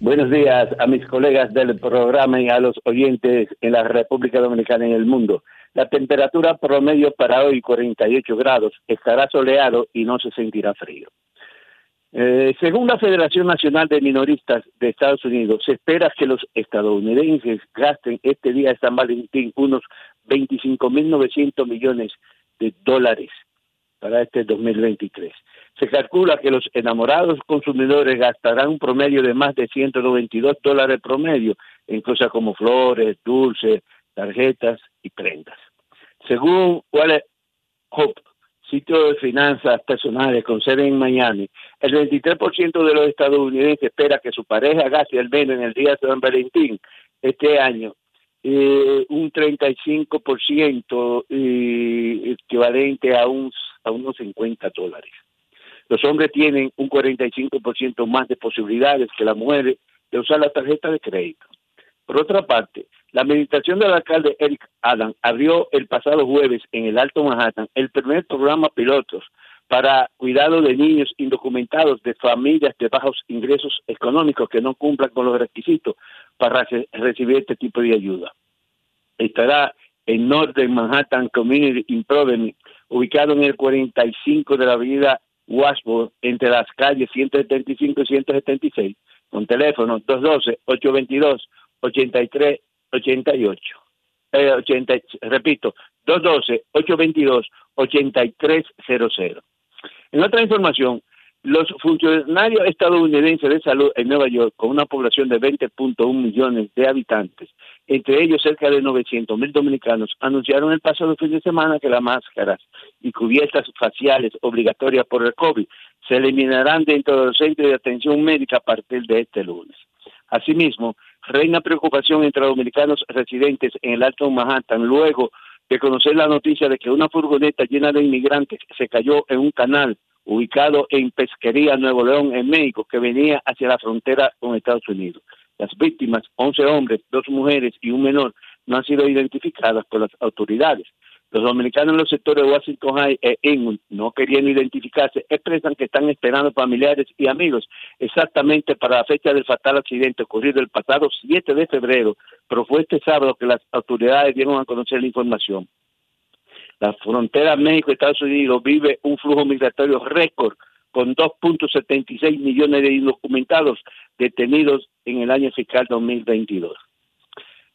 Buenos días a mis colegas del programa y a los oyentes en la República Dominicana y en el mundo. La temperatura promedio para hoy 48 grados, estará soleado y no se sentirá frío. Eh, según la Federación Nacional de Minoristas de Estados Unidos, se espera que los estadounidenses gasten este día de San Valentín unos 25.900 millones de dólares para este 2023. Se calcula que los enamorados consumidores gastarán un promedio de más de 192 dólares promedio en cosas como flores, dulces, tarjetas y prendas. Según Wallet Hope, sitio de finanzas personales con sede en Miami, el 23% de los estadounidenses espera que su pareja gaste al menos en el día de San Valentín este año eh, un 35% eh, equivalente a, un, a unos 50 dólares. Los hombres tienen un 45% más de posibilidades que las mujeres de usar la tarjeta de crédito. Por otra parte, la administración del alcalde Eric Adam abrió el pasado jueves en el Alto Manhattan el primer programa pilotos para cuidado de niños indocumentados de familias de bajos ingresos económicos que no cumplan con los requisitos para recibir este tipo de ayuda. Estará en Northern Manhattan Community Improvement, ubicado en el 45 de la avenida Washburn, entre las calles 175 y 176, con teléfono 212-822-8388. Eh, 80, repito, 212-822-8300. En otra información, los funcionarios estadounidenses de salud en Nueva York, con una población de 20.1 millones de habitantes, entre ellos cerca de 900 mil dominicanos, anunciaron el pasado fin de semana que las máscaras y cubiertas faciales obligatorias por el COVID se eliminarán dentro de los centros de atención médica a partir de este lunes. Asimismo, reina preocupación entre dominicanos residentes en el Alto Manhattan luego de conocer la noticia de que una furgoneta llena de inmigrantes se cayó en un canal ubicado en Pesquería, Nuevo León, en México, que venía hacia la frontera con Estados Unidos. Las víctimas, 11 hombres, dos mujeres y un menor, no han sido identificadas por las autoridades. Los dominicanos en los sectores de Washington High e Inwood, no queriendo identificarse, expresan que están esperando familiares y amigos exactamente para la fecha del fatal accidente ocurrido el pasado 7 de febrero, pero fue este sábado que las autoridades dieron a conocer la información. La frontera México-Estados Unidos vive un flujo migratorio récord con 2.76 millones de indocumentados detenidos en el año fiscal 2022.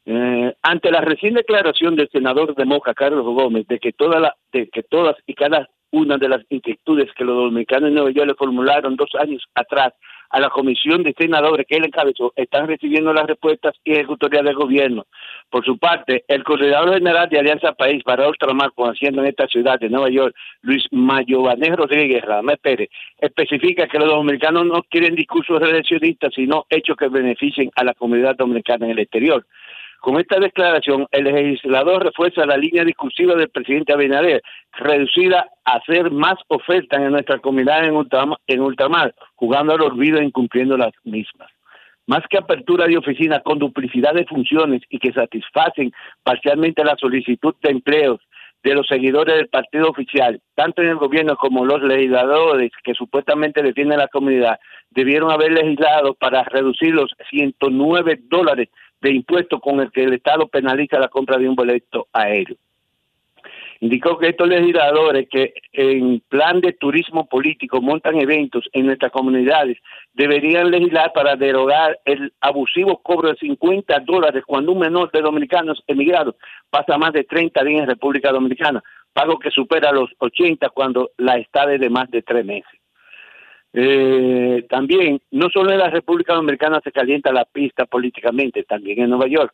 Eh, ante la recién declaración del senador de Moca, Carlos Gómez, de que, toda de que todas y cada una de las inquietudes que los dominicanos en Nueva York le formularon dos años atrás a la comisión de senadores que él encabezó están recibiendo las respuestas y ejecutoria del gobierno. Por su parte, el coordinador general de Alianza País para Ultramar, con haciendo en esta ciudad de Nueva York, Luis Mayovanés Rodríguez Ramírez Pérez, especifica que los dominicanos no quieren discursos reeleccionistas, sino hechos que beneficien a la comunidad dominicana en el exterior. Con esta declaración, el legislador refuerza la línea discursiva del presidente Abinader, reducida a hacer más ofertas en nuestra comunidad en ultramar, jugando al olvido e incumpliendo las mismas. Más que apertura de oficinas con duplicidad de funciones y que satisfacen parcialmente la solicitud de empleos de los seguidores del partido oficial, tanto en el gobierno como los legisladores que supuestamente defienden la comunidad, debieron haber legislado para reducir los 109 dólares de impuestos con el que el Estado penaliza la compra de un boleto aéreo. Indicó que estos legisladores que en plan de turismo político montan eventos en nuestras comunidades deberían legislar para derogar el abusivo cobro de 50 dólares cuando un menor de dominicanos emigrados pasa más de 30 días en República Dominicana, pago que supera los 80 cuando la está de más de tres meses. Eh, también, no solo en la República Dominicana se calienta la pista políticamente, también en Nueva York,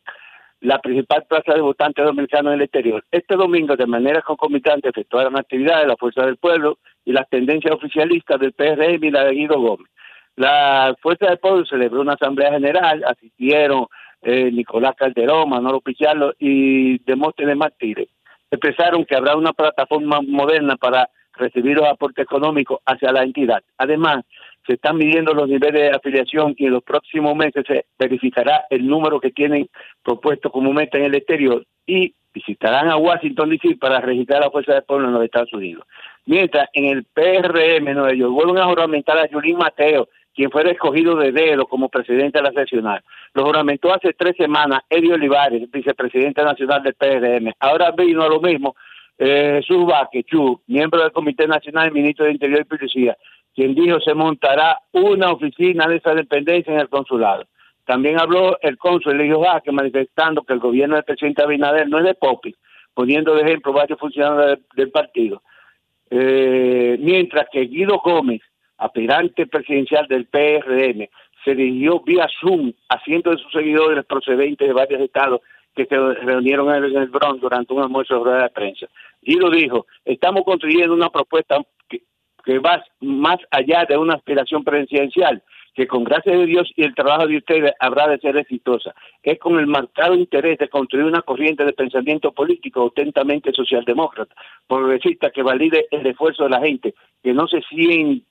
la principal plaza de votantes dominicanos en el exterior. Este domingo, de manera concomitante, efectuaron actividades de la Fuerza del Pueblo y las tendencias oficialistas del PRM y la de Guido Gómez. La Fuerza del Pueblo celebró una asamblea general, asistieron eh, Nicolás Calderón, Manolo Pichardo y Demóstenes Martínez. Expresaron que habrá una plataforma moderna para recibir los aportes económicos hacia la entidad. Además, se están midiendo los niveles de afiliación y en los próximos meses se verificará el número que tienen propuesto como meta en el exterior y visitarán a Washington DC para registrar la Fuerza del Pueblo en los Estados Unidos. Mientras en el PRM Nueva York vuelven a juramentar a Julín Mateo, quien fue escogido de dedo como presidente de la seccional. Lo juramentó hace tres semanas Eddie Olivares, vicepresidente nacional del PRM. Ahora vino a lo mismo eh, Jesús Vázquez, miembro del Comité Nacional y ministro de Interior y Policía, quien dijo se montará una oficina de esa dependencia en el consulado. También habló el cónsul Eligio Vázquez manifestando que el gobierno del presidente Abinader no es de Popi, poniendo de ejemplo varios funcionarios del, partido. eh, mientras que Guido Gómez, aspirante presidencial del PRM, se dirigió vía Zoom haciendo de sus seguidores procedentes de varios estados que se reunieron en el Bronx durante un almuerzo de rueda de prensa. Guido dijo, estamos construyendo una propuesta que, que va más allá de una aspiración presidencial, que con gracia de Dios y el trabajo de ustedes habrá de ser exitosa. Es con el marcado interés de construir una corriente de pensamiento político autentamente socialdemócrata, progresista que valide el esfuerzo de la gente, que no se siente,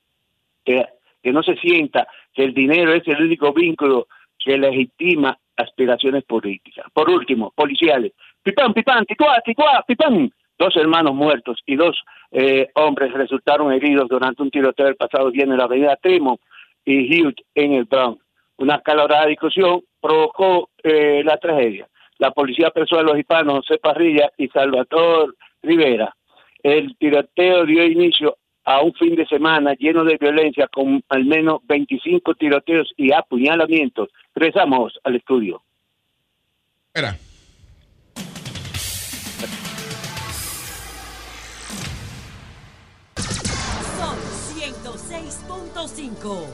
que no se sienta que el dinero es el único vínculo que legitima aspiraciones políticas. Por último, policiales. Pipán, pipán, ticuá, ticuá, pipán. Dos hermanos muertos y dos eh, hombres resultaron heridos durante un tiroteo el pasado viernes en la avenida Tremont y Hughes en el Bronx. Una calorada discusión provocó eh, la tragedia. La policía apresó a los hispanos José Parrilla y Salvador Rivera. El tiroteo dio inicio a un fin de semana lleno de violencia con al menos 25 tiroteos y apuñalamientos. Regresamos al estudio. Espera. 106.5.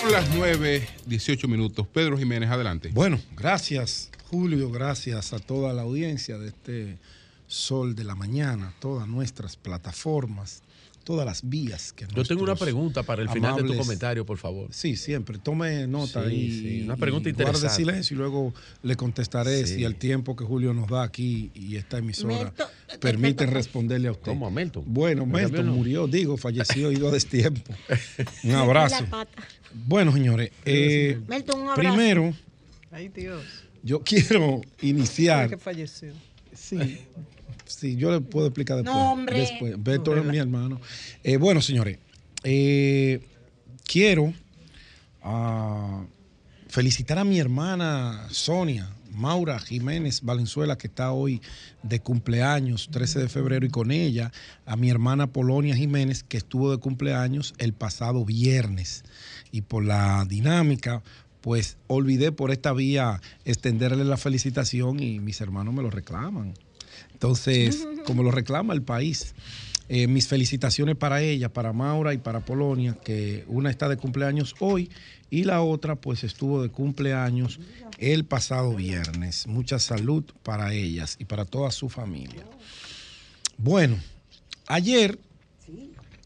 Son las 9, 18 minutos. Pedro Jiménez, adelante. Bueno, gracias Julio, gracias a toda la audiencia de este Sol de la Mañana, todas nuestras plataformas, todas las vías que Yo tengo una pregunta para el final de tu comentario, por favor. Sí, siempre. Tome nota Sí, y, sí, una y pregunta guarde interesante. silencio y luego le contestaré Sí. si el tiempo que Julio nos da aquí y esta emisora Melton, permite responderle a usted. ¿Cómo a Melton? Bueno, Melton murió, digo, falleció ido a destiempo. Un abrazo. Bueno, señores, eh, Melton, un abrazo. primero Ay, Dios. yo quiero iniciar. que falleció. Sí, sí, yo le puedo explicar después. No, hombre. después. Beto No, es mi hermano. Eh, bueno, señores, eh, quiero ah, felicitar a mi hermana Sonia, Maura Jiménez Valenzuela, que está hoy de cumpleaños, 13 de febrero, y con ella a mi hermana Polonia Jiménez, que estuvo de cumpleaños el pasado viernes. Y por la dinámica, pues olvidé por esta vía extenderle la felicitación y mis hermanos me lo reclaman. Entonces, como lo reclama el país, eh, mis felicitaciones para ella, para Maura y para Polonia, que una está de cumpleaños hoy y la otra pues estuvo de cumpleaños el pasado viernes. Mucha salud para ellas y para toda su familia. Bueno, ayer,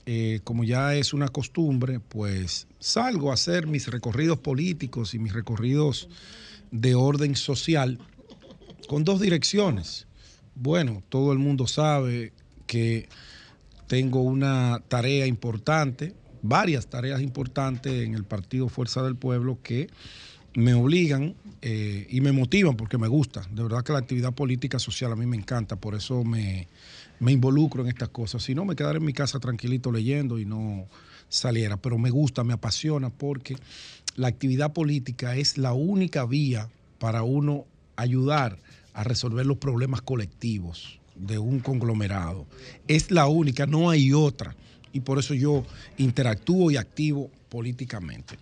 eh, como ya es una costumbre, pues salgo a hacer mis recorridos políticos y mis recorridos de orden social con dos direcciones. Bueno, todo el mundo sabe que tengo una tarea importante, varias tareas importantes en el Partido Fuerza del Pueblo que me obligan eh, y me motivan porque me gusta. De verdad que la actividad política social a mí me encanta, por eso me, me involucro en estas cosas. Si no, me quedaré en mi casa tranquilito leyendo y no saliera, pero me gusta, me apasiona porque la actividad política es la única vía para uno ayudar a resolver los problemas colectivos de un conglomerado. Es la única, no hay otra. Y por eso yo interactúo y activo políticamente.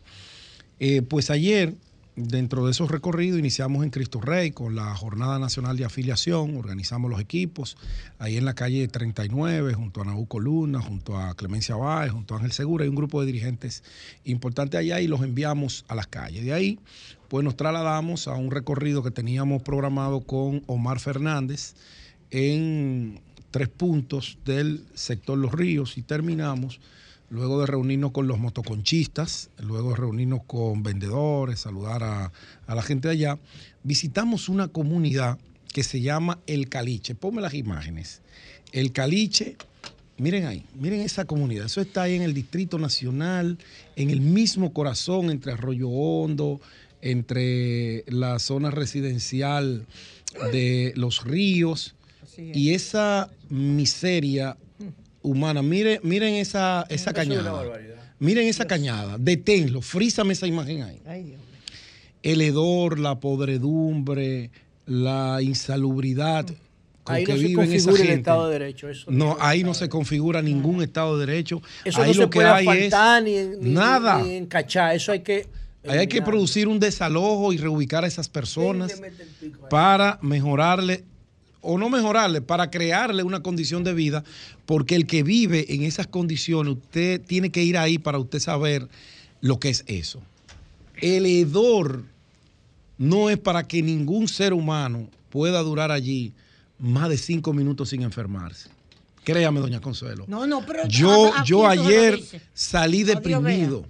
Eh, pues ayer, dentro de esos recorridos, iniciamos en Cristo Rey con la Jornada Nacional de Afiliación, organizamos los equipos, ahí en la calle 39, junto a Nabucco Luna, junto a Clemencia Báez, junto a Ángel Segura, hay un grupo de dirigentes importantes allá y los enviamos a las calles. De ahí, pues nos trasladamos a un recorrido que teníamos programado con Omar Fernández en tres puntos del sector Los Ríos y terminamos luego de reunirnos con los motoconchistas, luego de reunirnos con vendedores, saludar a, a la gente de allá, visitamos una comunidad que se llama El Caliche. Ponme las imágenes. El Caliche, miren ahí, miren esa comunidad. Eso está ahí en el Distrito Nacional, en el mismo corazón entre Arroyo Hondo, entre la zona residencial de Los Ríos. Y esa miseria humana, mire, miren esa, esa cañada. Miren esa cañada, deténlo, frízame esa imagen ahí. El hedor, la podredumbre, la insalubridad con Ahí que no se viven esa configura el. Estado de Derecho. Eso No, ahí no se configura ningún Estado de Derecho. Eso ahí no se lo que puede hay es ni, en- ni- nada. ni encachar. Eso hay que. Ahí hay que producir un desalojo y reubicar a esas personas para mejorarle o no mejorarle, para crearle una condición de vida, porque el que vive en esas condiciones, usted tiene que ir ahí para usted saber lo que es eso. El hedor no es para que ningún ser humano pueda durar allí más de cinco minutos sin enfermarse. Créame, doña Consuelo. No, no, pero yo, yo ayer salí deprimido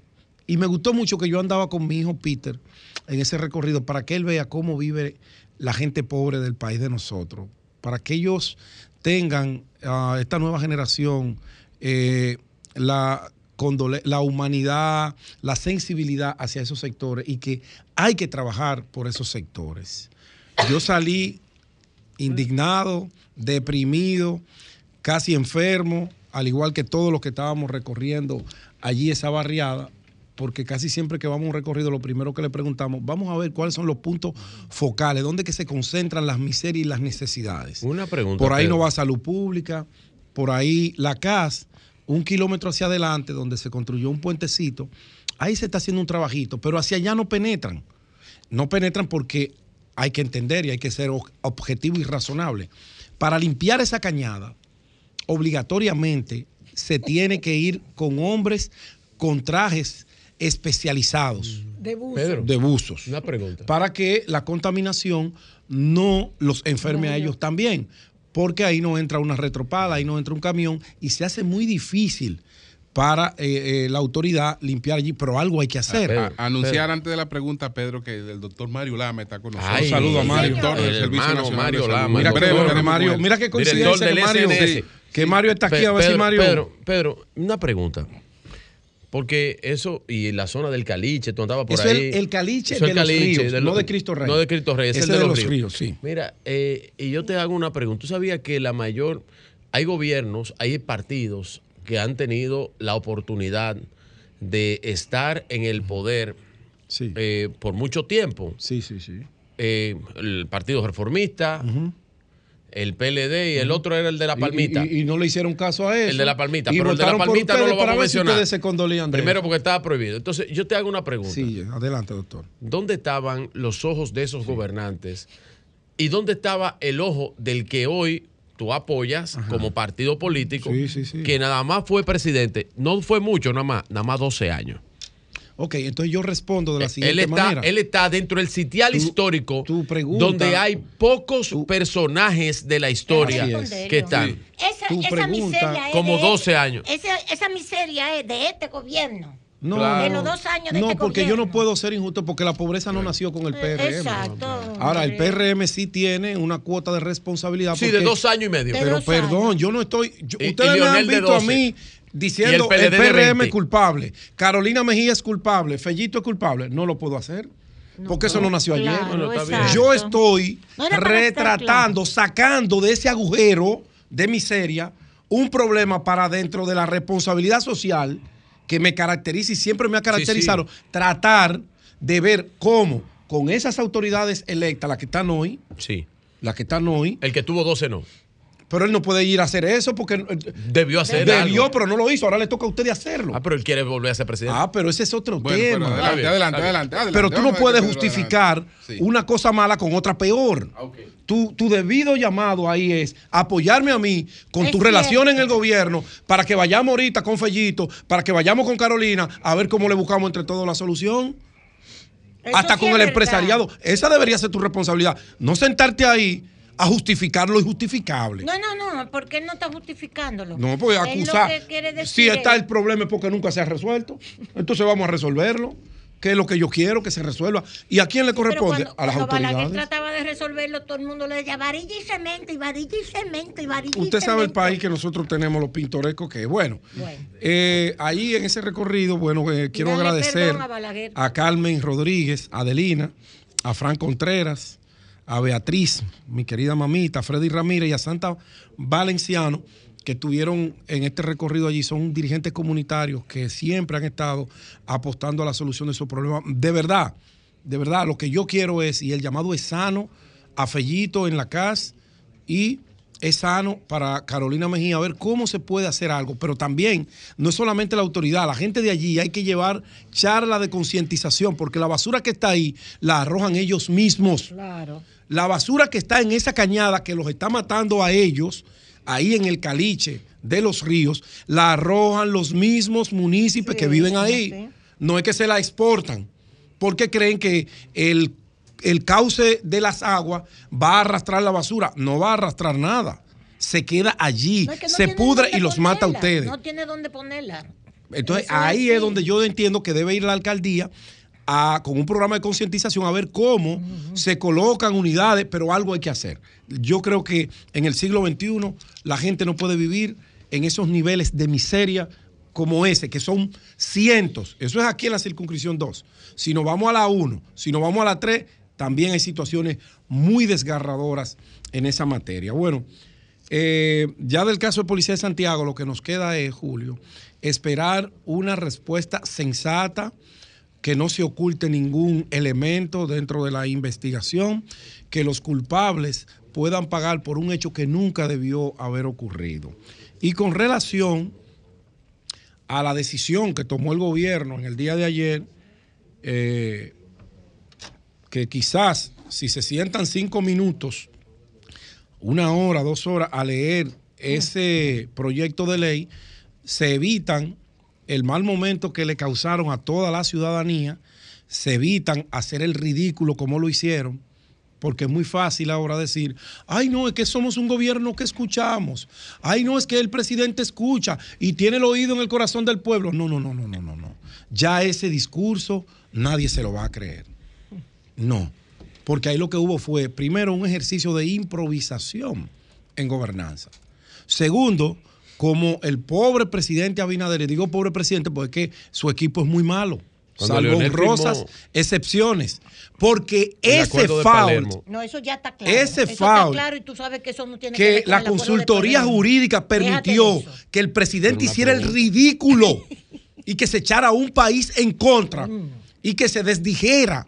y me gustó mucho que yo andaba con mi hijo Peter en ese recorrido para que él vea cómo vive la gente pobre del país de nosotros, para que ellos tengan, uh, esta nueva generación, eh, la, la humanidad, la sensibilidad hacia esos sectores y que hay que trabajar por esos sectores. Yo salí indignado, deprimido, casi enfermo, al igual que todos los que estábamos recorriendo allí esa barriada, porque casi siempre que vamos a un recorrido, lo primero que le preguntamos, vamos a ver cuáles son los puntos focales, dónde que se concentran las miserias y las necesidades. Una pregunta. Por ahí no va salud pública, por ahí la CAS, un kilómetro hacia adelante, donde se construyó un puentecito, ahí se está haciendo un trabajito, pero hacia allá no penetran. No penetran porque hay que entender y hay que ser objetivo y razonable. Para limpiar esa cañada, obligatoriamente se tiene que ir con hombres con trajes especializados. De buzos. de buzos. Una pregunta. Para que la contaminación no los enferme a ellos también. Porque ahí no entra una retropada, ahí no entra un camión y se hace muy difícil para eh, eh, la autoridad limpiar allí, pero algo hay que hacer. anunciar antes de la pregunta, Pedro, que el doctor Mario Lama está con nosotros. un saludo a Mario. Director del Servicio Nacional Mario Lama. Mira, que, Mario, mira qué coincidencia que Mario, que Mario está aquí, a ver si Mario... Pedro, Pedro, una pregunta. Porque eso, y la zona del Caliche, tú andabas por eso ahí. El, el Caliche de los ríos, no de Cristo Rey. No de Cristo Rey, es el de, de los, los ríos. sí. Mira, eh, y yo te hago una pregunta. ¿Tú sabías que la mayor, hay gobiernos, hay partidos que han tenido la oportunidad de estar en el poder sí. eh, por mucho tiempo? Sí, sí, sí. Eh, el Partido Reformista, el PLD y el otro era el de la Palmita. Y, y, y, no le hicieron caso a eso. El de la Palmita, pero el de la Palmita no lo vamos a mencionar. Si se Primero porque estaba prohibido. Entonces, yo te hago una pregunta. Sí, adelante, doctor. ¿Dónde estaban los ojos de esos sí. gobernantes? ¿Y dónde estaba el ojo del que hoy tú apoyas Ajá. como partido político, sí, sí, sí. que nada más fue presidente, no fue mucho, nada más, nada más 12 años. Ok, entonces yo respondo de la siguiente él está, manera. Él está dentro del sitial tu, histórico tu pregunta, donde hay pocos tu, personajes de la historia que están. Sí. Esa, tu esa pregunta, como 12 años. Esa, esa miseria es de este gobierno. No, claro. de los dos años de no este porque gobierno. yo no puedo ser injusto porque la pobreza no nació con el PRM. Exacto. Ahora, el PRM sí tiene una cuota de responsabilidad. Sí, de dos años y medio. Pero perdón, años. yo no estoy. Yo, y, ustedes y me han visto a mí diciendo el, el, PRM es culpable, Carolina Mejía es culpable, Fellito es culpable. No lo puedo hacer. No, porque eso no nació claro, ayer. Bueno, yo estoy no retratando, claro. sacando de ese agujero de miseria un problema para dentro de la responsabilidad social que me caracteriza y siempre me ha caracterizado, sí, sí. tratar de ver cómo con esas autoridades electas, las que están hoy, sí. las que están hoy. El que tuvo 12 no. Pero él no puede ir a hacer eso porque. Debió hacer Debió, algo. pero no lo hizo. Ahora le toca a usted hacerlo. Ah, pero él quiere volver a ser presidente. Ah, pero ese es otro bueno, tema. Pero adelante, adelante, adelante, adelante, Pero tú no puedes justificar sí. una cosa mala con otra peor. Okay. Tu, tu, debido llamado ahí es apoyarme a mí con es tu relación en el gobierno para que vayamos ahorita con Fellito, para que vayamos con Carolina a ver cómo le buscamos entre todos la solución. Eso Hasta sí con el verdad. empresariado. Esa debería ser tu responsabilidad. No sentarte ahí a justificar lo injustificable. No, no, no, porque él no está justificándolo. No, pues acusar. Si está el problema es porque nunca se ha resuelto. Entonces vamos a resolverlo. ¿Qué es lo que yo quiero que se resuelva? ¿Y a quién le corresponde? Cuando, a las cuando autoridades. Balaguer trataba de resolverlo, todo el mundo le decía varilla y cemento, y varilla y cemento, y varilla Usted y sabe el país que nosotros tenemos, los pintorescos, que bueno. bueno. Eh, ahí en ese recorrido, bueno, eh, quiero Dale agradecer a, a Carmen Rodríguez, a Adelina, a Fran Contreras, a Beatriz, mi querida mamita, Freddy Ramírez y a Santa Valenciano, que estuvieron en este recorrido allí, son dirigentes comunitarios que siempre han estado apostando a la solución de esos problemas. De verdad, de verdad, lo que yo quiero es, y el llamado es sano, a Fellito en la casa y es sano para Carolina Mejía ver cómo se puede hacer algo, pero también no es solamente la autoridad, la gente de allí hay que llevar charla de concientización, porque la basura que está ahí la arrojan ellos mismos. Claro. La basura que está en esa cañada que los está matando a ellos, ahí en el caliche de los ríos, la arrojan los mismos municipios que viven ahí. No es que se la exportan, porque creen que el el cauce de las aguas va a arrastrar la basura. No va a arrastrar nada. Se queda allí, se pudre y los mata a ustedes. No tiene dónde ponerla. Entonces ahí es, donde yo entiendo que debe ir la alcaldía a, con un programa de concientización a ver cómo se colocan unidades, pero algo hay que hacer. Yo creo que en el siglo XXI la gente no puede vivir en esos niveles de miseria como ese, que son cientos. Eso es aquí en la circunscripción 2. Si nos vamos a la 1, si nos vamos a la 3, también hay situaciones muy desgarradoras en esa materia. Bueno, eh, ya del caso de Policía de Santiago, lo que nos queda es, Julio, esperar una respuesta sensata, que no se oculte ningún elemento dentro de la investigación, que los culpables puedan pagar por un hecho que nunca debió haber ocurrido. Y con relación a la decisión que tomó el gobierno en el día de ayer, eh, que quizás si se sientan cinco minutos, una hora, dos horas a leer ese proyecto de ley, se evitan el mal momento que le causaron a toda la ciudadanía, se evitan hacer el ridículo como lo hicieron, porque es muy fácil ahora decir, ay no, es que somos un gobierno que escuchamos, ay no, es que el presidente escucha y tiene el oído en el corazón del pueblo. No, no, no, no, no, no, no. Ya ese discurso nadie se lo va a creer. No, porque ahí lo que hubo fue, primero, un ejercicio de improvisación en gobernanza. Segundo, como el pobre presidente Abinader, le digo pobre presidente porque su equipo es muy malo. salvo honrosas excepciones. Porque ese foul. No, eso ya está claro. Ese eso foul. claro y tú sabes que eso no tiene que, que la consultoría jurídica permitió que el presidente hiciera el ridículo y que se echara un país en contra Mm. y que se desdijera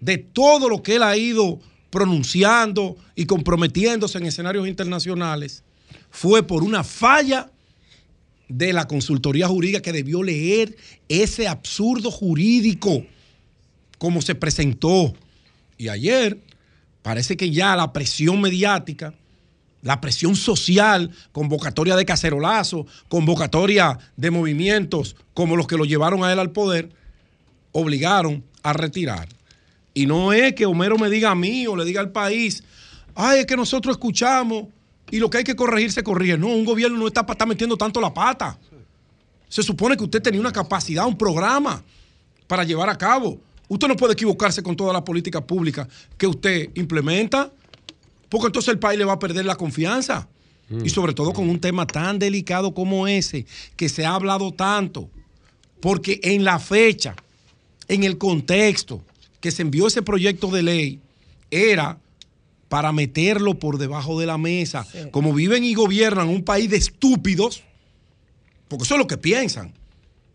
de todo lo que él ha ido pronunciando y comprometiéndose en escenarios internacionales, fue por una falla de la consultoría jurídica que debió leer ese absurdo jurídico como se presentó. Y ayer parece que ya la presión mediática, la presión social, convocatoria de cacerolazo, convocatoria de movimientos como los que lo llevaron a él al poder, obligaron a retirar. Y no es que Homero me diga a mí o le diga al país, ay, es que nosotros escuchamos y lo que hay que corregir se corrige. No, un gobierno no está estar metiendo tanto la pata. Se supone que usted tenía una capacidad, un programa para llevar a cabo. Usted no puede equivocarse con toda la política pública que usted implementa, porque entonces el país le va a perder la confianza. Y sobre todo con un tema tan delicado como ese, que se ha hablado tanto. Porque en la fecha, en el contexto que se envió ese proyecto de ley, era para meterlo por debajo de la mesa. Como viven y gobiernan un país de estúpidos, porque eso es lo que piensan,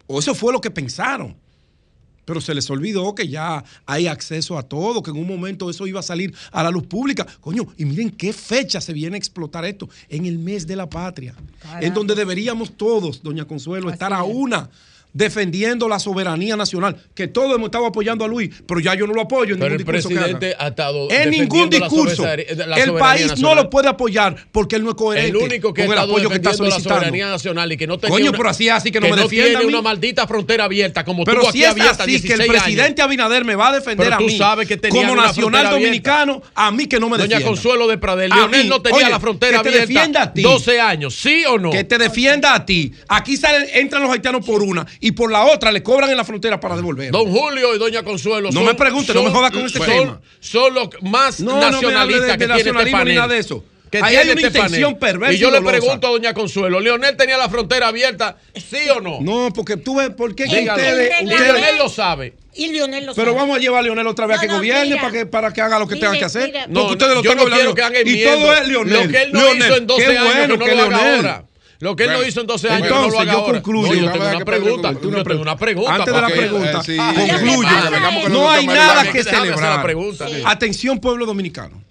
o eso fue lo que pensaron. Pero se les olvidó que ya hay acceso a todo, que en un momento eso iba a salir a la luz pública. Coño, y miren qué fecha se viene a explotar esto, en el mes de la patria, en donde deberíamos todos, doña Consuelo, estar a una defendiendo la soberanía nacional, que todos hemos estado apoyando a Luis, pero ya yo no lo apoyo en Pero ningún el discurso que haga. presidente ha estado En ningún la discurso. la el país no lo puede apoyar porque él no es coherente El único que con el apoyo que está defendiendo la solicitando. soberanía nacional y que no Coño, una- pero así es así que no me no defienda tiene una maldita frontera abierta como Pero tuvo si aquí es abierta así que el 16 presidente Abinader me va a defender Pero a tú mí sabes que como nacional dominicano, a mí que no me Doña defienda. Consuelo de Pradel, A Leonel mí, no tenía oye, la frontera que te abierta defienda a ti. 12 años, ¿sí o no? Que te defienda a ti. Aquí salen, entran los haitianos por una y por la otra le cobran en la frontera para devolver. Don Julio y Doña Consuelo. No son- me pregunte, no me son- joda con ese son- tema. Son los más No, no me hable nacionalistas de- que de tiene este nacionalismo ni panel. nada de eso. Que Ahí hay una este intención panel. perversa Y yo y le pregunto a Doña Consuelo, ¿Leonel tenía la frontera abierta, sí o no? No, porque tú ves, ¿por qué que Dígalo. ustedes, Y ustedes- Leonel lo sabe. Y Lionel lo Pero sabe. vamos a llevar a Leonel otra vez a No, que no, gobierne mira. para que, para que haga lo que Mire, tenga que hacer. mira. Porque No, ustedes lo yo están no quiero que hagan Y todo es Leonel. Lo que él no Leonel, hizo en 12 qué años, bueno que no que lo haga Leonel. ahora. Lo que él no hizo en 12 años, que no entonces lo haga yo ahora. concluyo. No, yo Déjame tengo ver una pregunta. pregunta. Yo tengo una pregunta. Antes de la pregunta, eh, sí, concluyo. No hay nada que celebrar. pregunta. Sí. Atención, pueblo dominicano.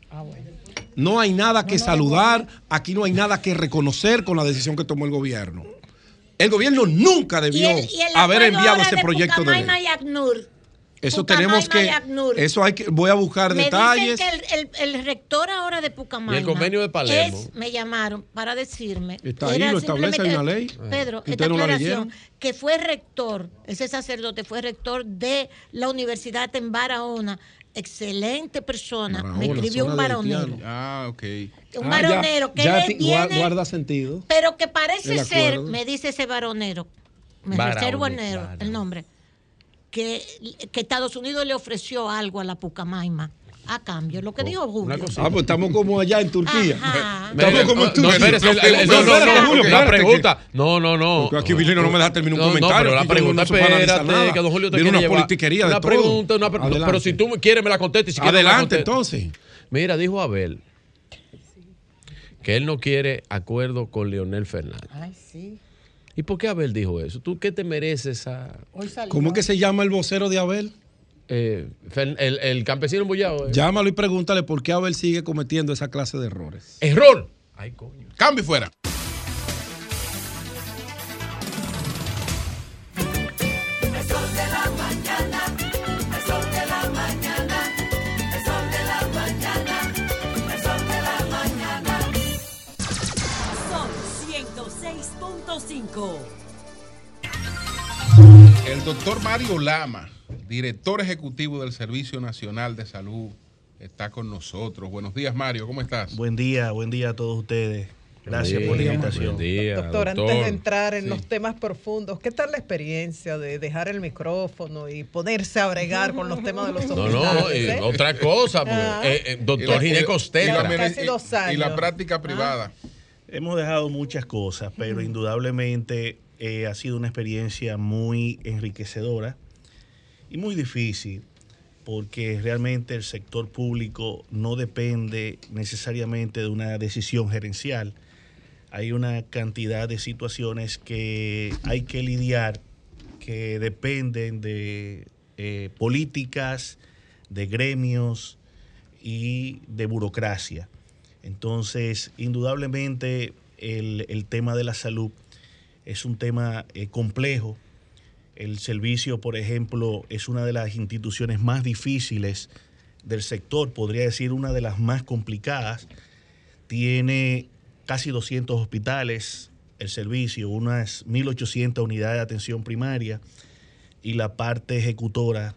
No hay nada que saludar, aquí no hay nada que reconocer con la decisión que tomó el gobierno. El gobierno nunca debió haber enviado ese proyecto de ley. Eso tenemos que. Eso hay que. Voy a buscar me detalles. Dicen que el, el, rector ahora de Pucamaima. El convenio de Palermo. me llamaron para decirme. Está ahí, lo establece, una ley. Pedro, esta aclaración, que fue rector, ese sacerdote fue rector de la Universidad en Barahona. Excelente persona. Barahona, me escribió un varonero. Ah, ok. Un ah, varonero que ya tiene, guarda sentido. Pero que parece ser, me dice ese varonero. Me reservo el nombre que, Estados Unidos le ofreció algo a la Pucamaima a cambio, lo que oh, dijo Julio. Ah, pues estamos como allá en Turquía. Estamos como en Turquía. No, no, no, Julio, la pregunta. No, no, no. Porque aquí Vilino no me deja terminar un comentario. No, pero la pregunta, espérate, que don Julio te una politiquería de todo. Pregunta, una pregunta, pero si tú quieres me la contestas. Si Adelante, entonces. Mira, dijo Abel que él no quiere acuerdo con Leonel Fernández. Ay, sí. ¿Y por qué Abel dijo eso? ¿Tú qué te mereces a...? ¿Cómo es que se llama el vocero de Abel? Eh, el, el, campesino embullado. Eh. Llámalo y pregúntale por qué Abel sigue cometiendo esa clase de errores. ¡Error! Ay, coño. Cambio fuera. El doctor Mario Lama, director ejecutivo del Servicio Nacional de Salud, está con nosotros. Buenos días, Mario, ¿cómo estás? Buen día, buen día a todos ustedes. Gracias por la invitación. doctor, antes de entrar en los temas profundos, ¿qué tal la experiencia de dejar el micrófono y ponerse a bregar con los temas de los hospitales? No, no, eh? otra cosa, ah. eh, eh, doctor Gineco Y la práctica privada. Hemos dejado muchas cosas, pero indudablemente eh, ha sido una experiencia muy enriquecedora y muy difícil porque realmente el sector público no depende necesariamente de una decisión gerencial. Hay una cantidad de situaciones que hay que lidiar que dependen de eh, políticas, de gremios y de burocracia. Entonces, indudablemente el, tema de la salud es un tema eh, complejo. El servicio, por ejemplo, es una de las instituciones más difíciles del sector, podría decir una de las más complicadas. Tiene casi 200 hospitales el servicio, unas 1.800 unidades de atención primaria y la parte ejecutora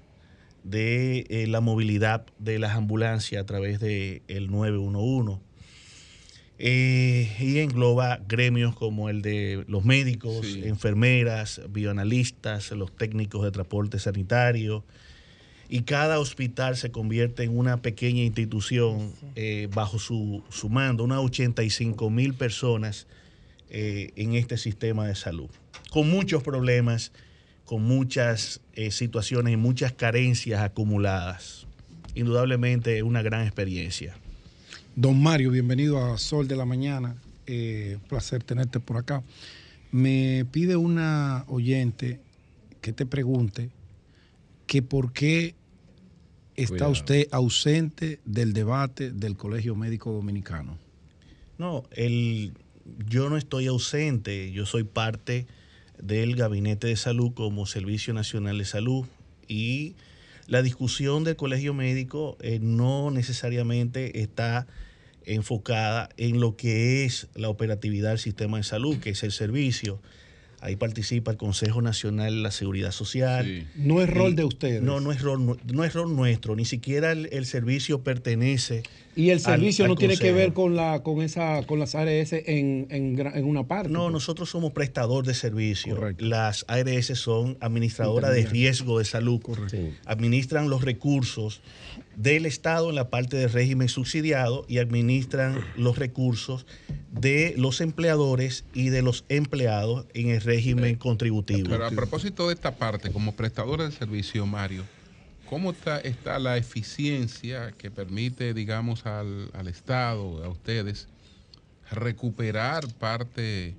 de eh, la movilidad de las ambulancias a través del el 911. Eh, y engloba gremios como el de los médicos, enfermeras, bioanalistas, los técnicos de transporte sanitario. Y cada hospital se convierte en una pequeña institución eh, bajo su, mando, unas 85 mil personas eh, en este sistema de salud, con muchos problemas, con muchas situaciones y muchas carencias acumuladas. Indudablemente una gran experiencia. Don Mario, bienvenido a Sol de la Mañana. Eh, placer tenerte por acá. Me pide una oyente que te pregunte que por qué está usted ausente del debate del Colegio Médico Dominicano. No, el, yo no estoy ausente, yo soy parte del Gabinete de Salud como Servicio Nacional de Salud y la discusión del Colegio Médico eh, no necesariamente está enfocada en lo que es la operatividad del sistema de salud, que es el servicio. Ahí participa el Consejo Nacional de la Seguridad Social. No es rol de ustedes. No, no es rol, no es rol nuestro. Ni siquiera el, servicio pertenece. Y el servicio no tiene que ver con la con esa con las ARS en, en, una parte. No, nosotros somos prestador de servicio. Las ARS son administradoras de riesgo de salud. Correcto. Administran los recursos del Estado en la parte del régimen subsidiado y administran los recursos de los empleadores y de los empleados en el régimen contributivo. Pero a propósito de esta parte, como prestadora de servicio, Mario, ¿cómo está, está la eficiencia que permite, digamos, al, Estado, a ustedes, recuperar parte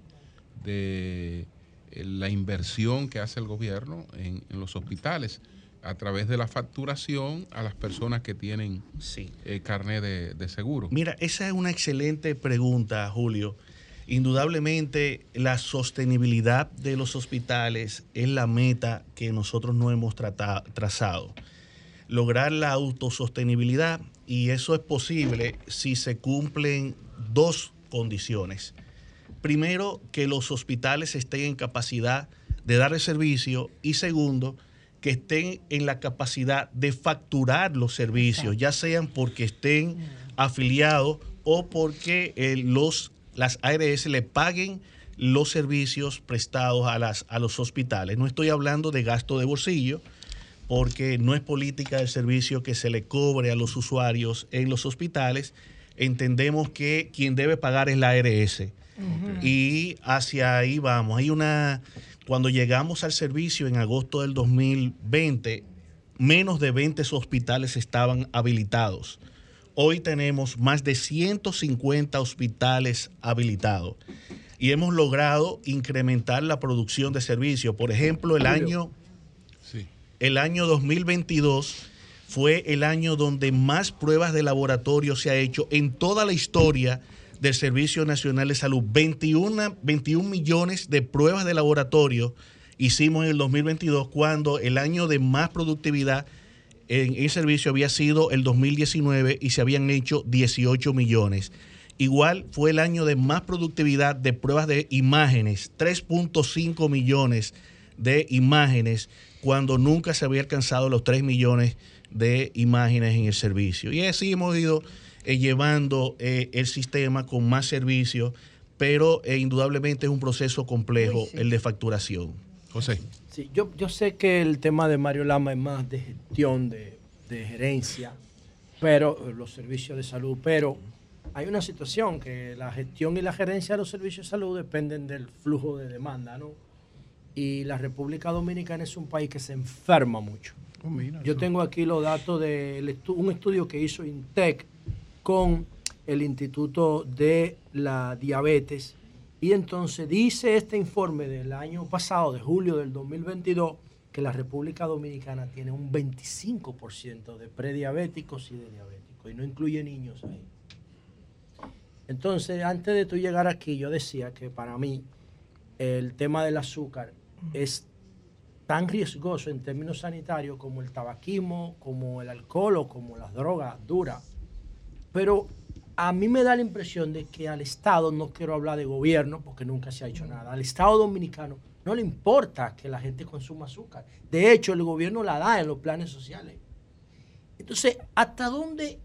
de la inversión que hace el gobierno en los hospitales? A través de la facturación a las personas que tienen sí. Eh, carnet de, seguro. Mira, esa es una excelente pregunta, Julio. Indudablemente la sostenibilidad de los hospitales es la meta que nosotros no hemos trazado. Lograr la autosostenibilidad y eso es posible si se cumplen dos condiciones. Primero, que los hospitales estén en capacidad de dar el servicio y segundo, que estén en la capacidad de facturar los servicios, ya sean porque estén afiliados o porque eh, los, las ARS le paguen los servicios prestados a, las, a los hospitales. No estoy hablando de gasto de bolsillo, porque no es política del servicio que se le cobre a los usuarios en los hospitales. Entendemos que quien debe pagar es la ARS. Y hacia ahí vamos. Hay una cuando llegamos al servicio en agosto del 2020, menos de 20 hospitales estaban habilitados. Hoy tenemos más de 150 hospitales habilitados y hemos logrado incrementar la producción de servicios. Por ejemplo, el año, el año 2022 fue el año donde más pruebas de laboratorio se ha hecho en toda la historia del Servicio Nacional de Salud. 21, 21 millones de pruebas de laboratorio hicimos en el 2022 cuando el año de más productividad en el servicio había sido el 2019 y se habían hecho 18 millones. Igual fue el año de más productividad de pruebas de imágenes, 3.5 millones de imágenes, cuando nunca se había alcanzado los 3 millones de imágenes en el servicio. Y así hemos ido eh, llevando eh, el sistema con más servicios, pero eh, indudablemente es un proceso complejo el de facturación. José. Sí, yo, yo sé que el tema de Mario Lama es más de gestión, de, de gerencia, pero los servicios de salud, pero hay una situación que la gestión y la gerencia de los servicios de salud dependen del flujo de demanda, ¿no? Y la República Dominicana es un país que se enferma mucho. Oh, yo tengo aquí los datos de un estudio que hizo INTEC con el Instituto de la Diabetes. Y entonces dice este informe del año pasado, de julio del 2022, que la República Dominicana tiene un 25% de prediabéticos y de diabéticos, y no incluye niños ahí. Entonces, antes de tú llegar aquí, yo decía que para mí el tema del azúcar es tan riesgoso en términos sanitarios como el tabaquismo, como el alcohol o como las drogas duras. Pero a mí me da la impresión de que al Estado, no quiero hablar de gobierno porque nunca se ha hecho nada, al Estado dominicano no le importa que la gente consuma azúcar. De hecho, el gobierno la da en los planes sociales. Entonces, ¿hasta dónde,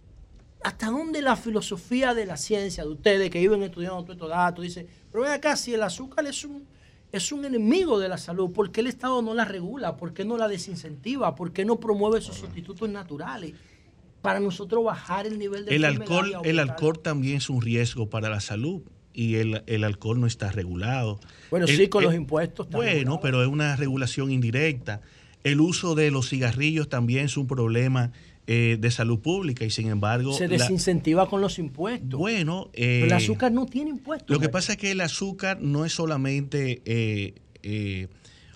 hasta dónde la filosofía de la ciencia de ustedes que viven estudiando todos estos datos dice, pero ven acá, si el azúcar es un, es un enemigo de la salud, ¿por qué el Estado no la regula? ¿Por qué no la desincentiva? ¿Por qué no promueve esos sustitutos naturales? Para nosotros bajar el nivel de el alcohol el alcohol también es un riesgo para la salud y el, alcohol no está regulado. Bueno sí con los impuestos bueno pero es una regulación indirecta. El uso de los cigarrillos también es un problema eh, de salud pública y sin embargo se desincentiva con los impuestos. Bueno el eh, azúcar no tiene impuestos lo que pasa es que el azúcar no es solamente eh,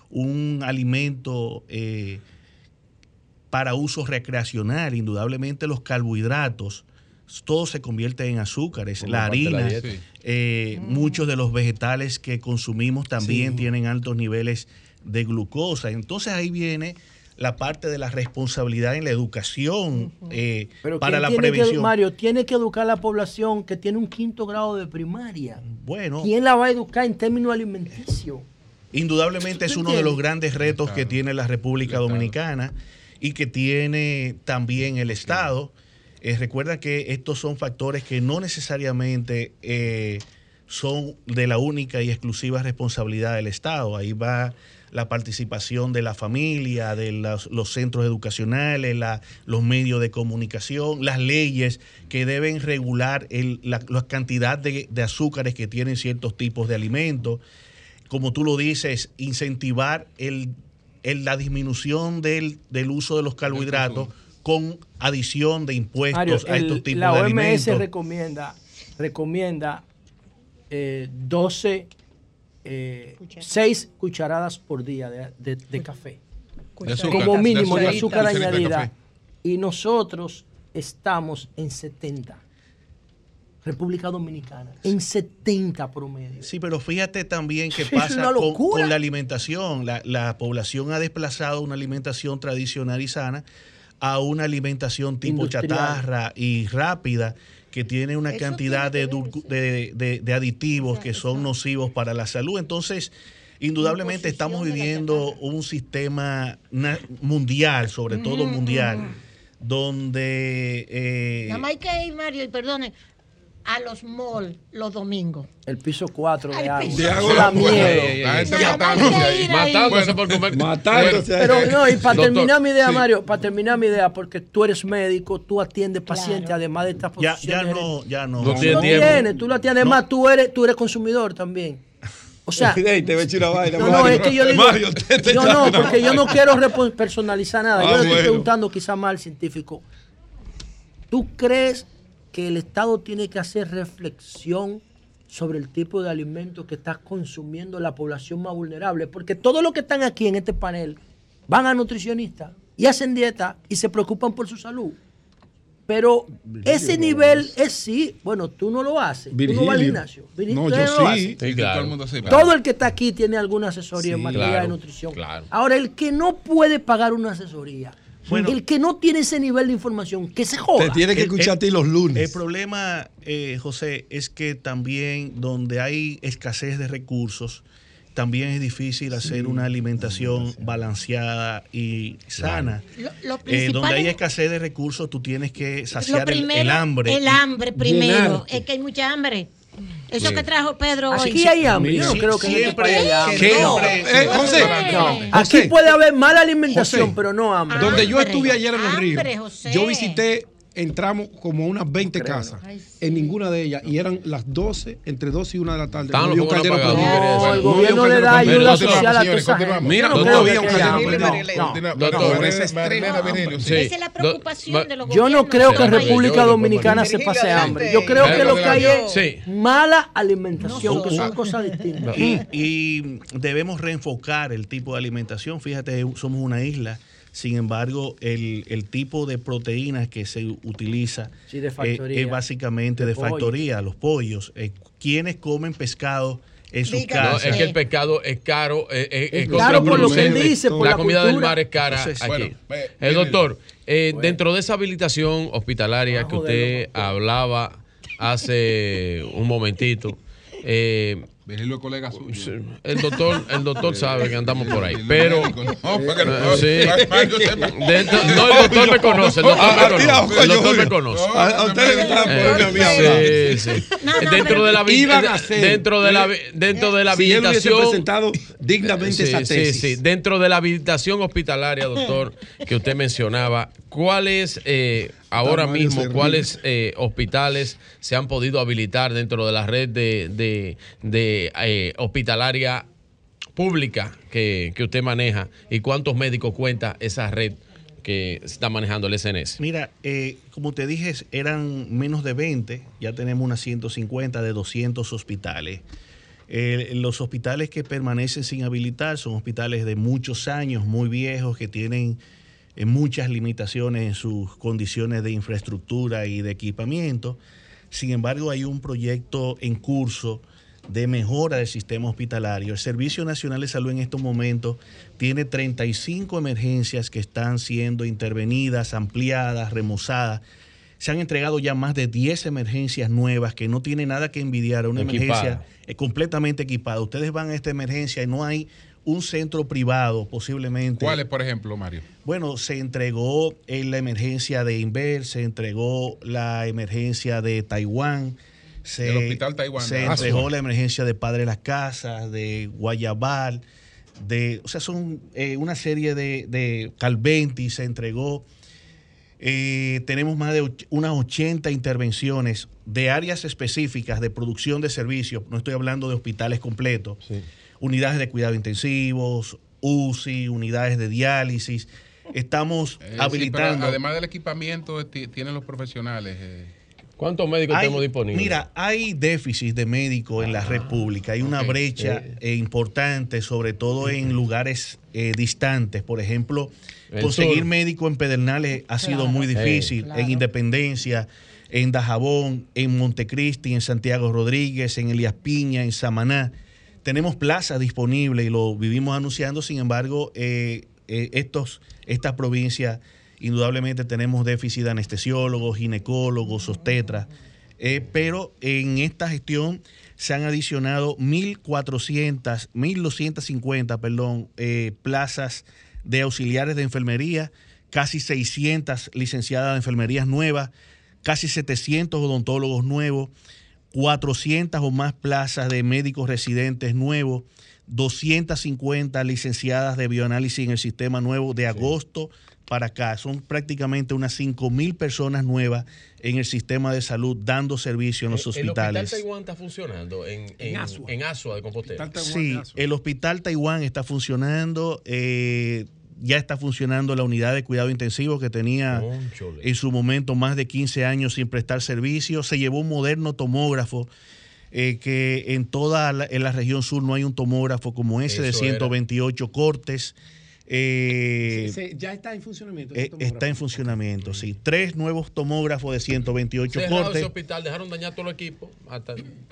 un alimento para uso recreacional. Indudablemente los carbohidratos, todo se convierte en azúcares, la harina, eh, muchos de los vegetales que consumimos también tienen altos niveles de glucosa. Entonces ahí viene la parte de la responsabilidad en la educación eh, para la prevención. Mario, tiene que educar a la población que tiene un quinto grado de primaria. Bueno. ¿Quién la va a educar en términos alimenticios? Indudablemente es uno de los grandes retos que tiene la República Dominicana y que tiene también el Estado. Eh, recuerda que estos son factores que no necesariamente eh, son de la única y exclusiva responsabilidad del Estado. Ahí va la participación de la familia, de los, centros educacionales, los medios de comunicación, las leyes que deben regular la, cantidad de, de azúcares que tienen ciertos tipos de alimentos. Como tú lo dices, incentivar el en la disminución del, uso de los carbohidratos con adición de impuestos a estos tipos de alimentos. La OMS recomienda, recomienda 12, eh, 6 eh, cucharadas por día de, café. como mínimo de azúcar añadida. Y nosotros estamos en 70. República Dominicana, en 70 promedio. Sí, pero fíjate también qué pasa con, la alimentación. La, la, población ha desplazado una alimentación tradicional y sana a una alimentación tipo chatarra y rápida que tiene una cantidad de, de, aditivos que son nocivos para la salud. Entonces, indudablemente estamos viviendo un sistema mundial, sobre todo mundial, donde... Eh, Nada más hay que ir, Mario, y perdone, a los malls los domingos. El piso 4 de agua. De la miedo. Matándose por comer. Matándose. Pero no, y para terminar mi idea, Mario, para terminar mi idea, porque tú eres médico, tú atiendes pacientes, además de estas posiciones. Ya, ya no, ya no. No, no tienes, tú lo atiendes, además tú eres, tú eres consumidor también. O sea, te voy a echar una vaina, no, no, es que yo digo, Mario, te, no, no, porque yo no quiero personalizar nada. yo ah, le estoy preguntando quizá más al científico. ¿Tú crees que el Estado tiene que hacer reflexión sobre el tipo de alimentos que está consumiendo la población más vulnerable, porque todos los que están aquí en este panel van a nutricionistas y hacen dieta y se preocupan por su salud. Pero ese nivel es sí, bueno, tú no lo haces, tú no vas al gimnasio. no, yo sí. Todo, el que está aquí tiene alguna asesoría en materia de nutrición. Ahora, el que no puede pagar una asesoría, el que no tiene ese nivel de información, que se joda. Te tiene que escuchar a ti los lunes. El problema, eh, José, es que también donde hay escasez de recursos, también es difícil hacer una alimentación balanceada y sana. Eh, donde hay escasez de recursos, tú tienes que saciar el, hambre. El hambre primero. Es que hay mucha hambre. Eso que trajo Pedro hoy. Aquí hay hambre. Yo no creo que siempre haya hambre. Eh, José, Aquí puede haber mala alimentación, pero no hambre. Donde yo estuve ayer en los ríos, yo visité entramos como unas 20 casas, en ninguna de ellas, y eran las 12, entre 12 y 1 de la tarde. No, no, el gobierno le da ayuda social a toda esa Mira, no había un Esa es la preocupación de los Yo no creo que República Dominicana se pase hambre. Yo creo que lo que hay es mala alimentación, que son cosas distintas. Y debemos reenfocar el tipo de alimentación. Fíjate, somos una isla sin embargo, el, tipo de proteínas que se utiliza eh, es básicamente de, factoría, los pollos. Eh, quienes comen pescado en sus casas. es que el pescado es caro. Eh, es, claro por lo que él dice, la, comida del mar es cara aquí. el doctor, dentro de esa habilitación hospitalaria que usted hablaba hace un momentito, eh, Venirlo colega suyo. El doctor, el doctor sabe que andamos por ahí. Pero. No, sí. no, el doctor me conoce. El doctor me conoce. El doctor me conoce. A usted le gusta Sí, sí. Dentro de la dentro de la dentro de la habilitación. presentado dignamente esa tesis. Sí, sí. Dentro de la habilitación hospitalaria, doctor, que usted mencionaba, ¿cuáles eh, ahora mismo cuáles eh, hospitales se han podido habilitar dentro de la red de, eh, hospitalaria pública que, usted maneja y cuántos médicos cuenta esa red que está manejando el SNS? Mira, eh, como te dije, eran menos de 20, ya tenemos unas 150 de 200 hospitales. los hospitales que permanecen sin habilitar son hospitales de muchos años, muy viejos, que tienen muchas limitaciones en sus condiciones de infraestructura y de equipamiento. Sin embargo, hay un proyecto en curso de mejora del sistema hospitalario. El Servicio Nacional de Salud en estos momentos tiene 35 emergencias que están siendo intervenidas, ampliadas, remozadas. Se han entregado ya más de 10 emergencias nuevas que no tiene nada que envidiar a una emergencia completamente equipada. Ustedes van a esta emergencia y no hay un centro privado posiblemente. ¿Cuáles, por ejemplo, Mario? Bueno, se entregó en la emergencia de Inver, se entregó la emergencia de Taiwán. Se, el hospital Taiwán. Se entregó la emergencia de Padre Las Casas, de Guayabal, de, o sea, son eh, una serie de, de Calventi, se entregó. Eh, tenemos más de unas 80 intervenciones de áreas específicas de producción de servicios, no estoy hablando de hospitales completos, sí unidades de cuidado intensivos, UCI, unidades de diálisis. Estamos eh, habilitando. además del equipamiento, tienen los profesionales. Eh. ¿Cuántos médicos tenemos disponibles? Mira, hay déficit de médicos en la ah, República. Hay una brecha eh. importante, sobre todo en lugares eh, distantes. Por ejemplo, conseguir médicos en Pedernales ha sido muy difícil. En Independencia, en Dajabón, en Montecristi, en Santiago Rodríguez, en Elías Piña, en Samaná. Tenemos plazas disponibles y lo vivimos anunciando. Sin embargo, eh, estos, estas provincias Indudablemente tenemos déficit de anestesiólogos, ginecólogos, obstetras, eh, pero en esta gestión se han adicionado 1.400, 1.250, perdón, eh, plazas de auxiliares de enfermería, casi 600 licenciadas de enfermerías nuevas, casi 700 odontólogos nuevos, 400 o más plazas de médicos residentes nuevos, 250 licenciadas de bioanálisis en el sistema nuevo de agosto para acá. Son prácticamente unas 5 mil personas nuevas en el sistema de salud dando servicio en los hospitales. ¿El Hospital Taiwán está funcionando en, en, Asua. de Compostela? Sí, el Hospital Taiwán está funcionando. Eh, ya está funcionando la unidad de cuidado intensivo que tenía en su momento más de 15 años sin prestar servicio. Se llevó un moderno tomógrafo. Eh, que en toda la, en la región sur no hay un tomógrafo como ese de 128 cortes. Eh, ya está en funcionamiento. Eh, está en funcionamiento, sí. Tres nuevos tomógrafos de 128 cortes. ese hospital, dejaron dañar todo el equipo.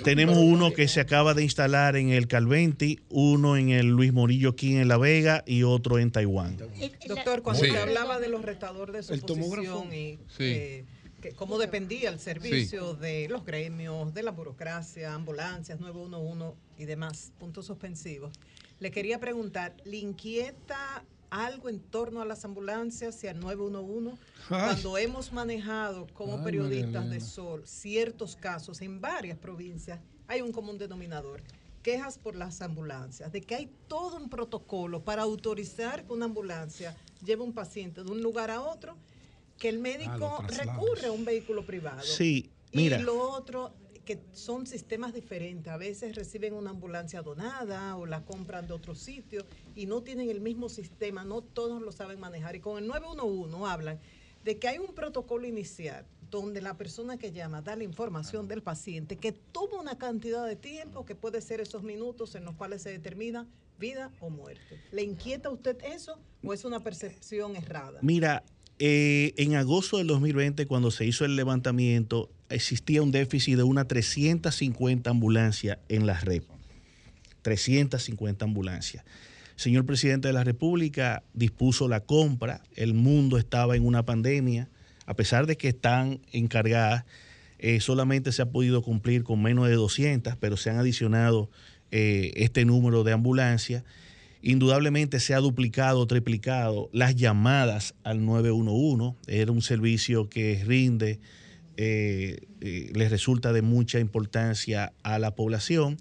Tenemos uno que se acaba de instalar en el Calventi, uno en el Luis Morillo aquí en La Vega y otro en Taiwán. Doctor, cuando se hablaba de los restadores de su y eh, cómo dependía el servicio de los gremios, de la burocracia, ambulancias, 911 y demás, puntos suspensivos. Le quería preguntar, ¿le inquieta algo en torno a las ambulancias y al 911? Cuando hemos manejado como periodistas de Sol ciertos casos en varias provincias, hay un común denominador quejas por las ambulancias, de que hay todo un protocolo para autorizar que una ambulancia lleve un paciente de un lugar a otro, que el médico recurre a un vehículo privado. Sí, mira. Y lo otro, que son sistemas diferentes. A veces reciben una ambulancia donada o la compran de otro sitio y no tienen el mismo sistema, no todos lo saben manejar. Y con el 911 hablan de que hay un protocolo inicial donde la persona que llama da la información del paciente que toma una cantidad de tiempo que puede ser esos minutos en los cuales se determina vida o muerte. ¿Le inquieta a usted eso o es una percepción errada? Mira, eh, en agosto del 2020, cuando se hizo el levantamiento, existía un déficit de una 350 ambulancias en la red. 350 ambulancias. señor presidente de la República dispuso la compra, el mundo estaba en una pandemia, a pesar de que están encargadas, eh, solamente se ha podido cumplir con menos de 200, pero se han adicionado eh, este número de ambulancias Indudablemente se ha duplicado, triplicado las llamadas al 911. Era un servicio que rinde, eh, eh, les resulta de mucha importancia a la población.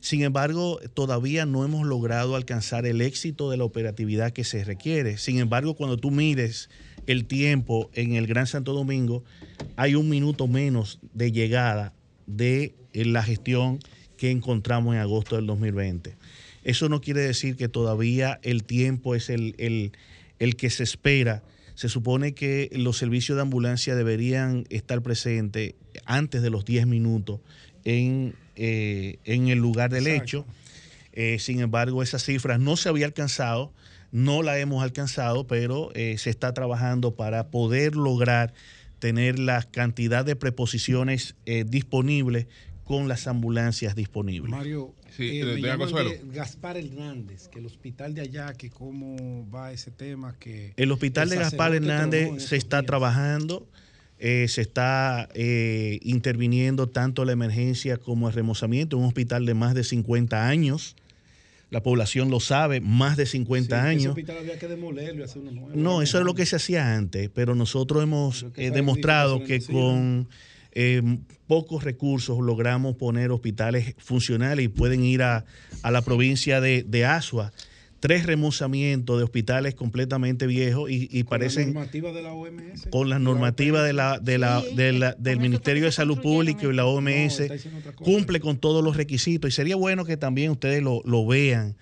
Sin embargo, todavía no hemos logrado alcanzar el éxito de la operatividad que se requiere. Sin embargo, cuando tú mires el tiempo en el Gran Santo Domingo, hay un minuto menos de llegada de la gestión que encontramos en agosto del 2020. Eso no quiere decir que todavía el tiempo es el, que se espera. Se supone que los servicios de ambulancia deberían estar presentes antes de los 10 minutos en, eh, en el lugar del hecho. Eh, sin embargo, esas cifras no se había alcanzado, no la hemos alcanzado, pero eh, se está trabajando para poder lograr tener la cantidad de preposiciones disponibles con las ambulancias disponibles. Mario, Sí, eh, Gaspar Hernández, que el hospital de allá, que cómo va ese tema, que... El hospital de Gaspar Hernández se está trabajando, eh, se está eh, interviniendo tanto la emergencia como el remozamiento, un hospital de más de 50 años. La población lo sabe, más de 50 años. Ese hospital había que demolerlo y hacer uno nuevo. No, eso es lo que se hacía antes, pero nosotros hemos demostrado que con pocos recursos logramos poner hospitales funcionales y pueden ir a, la provincia de, de, Asua. Tres remozamientos de hospitales completamente viejos y, y ¿Con parecen. La normativa de la OMS? Con la normativa de la, de la, del Ministerio de Salud Pública y la OMS. cumple con todos los requisitos. Y sería bueno que también ustedes lo, lo vean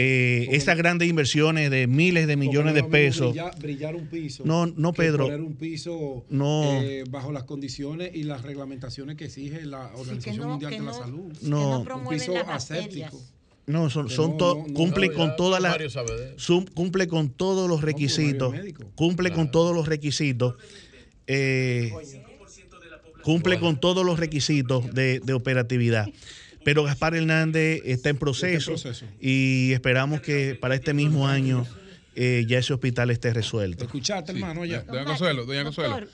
eh, esas grandes inversiones de miles de millones de pesos. Brillar, un piso. No, no, Pedro. Poner un piso no. Eh, bajo las condiciones y las reglamentaciones que exige la Organización Mundial de la Salud. No, un piso aséptico. No, son, son cumple con todas las cumple con todos los requisitos, cumple con todos los requisitos, eh, cumple con todos los requisitos de, de operatividad. Pero Gaspar Hernández está en proceso, y esperamos que para este mismo año eh, ya ese hospital esté resuelto. Escuchaste, hermano, ya. Doña Consuelo, doña Consuelo.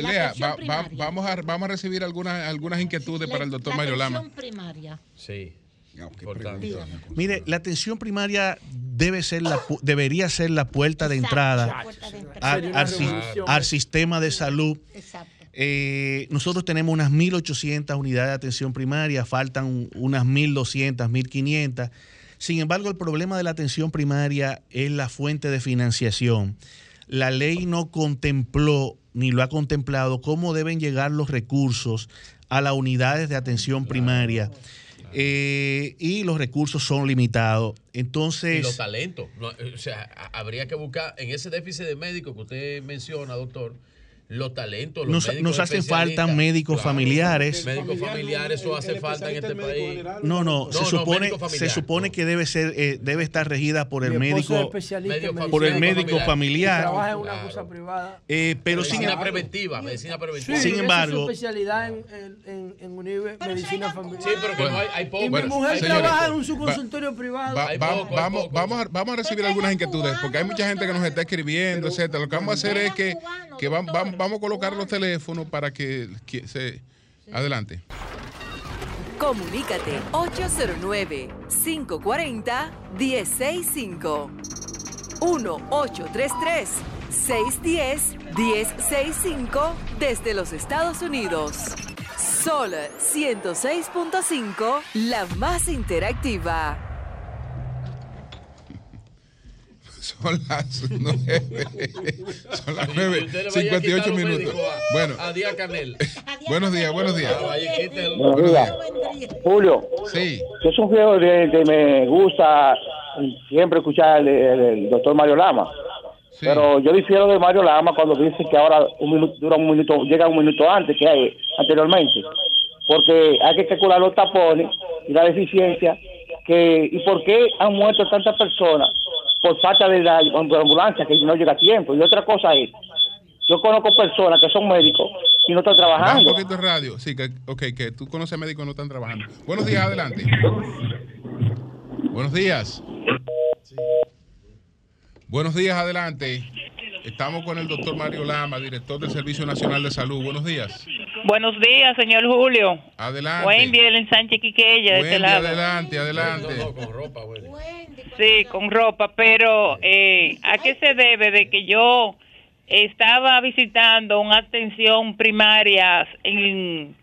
Lea, vamos, a, vamos a recibir algunas, algunas inquietudes para el doctor Mario Lama. primaria. Sí. Mire, la atención primaria debe ser la, debería ser la puerta de entrada, al, sistema de salud. Eh, nosotros tenemos unas 1.800 unidades de atención primaria, faltan unas 1.200, 1.500. Sin embargo, el problema de la atención primaria es la fuente de financiación. La ley no contempló ni lo ha contemplado cómo deben llegar los recursos a las unidades de atención primaria. Eh, y los recursos son limitados. Entonces. Y los talentos. o sea, habría que buscar en ese déficit de médicos que usted menciona, doctor los talentos. Los nos, nos hacen falta médicos familiares. Médicos familiares, eso hace falta en este país. No, no, se, supone, se supone que debe ser eh, debe estar regida por el médico por el médico familiar. Trabaja en una cosa privada. Eh, pero medicina preventiva, medicina preventiva. sin embargo, especialidad en, en, en Unive, medicina familiar. Sí, pero que no hay, hay poco. Y mi mujer trabaja en un consultorio privado. vamos, vamos, a, vamos a recibir algunas inquietudes, porque hay mucha gente que nos está escribiendo, etcétera. Lo que vamos a hacer es que, que vamos, vamos a colocar los teléfonos para que, se... Adelante. Comunícate 809-540-1065. 1-833-610-1065 desde los Estados Unidos. Sol 106.5, la más interactiva. Son las 9. Son las 9. 58 minutos. Bueno. Adiós, Canel. Buenos días, buenos días. Buenos días. Julio. Sí. Yo soy un viejo que me gusta siempre escuchar el, doctor Mario Lama. Pero yo difiero de Mario Lama cuando dice que ahora un minuto, dura un minuto, llega un minuto antes que hay anteriormente. Porque hay que calcular los tapones y la deficiencia. Que, ¿Y por qué han muerto tantas personas? Por falta de la ambulancia que no llega a tiempo. Y otra cosa es, yo conozco personas que son médicos y no están trabajando. un poquito de radio, sí, que, ok, que tú conoces médicos y no están trabajando. Buenos días, adelante. Buenos días. Buenos días, adelante. Estamos con el doctor Mario Lama, director del Servicio Nacional de Salud. Buenos días. Buenos días, señor Julio. Adelante. Buen día, el Sánchez Quiqueya, de este lado. Adelante, adelante. con ropa, Sí, con ropa, pero eh, ¿a qué se debe de que yo estaba visitando una atención primaria en,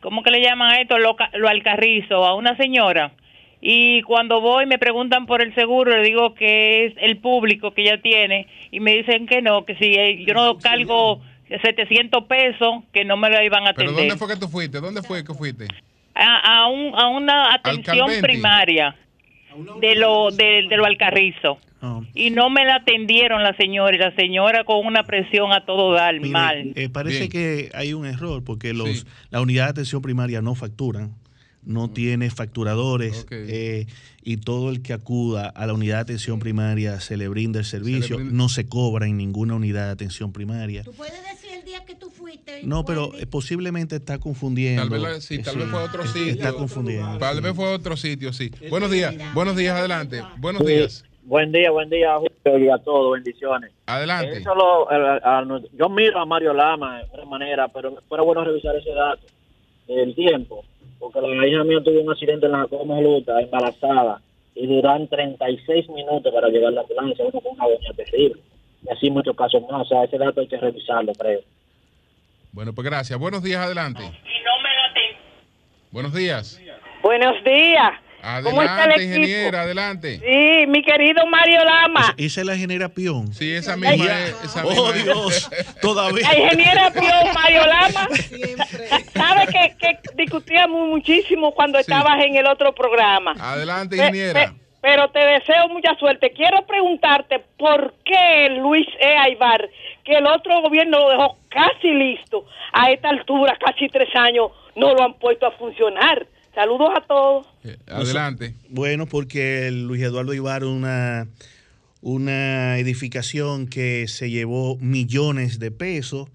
¿cómo que le llaman a esto? Lo, lo alcarrizo, a una señora y cuando voy me preguntan por el seguro, le digo que es el público que ella tiene y me dicen que no, que si eh, yo no cargo 700 pesos, que no me lo iban a atender. ¿Pero dónde fue que tú fuiste? ¿Dónde fue que fuiste? A, a, un, a una atención primaria de lo de, lo alcarrizo. Ah. Y no me la atendieron la señora y la señora con una presión a todo dar mal. Eh, parece que hay un error porque los la unidad de atención primaria no facturan no tiene facturadores eh, y todo el que acuda a la unidad de atención primaria se le brinda el servicio, no se cobra en ninguna unidad de atención primaria. ¿Tú puedes decir el día que tú fuiste? No, pero eh, posiblemente está confundiendo. Tal vez, sí, tal vez fue otro sitio. Está confundiendo. Tal vez fue otro sitio, sí. Buenos días, buenos días, adelante. Buenos días. Buen día, buen día, Julio, y a todos, bendiciones. Adelante. yo miro a Mario Lama de otra manera, pero fuera bueno revisar ese dato, el tiempo porque la hija mía tuvo un accidente en la coma luta, embarazada, y duran 36 minutos para llegar a la ambulancia, uno con una doña terrible. Y así muchos casos más, o sea, ese dato hay que revisarlo, creo. Bueno, pues gracias. Buenos días, adelante. Buenos días. Buenos días. Adelante, ingeniera, adelante. Sí, mi querido Mario Lama. Esa, es la ingeniera Pion. Sí, esa misma es. Esa oh, Dios, todavía. La ingeniera Pion, Mario Lama. Sabe que, que discutíamos muchísimo cuando estabas en el otro programa. Adelante, ingeniera. pero te deseo mucha suerte. Quiero preguntarte por qué Luis E. Aybar, que el otro gobierno lo dejó casi listo, a esta altura, casi tres años, no lo han puesto a funcionar. Saludos a todos. Eh, adelante. Bueno, porque Luis Eduardo Ibar una, una edificación que se llevó millones de pesos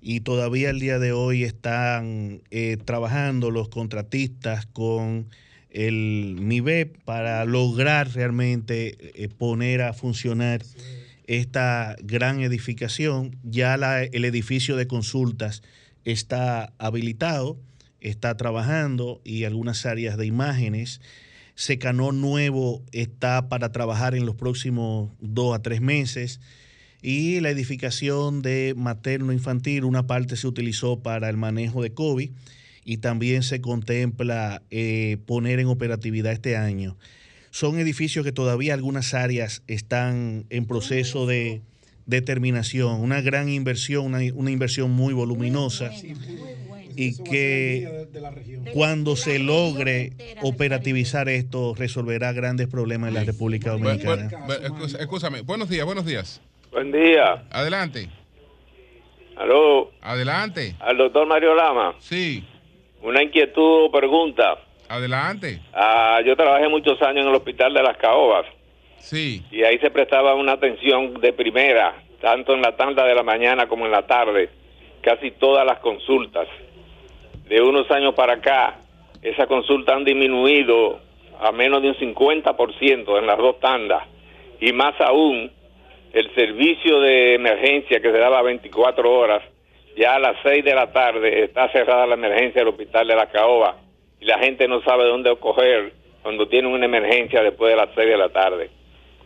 y todavía el día de hoy están eh, trabajando los contratistas con el MIBEP para lograr realmente eh, poner a funcionar esta gran edificación. Ya la, el edificio de consultas está habilitado está trabajando y algunas áreas de imágenes. Secanó Nuevo está para trabajar en los próximos dos a tres meses. Y la edificación de materno infantil, una parte se utilizó para el manejo de COVID y también se contempla eh, poner en operatividad este año. Son edificios que todavía algunas áreas están en proceso de determinación, una gran inversión, una, una inversión muy voluminosa y que cuando se logre operativizar esto resolverá grandes problemas en la República Dominicana. escúchame, buenos días, buenos días. Buen día. Adelante. Aló. Adelante. Al doctor Mario Lama. Sí. Una inquietud o pregunta. Adelante. Ah, yo trabajé muchos años en el hospital de las Caobas. Sí. Y ahí se prestaba una atención de primera, tanto en la tanda de la mañana como en la tarde. Casi todas las consultas de unos años para acá, esas consultas han disminuido a menos de un 50% en las dos tandas. Y más aún, el servicio de emergencia que se daba 24 horas, ya a las 6 de la tarde está cerrada la emergencia del hospital de la Caoba y la gente no sabe dónde coger cuando tiene una emergencia después de las 6 de la tarde.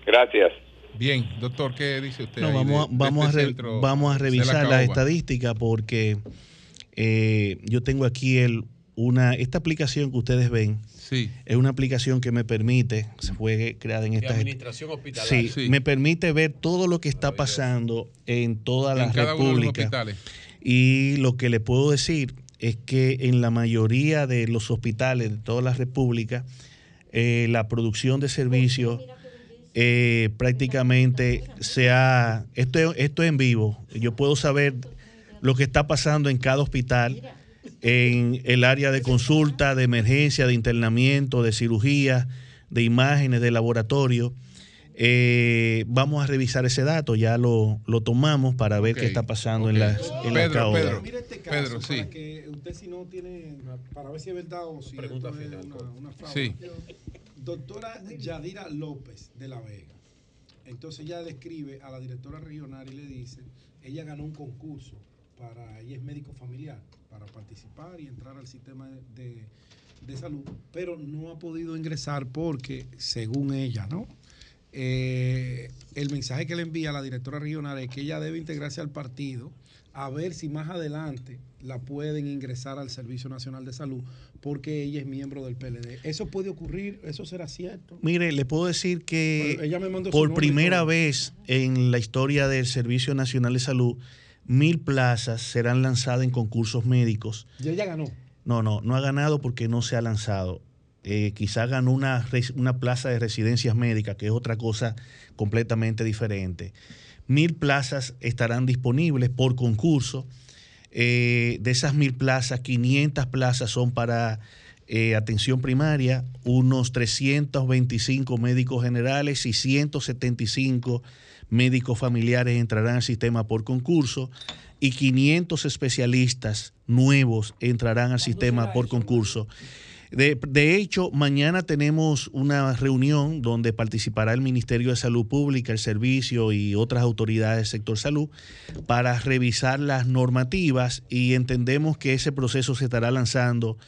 Gracias. Bien, doctor, ¿qué dice usted? vamos, vamos, a este vamos a revisar la estadística porque eh, yo tengo aquí el, una, esta aplicación que ustedes ven. Sí. Es una aplicación que me permite, se fue creada en esta administración hospitalaria. Sí, me permite ver todo lo que está pasando en toda la República. Y lo que le puedo decir es que en la mayoría de los hospitales de toda la República, eh, la producción de servicios eh, prácticamente se ha. Esto, esto es en vivo. Yo puedo saber lo que está pasando en cada hospital, en el área de consulta, de emergencia, de internamiento, de cirugía, de imágenes, de laboratorio. Eh, vamos a revisar ese dato, ya lo, tomamos para ver qué está pasando en las en Pedro, la Pedro, Mire este caso, Pedro, sí. para que usted si no tiene, para ver si es verdad o si Pregunta final, una, una fraude. Sí. Doctora Yadira López de La Vega. Entonces ella le escribe a la directora regional y le dice, ella ganó un concurso para, ella es médico familiar, para participar y entrar al sistema de, de salud, pero no ha podido ingresar porque, según ella, ¿no? Eh, el mensaje que le envía a la directora regional es que ella debe integrarse al partido a ver si más adelante la pueden ingresar al Servicio Nacional de Salud porque ella es miembro del PLD. ¿Eso puede ocurrir? ¿Eso será cierto? Mire, le puedo decir que Bueno, ella me mandó su por primera vez en la historia del Servicio Nacional de Salud, mil plazas serán lanzadas en concursos médicos. Y ella ganó. No, no, no ha ganado porque no se ha lanzado. Eh, quizá ganó una, una plaza de residencias médicas, que es otra cosa completamente diferente. Mil plazas estarán disponibles por concurso. Eh, de esas mil plazas, 500 plazas son para eh, atención primaria, unos 325 médicos generales y 175 médicos familiares entrarán al sistema por concurso y 500 especialistas nuevos entrarán al sistema por concurso. De, de hecho, mañana tenemos una reunión donde participará el Ministerio de Salud Pública, el Servicio y otras autoridades del sector salud para revisar las normativas y entendemos que ese proceso se estará lanzando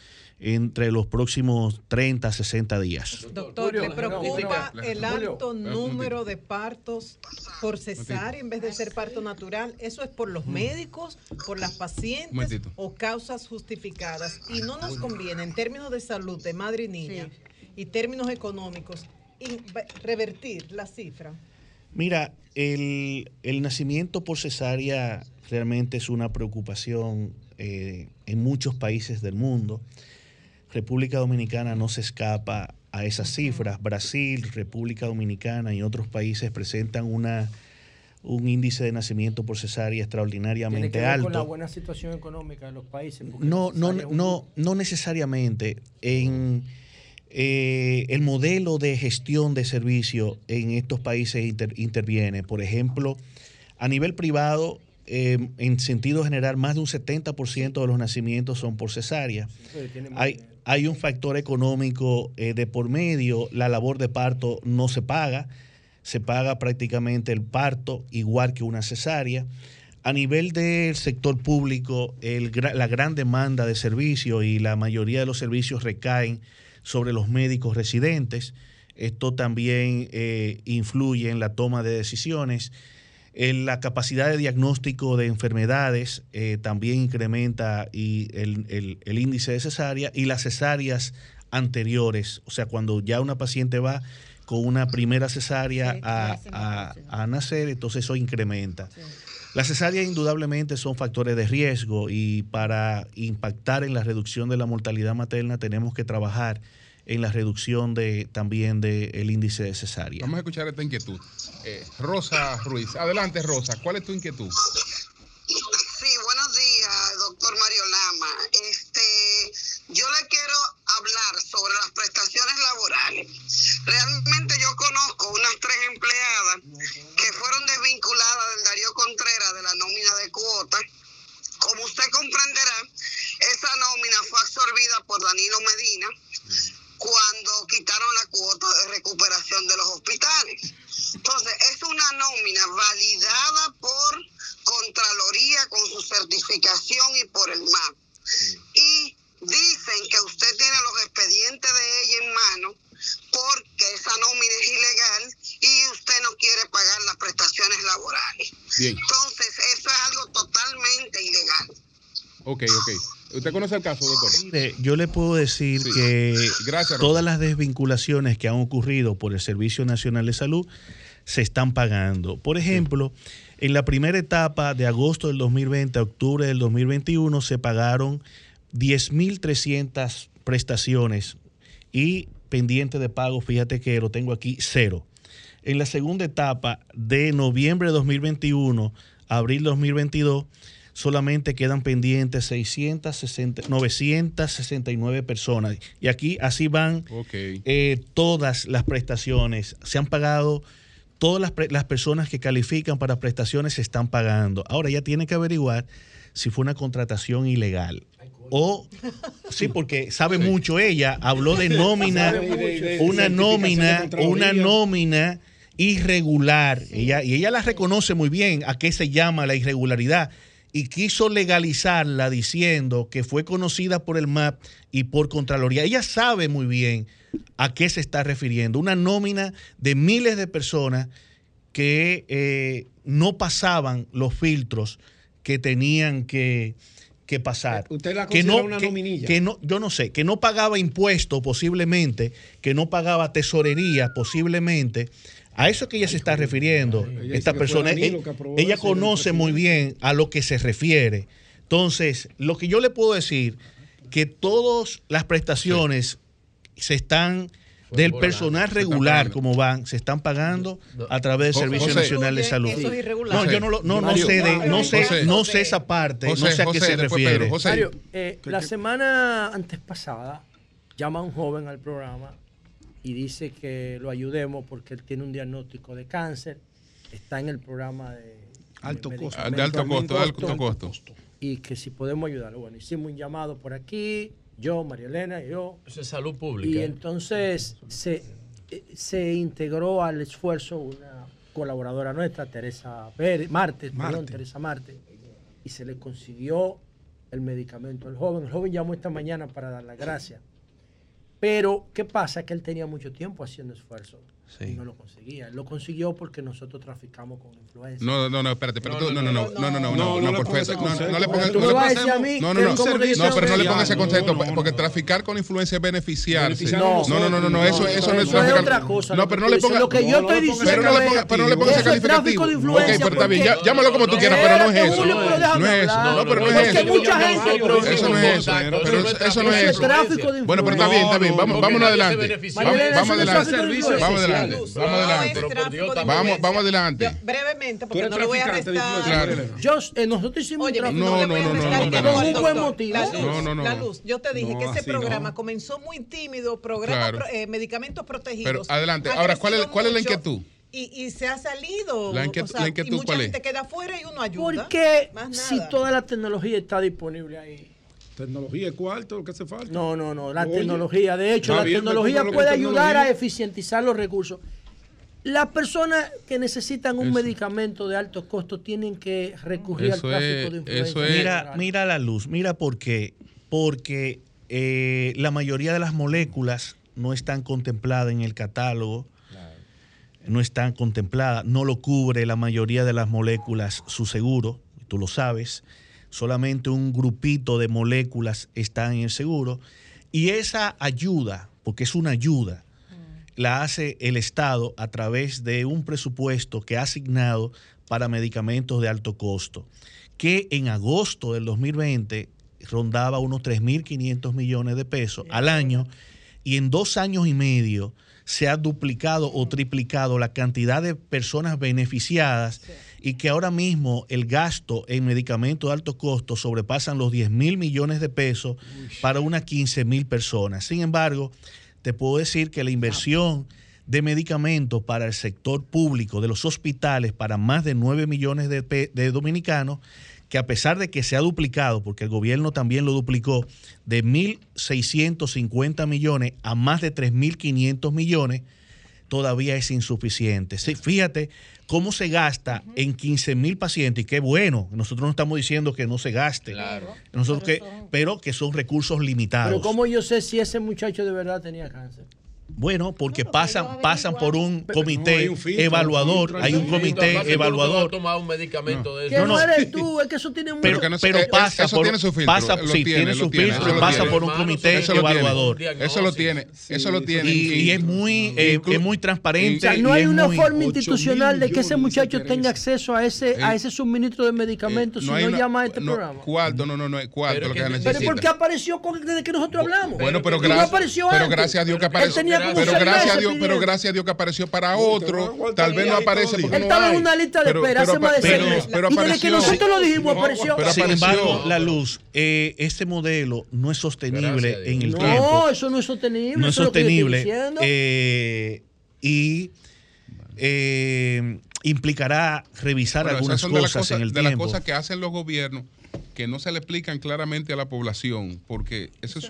entre los próximos 30 a 60 días. Doctor, ¿le preocupa el alto número de partos por cesárea en vez de ser parto natural? ¿Eso es por los médicos, por las pacientes o causas justificadas? Y no nos conviene en términos de salud de madre y niña y términos económicos revertir la cifra. Mira, el, el nacimiento por cesárea realmente es una preocupación eh, en muchos países del mundo. República Dominicana no se escapa a esas cifras. Brasil, República Dominicana y otros países presentan una un índice de nacimiento por cesárea extraordinariamente ¿Tiene que ver alto. con la buena situación económica de los países? No, no, un- no, no necesariamente. En eh, el modelo de gestión de servicio en estos países inter- interviene. Por ejemplo, a nivel privado, eh, en sentido general, más de un 70% de los nacimientos son por cesárea. Hay, hay un factor económico eh, de por medio, la labor de parto no se paga, se paga prácticamente el parto igual que una cesárea. A nivel del sector público, el la gran demanda de servicios y la mayoría de los servicios recaen sobre los médicos residentes. Esto también eh, influye en la toma de decisiones. En la capacidad de diagnóstico de enfermedades eh, también incrementa y el, el- el índice de cesárea y las cesáreas anteriores, o sea, cuando ya una paciente va con una primera cesárea a, a- a nacer, entonces eso incrementa. Las cesáreas indudablemente son factores de riesgo y para impactar en la reducción de la mortalidad materna tenemos que trabajar en la reducción de también del índice de cesárea. Vamos a escuchar esta inquietud. Eh, Rosa Ruiz, adelante Rosa, ¿cuál es tu inquietud? Sí, buenos días, doctor Mario Lama. Este, yo le quiero hablar sobre las prestaciones laborales. Realmente yo conozco unas tres empleadas que fueron desvinculadas del Darío Contreras de la nómina de cuotas. Como usted comprenderá, esa nómina fue absorbida por Danilo Medina cuando quitaron la cuota de recuperación de los hospitales. Entonces, es una nómina validada por Contraloría con su certificación y por el MAP. Y dicen que usted tiene los expedientes de ella en mano porque esa nómina es ilegal y usted no quiere pagar las prestaciones laborales. Bien. Entonces, eso es algo totalmente ilegal. Ok, ok. ¿Usted conoce el caso, doctor? Mire, yo le puedo decir que Gracias, todas las desvinculaciones que han ocurrido por el Servicio Nacional de Salud se están pagando. Por ejemplo, en la primera etapa de agosto del 2020 a octubre del 2021 se pagaron 10.300 prestaciones y pendiente de pago, fíjate que lo tengo aquí, cero. En la segunda etapa de noviembre de 2021 a abril 2022 solamente quedan pendientes 660, 969 personas. Y aquí así van eh, todas las prestaciones. Se han pagado, todas las, pre- las personas que califican para prestaciones se están pagando. Ahora ya tiene que averiguar si fue una contratación ilegal. O, sí, porque sabe mucho ella, habló de nómina, una nómina, una nómina irregular. Ella, y ella la reconoce muy bien a qué se llama la irregularidad y quiso legalizarla diciendo que fue conocida por el MAP y por Contraloría. Ella sabe muy bien a qué se está refiriendo. Una nómina de miles de personas que eh, no pasaban los filtros que tenían que, que pasar. ¿Usted la que no, una que- nominilla? que no, yo no sé, que no pagaba impuestos posiblemente, que no pagaba tesorería posiblemente. A eso que ella se está refiriendo, Ella esta persona, eh, ella eso conoce muy bien a lo que se refiere. Entonces, lo que yo le puedo decir, que todas las prestaciones se están del personal regular pagando. como van, se están pagando a través del Servicio José. Nacional de Salud. esos irregulares. No, yo no, lo- no, no sé de, no sé, José. no sé esa parte, José, no sé a qué José, se refiere. Pedro. José. Mario, eh, la semana antes pasada llama un joven al programa y dice que lo ayudemos porque él tiene un diagnóstico de cáncer, está en el programa de Alto de costo. De alto costo, de alto costo. Y que si podemos ayudarlo. Bueno, hicimos un llamado por aquí, yo, María Elena, yo. Eso es salud pública. Y entonces se, se integró al esfuerzo una colaboradora nuestra, Teresa Pérez, Martes, perdón, Marte. Teresa Marte, y se le consiguió el medicamento al joven. El joven llamó esta mañana para dar las gracias. Pero, ¿qué pasa? Que él tenía mucho tiempo haciendo esfuerzo. Y no lo conseguía. Lo consiguió porque nosotros traficamos con influencia. No, no, no, espérate, pero tú, no, no, no, no, no, no, no, no, perfecto. No, le pongas, no le pongas, no, no, no, no, pero no le pongas ese concepto, porque traficar con influencia es beneficiarse. No, no, no, no, no, eso, eso no es traficar. otra cosa. No, pero no le pongas. Lo que yo estoy diciendo. Pero no le pongas, no ese calificativo. Ok, pero está bien, llámalo como tú quieras, pero no es eso. No es eso. No, pero no es eso. mucha gente. Eso no es eso. Pero eso no es eso. Bueno, pero está bien, está bien. Vamos, vamos adelante. Vamos adelante. Vamos adelante. Vamos adelante. Vamos, vamos adelante. brevemente, porque no le voy a restar. Claro. Yo, eh, nosotros hicimos Oye, un trabajo. No, no, no, no, no, Con un buen motivo. La luz, No, no, no. la luz. Yo te dije No, que ese programa no. comenzó muy tímido, programa Claro. pro- eh, medicamentos protegidos. Pero adelante. Ahora, ¿cuál es, cuál es la inquietud? Y, y se ha salido. La inquietud- o sea, la inquietud, y mucha ¿cuál es? gente queda afuera y uno ayuda. Porque si toda la tecnología está disponible ahí. Tecnología es cuarto, lo que hace falta. No, no, no. La Oye, tecnología, de hecho, la bien, tecnología puede ayudar tecnología. a eficientizar los recursos. Las personas que necesitan un Eso. medicamento de alto costo tienen que recurrir al Eso tráfico de influencia. Mira, mira la luz, mira por qué. Porque eh, la mayoría de las moléculas no están contempladas en el catálogo, no están contempladas, no lo cubre la mayoría de las moléculas su seguro, tú lo sabes. Solamente un grupito de moléculas están en el seguro. Y esa ayuda, porque es una ayuda, la hace el Estado a través de un presupuesto que ha asignado para medicamentos de alto costo, que en agosto del 2020 rondaba unos 3.500 millones de pesos al año y en dos años y medio se ha duplicado o triplicado la cantidad de personas beneficiadas y que ahora mismo el gasto en medicamentos de alto costo sobrepasan los 10 mil millones de pesos para unas 15 mil personas. Sin embargo, te puedo decir que la inversión de medicamentos para el sector público de los hospitales para más de 9 millones de, de dominicanos, que a pesar de que se ha duplicado, porque el gobierno también lo duplicó, de 1.650 millones a más de 3.500 millones, todavía es insuficiente. Sí, fíjate cómo se gasta en 15 mil pacientes, y qué bueno, nosotros no estamos diciendo que no se gaste, nosotros que, pero que son recursos limitados. Pero ¿cómo yo sé si ese muchacho de verdad tenía cáncer? Bueno, porque pasan, pasan por un comité hay un filtro, evaluador, hay un filtro. comité no evaluador. tomar un medicamento de eso. no, eres tú, es que eso tiene un... Pero, no pero eh, pasa eso por, tiene su filtro, pasa, lo sí, tiene, tiene su tiene, filtro eso y lo pasa tiene. por un comité Eso evaluador. Eso lo tiene, eso lo tiene. Y, y es muy, eh, es muy O transparente. sea, no hay una forma institucional de que ese muchacho tenga acceso a ese, a ese suministro de medicamentos si no llama a este no, programa. Cuarto, no, no, no, es cuarto lo que se Pero necesita. ¿por qué apareció con- desde que nosotros hablamos? Bueno, pero ¿Por qué no gracias, a Dios que apareció. Pero gracias a Dios, pero gracias a Dios que apareció para otro. Tal vez no aparece porque Él no estaba en una lista de espera hace pero- más de seis pero- meses. pero y desde que apareció. nosotros lo dijimos, apareció. Pero Sin embargo, la luz, eh, este modelo no es sostenible en el no, tiempo. eso no es sostenible. no es sostenible eh, y eh, implicará revisar Bueno, algunas cosas, cosas, en el de las tiempo. cosas que hacen los gobiernos que no se le explican claramente a la población, porque eso, es,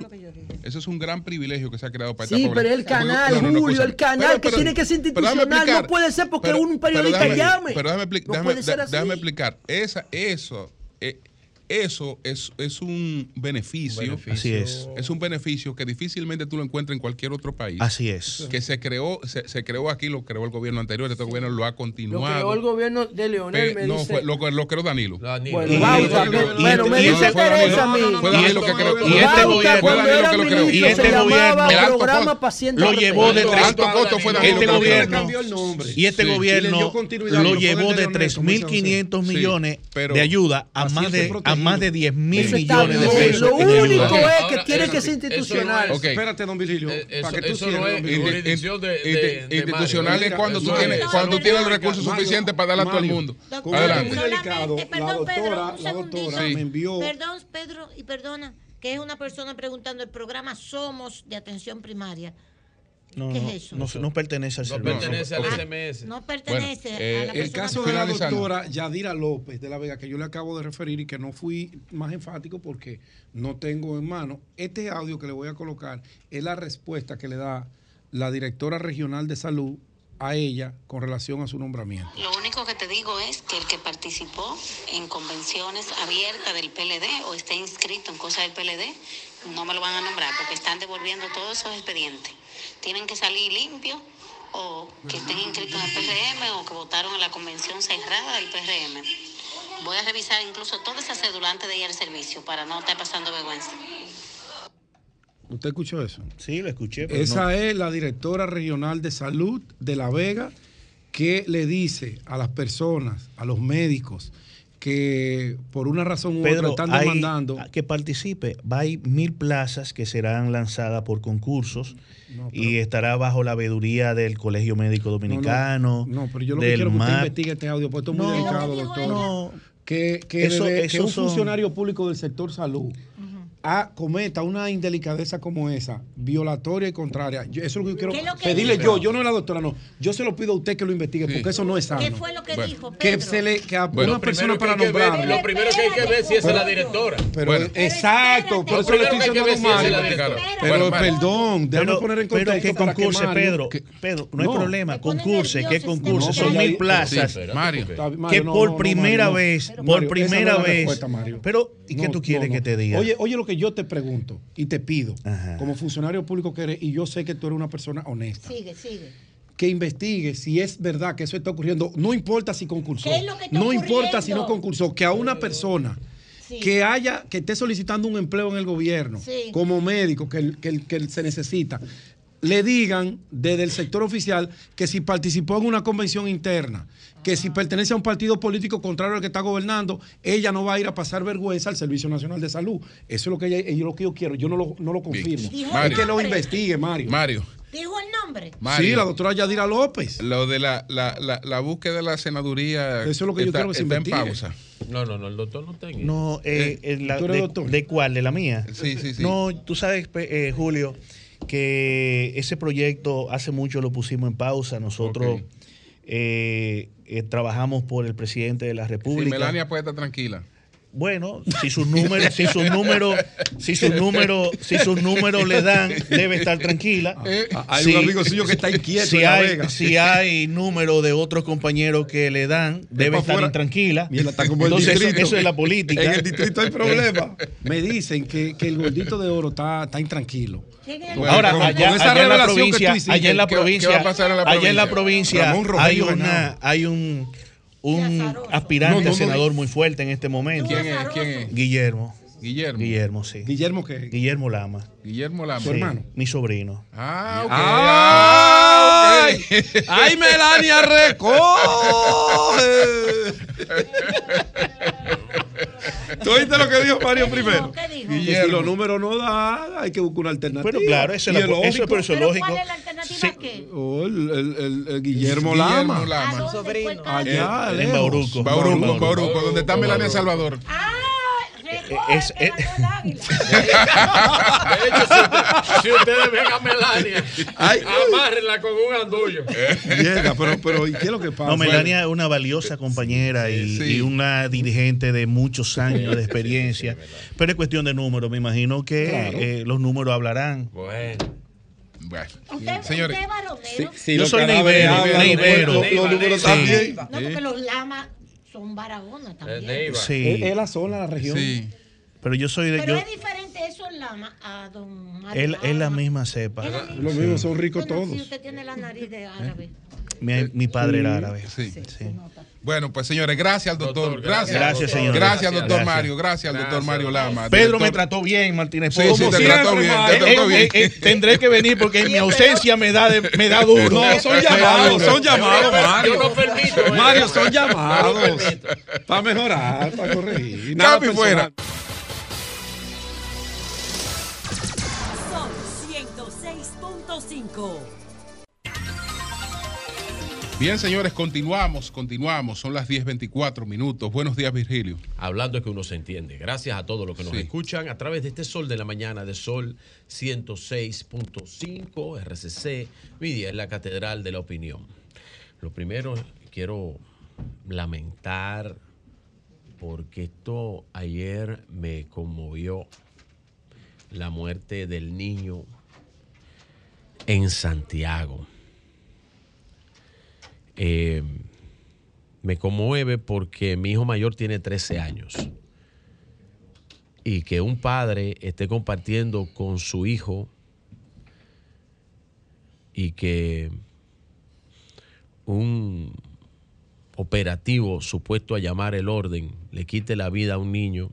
eso es un gran privilegio que se ha creado para Sí, esta población. pero el canal, No, no, no, Julio, el canal Pero- que pero- tiene que ser institucional, no puede ser porque Pero- un pero periodista déjame- llame. Pero déjame, déjame- puede ser dé- así. déjame explicar. Esa, eso, eh, eso es, es un beneficio. beneficio. Así es. Es un beneficio que difícilmente tú lo encuentras en cualquier otro país. Así es. Que se creó, se, se creó aquí, lo creó el gobierno anterior, este gobierno lo ha Lo continuado. creó el gobierno de Leonel, Pe- me no, dice. fue, lo, lo creó Danilo. Bueno, Y- Bauta, y- que- y- bueno, me dice Danilo. Teresa a mí. Fue Danilo que creó. y este gobierno- Danilo lo Y este gobierno- El programa paciente lo llevó de tres alto costo fue Danilo este lo gobierno y este gobierno lo llevó de Leonel, como dice 3.500 José. millones de ayuda a más de. Más de 10 mil millones de pesos Lo único es que tiene que ser institucional. Espérate, don Virgilio. Eh, eso- para que tú eso no es jurisdicción de- institucional es cuando tú tienes, es. cuando tienes los recursos suficientes para darle a todo el mundo. Adelante. La perdón, Pedro, doctora, un la segundito. doctora me envió. Perdón, Pedro, y perdona, que es una persona preguntando el programa Somos de Atención Primaria. No, ¿Qué no, es eso? no, no pertenece al No servicio. pertenece al. SMS. No pertenece eh, a la el El caso de la doctora Yadira López de la Vega, que yo le acabo de referir y que no fui más enfático porque no tengo en mano, este audio que le voy a colocar es la respuesta que le da la directora regional de salud a ella con relación a su nombramiento. Lo único que te digo es que el que participó en convenciones abiertas del PLD o esté inscrito en cosas del PLD, no me lo van a nombrar porque están devolviendo todos esos expedientes. Tienen que salir limpios o que estén inscritos en el PRM o que votaron en la convención cerrada del PRM. Voy a revisar incluso toda esa cédula antes de ir al servicio para no estar pasando vergüenza. ¿Usted escuchó eso? Sí, lo escuché. Esa es la directora regional de salud de La Vega que le dice a las personas, a los médicos, que por una razón u otra están demandando. que participe. Va a ir mil plazas que serán lanzadas por concursos y estará bajo la veeduría del Colegio Médico Dominicano. No, pero yo lo que quiero es que usted investigue este audio, porque esto es muy delicado, doctor. No, que, que, eso, que un funcionario público del sector salud cometa una indelicadeza como esa, violatoria y contraria, eso es lo que yo quiero pedirle yo, yo no la doctora, no, yo se lo pido a usted que lo investigue, porque eso no es sano. ¿Qué fue lo que dijo? Pedro? Que se le, que a una persona para nombrar. Lo primero que hay que ver si esa es la directora. Pero, exacto, por eso le estoy diciendo a Mario. Pero perdón, déjame poner en contexto. Pero que concurse, Pedro, Pedro, no hay problema, concurse, que concurse, son mil plazas. Mario. Que por primera vez, por primera vez. Pero, ¿y qué tú quieres que te diga? Oye, oye lo que yo te pregunto y te pido, como funcionario público que eres, y yo sé que tú eres una persona honesta. Sigue, sigue. Que investigue si es verdad que eso está ocurriendo. No importa si concursó. no importa si no concursó. Que a una persona que haya, que esté solicitando un empleo en el gobierno, como médico, que, que se necesita, le digan desde el sector oficial que si participó en una convención interna, que si pertenece a un partido político contrario al que está gobernando, ella no va a ir a pasar vergüenza al Servicio Nacional de Salud. Eso es lo que, ella, lo que yo quiero. Yo no lo, no lo confirmo. Es que lo investigue, Mario. Mario. ¿Dijo el nombre? sí, la doctora Yadira López. Lo de la, la, la, búsqueda de la senaduría. Eso es lo que yo quiero que se está en pausa. No, no, no, el doctor no está No, eh, eh, la, de, doctor? ¿de cuál? ¿De la mía? Sí, sí, sí. No, tú sabes, eh, Julio, que ese proyecto hace mucho lo pusimos en pausa. Nosotros eh, eh, trabajamos por el presidente de la República. Sí, Melania puede estar tranquila. Bueno, si sus números, si sus números, si sus números, si sus números le dan, debe estar tranquila. Ah, hay un amigo suyo que está inquieto. Si hay, si hay número de otros compañeros que le dan, debe estar intranquila. Entonces, eso, es la política. En el distrito hay problema. Me dicen que, que el gordito de oro está, está intranquilo. Ahora, allá, en la provincia, allá en la provincia, allá en la provincia hay una, hay un un aspirante a senador muy fuerte en este momento. ¿Quién es? ¿Quién es? Guillermo. Guillermo. Guillermo, sí. ¿Guillermo qué? Guillermo Lama. Guillermo Lama. Su hermano. Mi sobrino. Ah, ok. Ah, ¡Ay, Melania recoge! ¿Tú oíste lo que dijo Mario primero? ¿Qué dijo? Y si los números no dan, hay que buscar una alternativa. Pero claro, eso, es, la, eso, pero eso es lógico. ¿Cuál es la alternativa qué? Oh, el, el, el, Guillermo Lama. Guillermo Lama. ¿A dónde fue el Allá, en Bauruco. Bauruco, Bauruco, donde está Melania Salvador. Ah, Es- recoge, es- el águila. De hecho, si, usted- si ustedes ven a Melania, Ay. amárrenla con un andullo. Llega, pero, pero ¿y qué es lo que pasa? No, Melania es una valiosa compañera y, Sí. y una dirigente de muchos años de experiencia. Pero es cuestión de números. Me imagino que Claro. eh, los números hablarán. Bueno. Bueno, ¿Usted, señores. usted es varonero? Yo soy neivero, neivero. Los, los números Sí. también. No, porque los lamas son baragonas también. Neiva. Sí, Es, es la zona, la región. Sí. pero yo soy de. Pero Yo, es diferente eso en lama a don Mario él es la misma cepa. La misma. Los mismos son ricos Bueno, todos. Si usted tiene la nariz de árabe. Mi, mi padre era árabe. Sí. Sí. Bueno, pues señores, gracias al doctor. Doctor, gracias. Gracias, señor. Gracias, doctor Gracias. Mario. Gracias al doctor Mario Lama. Pedro me trató bien, Martínez. Sí, Como sí, te siempre, trató bien, te trató Eh, bien. eh, eh, tendré que venir porque en mi ausencia me da, de- me da duro. No, son llamados, son llamados, Mario. Yo no permito. Mario, son llamados. Para mejorar, para corregir. Nada Capi fuera. Sol 106.5. Bien, señores, continuamos, continuamos. Son las 10.24 minutos. Buenos días, Virgilio. Hablando es que uno se entiende. Gracias a todos los que nos Sí. escuchan a través de este Sol de la Mañana de Sol 106.5 RCC. Media es la Catedral de la Opinión. Lo primero, quiero lamentar porque esto ayer me conmovió la muerte del niño en Santiago. Eh, me conmueve porque mi hijo mayor tiene 13 años. Y que un padre esté compartiendo con su hijo y que un operativo supuesto a llamar el orden le quite la vida a un niño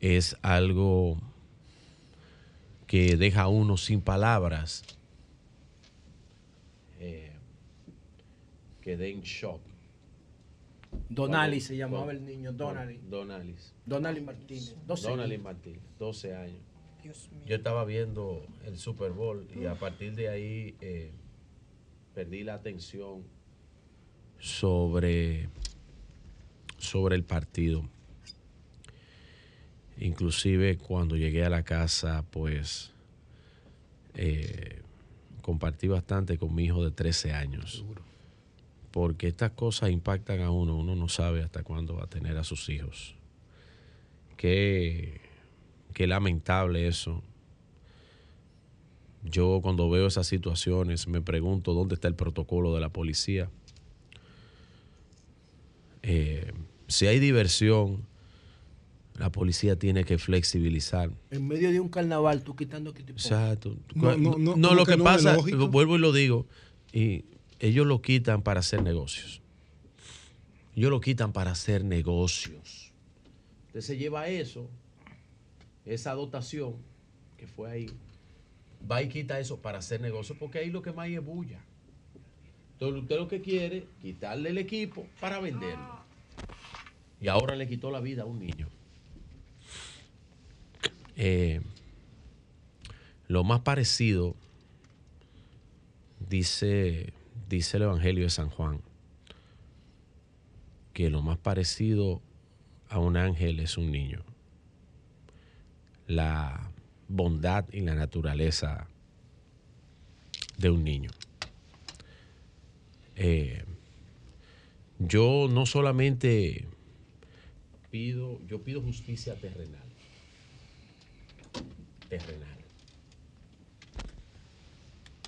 es algo que deja a uno sin palabras, eh, que den shock. Donali se llamaba el niño, Donali. Donalis. Donali Martínez. 12 Donali Martínez, 12 años. Yo estaba viendo el Super Bowl y a partir de ahí eh, perdí la atención sobre, sobre el partido. Inclusive cuando llegué a la casa, pues eh, compartí bastante con mi hijo de 13 años. Porque estas cosas impactan a uno, uno no sabe hasta cuándo va a tener a sus hijos. Qué, qué lamentable eso. Yo cuando veo esas situaciones me pregunto dónde está el protocolo de la policía. Eh, si hay diversión, la policía tiene que flexibilizar. En medio de un carnaval, tú quitando que Exacto. No, lo que, pasa, vuelvo y lo digo, y ellos lo quitan para hacer negocios. Ellos lo quitan para hacer negocios. Entonces se lleva eso, esa dotación que fue ahí, va y quita eso para hacer negocios, porque ahí lo que más es bulla. Entonces usted lo que quiere, quitarle el equipo para venderlo. Y ahora le quitó la vida a un niño. Eh, lo más parecido, dice, dice el Evangelio de San Juan, que lo más parecido a un ángel es un niño. La bondad y la naturaleza de un niño. Eh, yo no solamente pido, yo pido justicia terrenal terrenal.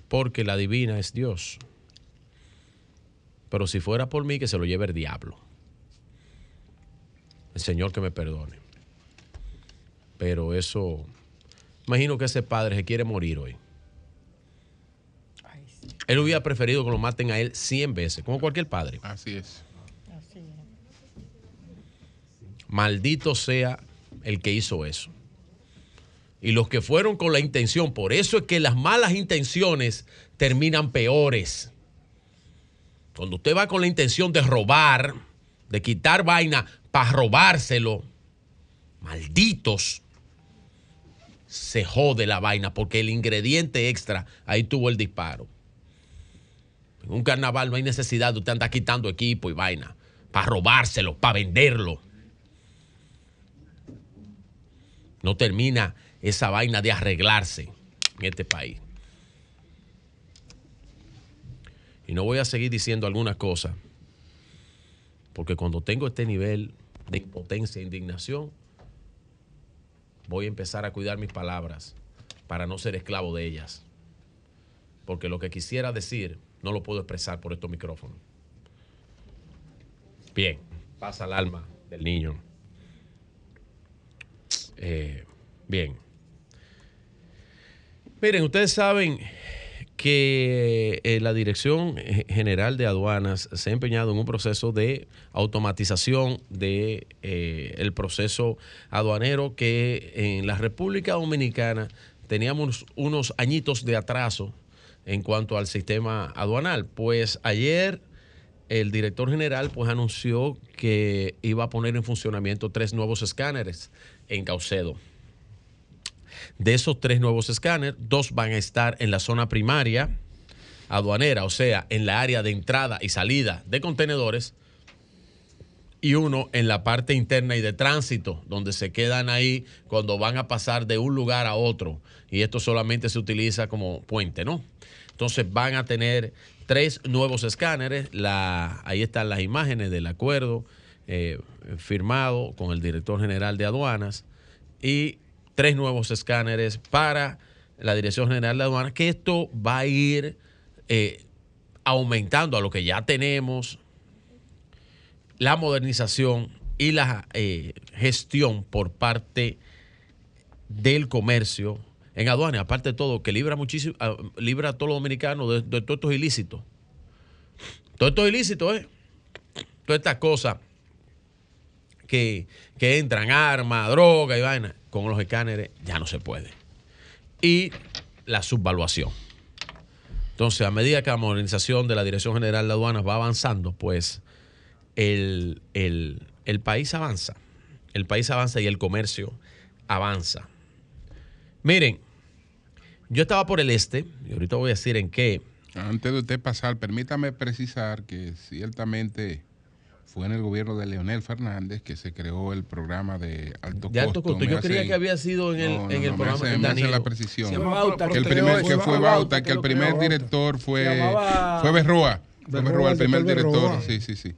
Porque la divina es Dios. Pero si fuera por mí, que se lo lleve el diablo. El Señor que me perdone. Pero eso, imagino que ese padre se quiere morir hoy. Él hubiera preferido que lo maten a él 100 veces, como cualquier padre. Así es. Maldito sea el que hizo eso y los que fueron con la intención. Por eso es que las malas intenciones terminan peores. Cuando usted va con la intención de robar, de quitar vaina para robárselo, malditos, se jode la vaina porque el ingrediente extra ahí tuvo el disparo. En un carnaval no hay necesidad de usted andar quitando equipo y vaina para robárselo, para venderlo. No termina esa vaina de arreglarse en este país. Y no voy a seguir diciendo algunas cosas, porque cuando tengo este nivel de impotencia e indignación, voy a empezar a cuidar mis palabras para no ser esclavo de ellas. Porque lo que quisiera decir no lo puedo expresar por estos micrófonos. Bien, pasa el alma del niño. Eh, bien. Miren, ustedes saben que eh, la Dirección General de Aduanas se ha empeñado en un proceso de automatización del de, eh, proceso aduanero que en la República Dominicana teníamos unos añitos de atraso en cuanto al sistema aduanal. Pues ayer el director general pues anunció que iba a poner en funcionamiento tres nuevos escáneres en Caucedo. De esos tres nuevos escáneres, dos van a estar en la zona primaria aduanera, o sea, en la área de entrada y salida de contenedores, y uno en la parte interna y de tránsito, donde se quedan ahí cuando van a pasar de un lugar a otro. Y esto solamente se utiliza como puente, ¿no? Entonces van a tener tres nuevos escáneres. La, ahí están las imágenes del acuerdo eh, firmado con el director general de aduanas. Y tres nuevos escáneres para la Dirección General de Aduanas, que esto va a ir eh, aumentando a lo que ya tenemos, la modernización y la eh, gestión por parte del comercio en aduanas, aparte de todo, que libra muchísimo, ah, libra a todos los dominicanos de, todos estos ilícitos. Todo esto es ilícito, ¿eh? Todas estas cosas que, que entran, armas, droga y vaina, con los escáneres ya no se puede. Y la subvaluación. Entonces, a medida que la modernización de la Dirección General de Aduanas va avanzando, pues el, el país avanza. El país avanza y el comercio avanza. Miren, yo estaba por el este, y ahorita voy a decir en qué. Antes de usted pasar, permítame precisar que ciertamente fue en el gobierno de Leonel Fernández que se creó el programa de alto de alto costo. Yo creía que había sido en el, en el programa de Danilo. la precisión. que el primer que fue Bauta, que el primer director fue fue Berroa. Fue Berroa el primer director. Sí, sí, sí.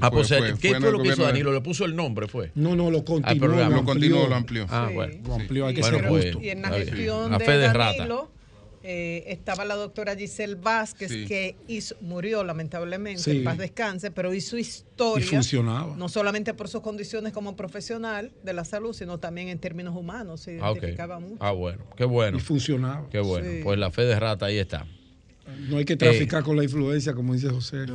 ah, pues, ¿qué fue, lo que hizo Danilo? ¿Le puso el nombre, fue? No, no, lo continuó. lo continuó, lo amplió. Ah, bueno. Lo amplió, hay que ser pues, justo. Y en la gestión de Danilo, eh, estaba la doctora Giselle Vázquez, que hizo, murió lamentablemente, en paz descanse, pero hizo historia. Y funcionaba. No solamente por sus condiciones como profesional de la salud, sino también en términos humanos. Se ah, identificaba mucho. Ah, bueno, qué bueno. Y funcionaba. Qué bueno. Pues la fe de rata ahí está. No hay que traficar eh, con la influencia, como dice José.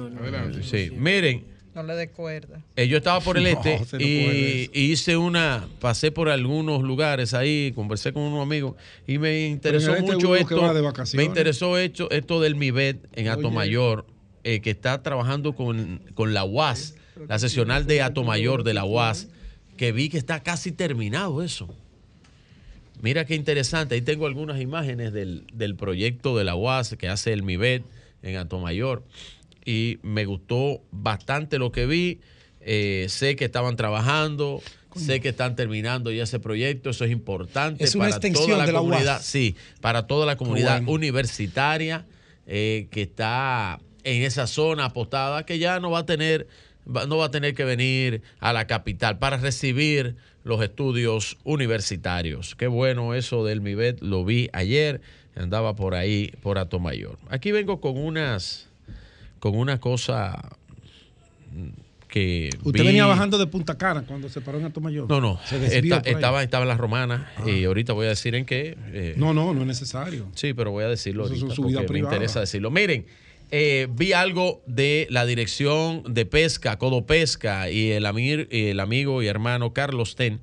sí, miren, no le dé cuerda. Eh, yo estaba por el este y, hice una, pasé por algunos lugares ahí, conversé con unos amigos y me interesó este mucho esto. Me interesó esto, esto del MIBET en Atomayor, eh, que está trabajando con, la UAS, la sesional de Atomayor de la UAS, que vi que está casi terminado eso. Mira qué interesante, ahí tengo algunas imágenes del, del proyecto de la UAS que hace el MIBET en Atomayor y me gustó bastante lo que vi. Eh, sé que estaban trabajando, sé que están terminando ya ese proyecto, eso es importante para toda la, comunidad, sí, para toda la comunidad universitaria eh, que está en esa zona apostada, que ya no va a tener no va a tener que venir a la capital para recibir los estudios universitarios. Qué bueno eso del MIBET, lo vi ayer, andaba por ahí, por Atomayor. Aquí vengo con unas con una cosa que. ¿Usted venía bajando de Punta Cana cuando se paró en Atomayor? No, no. estaba, estaba en la romana y ahorita voy a decir en qué. Eh, no, no, no es necesario. Sí, pero voy a decirlo ahorita porque me interesa decirlo. Miren. Eh, vi algo de la dirección de pesca, Codo Pesca, y el, el amigo y hermano Carlos Ten.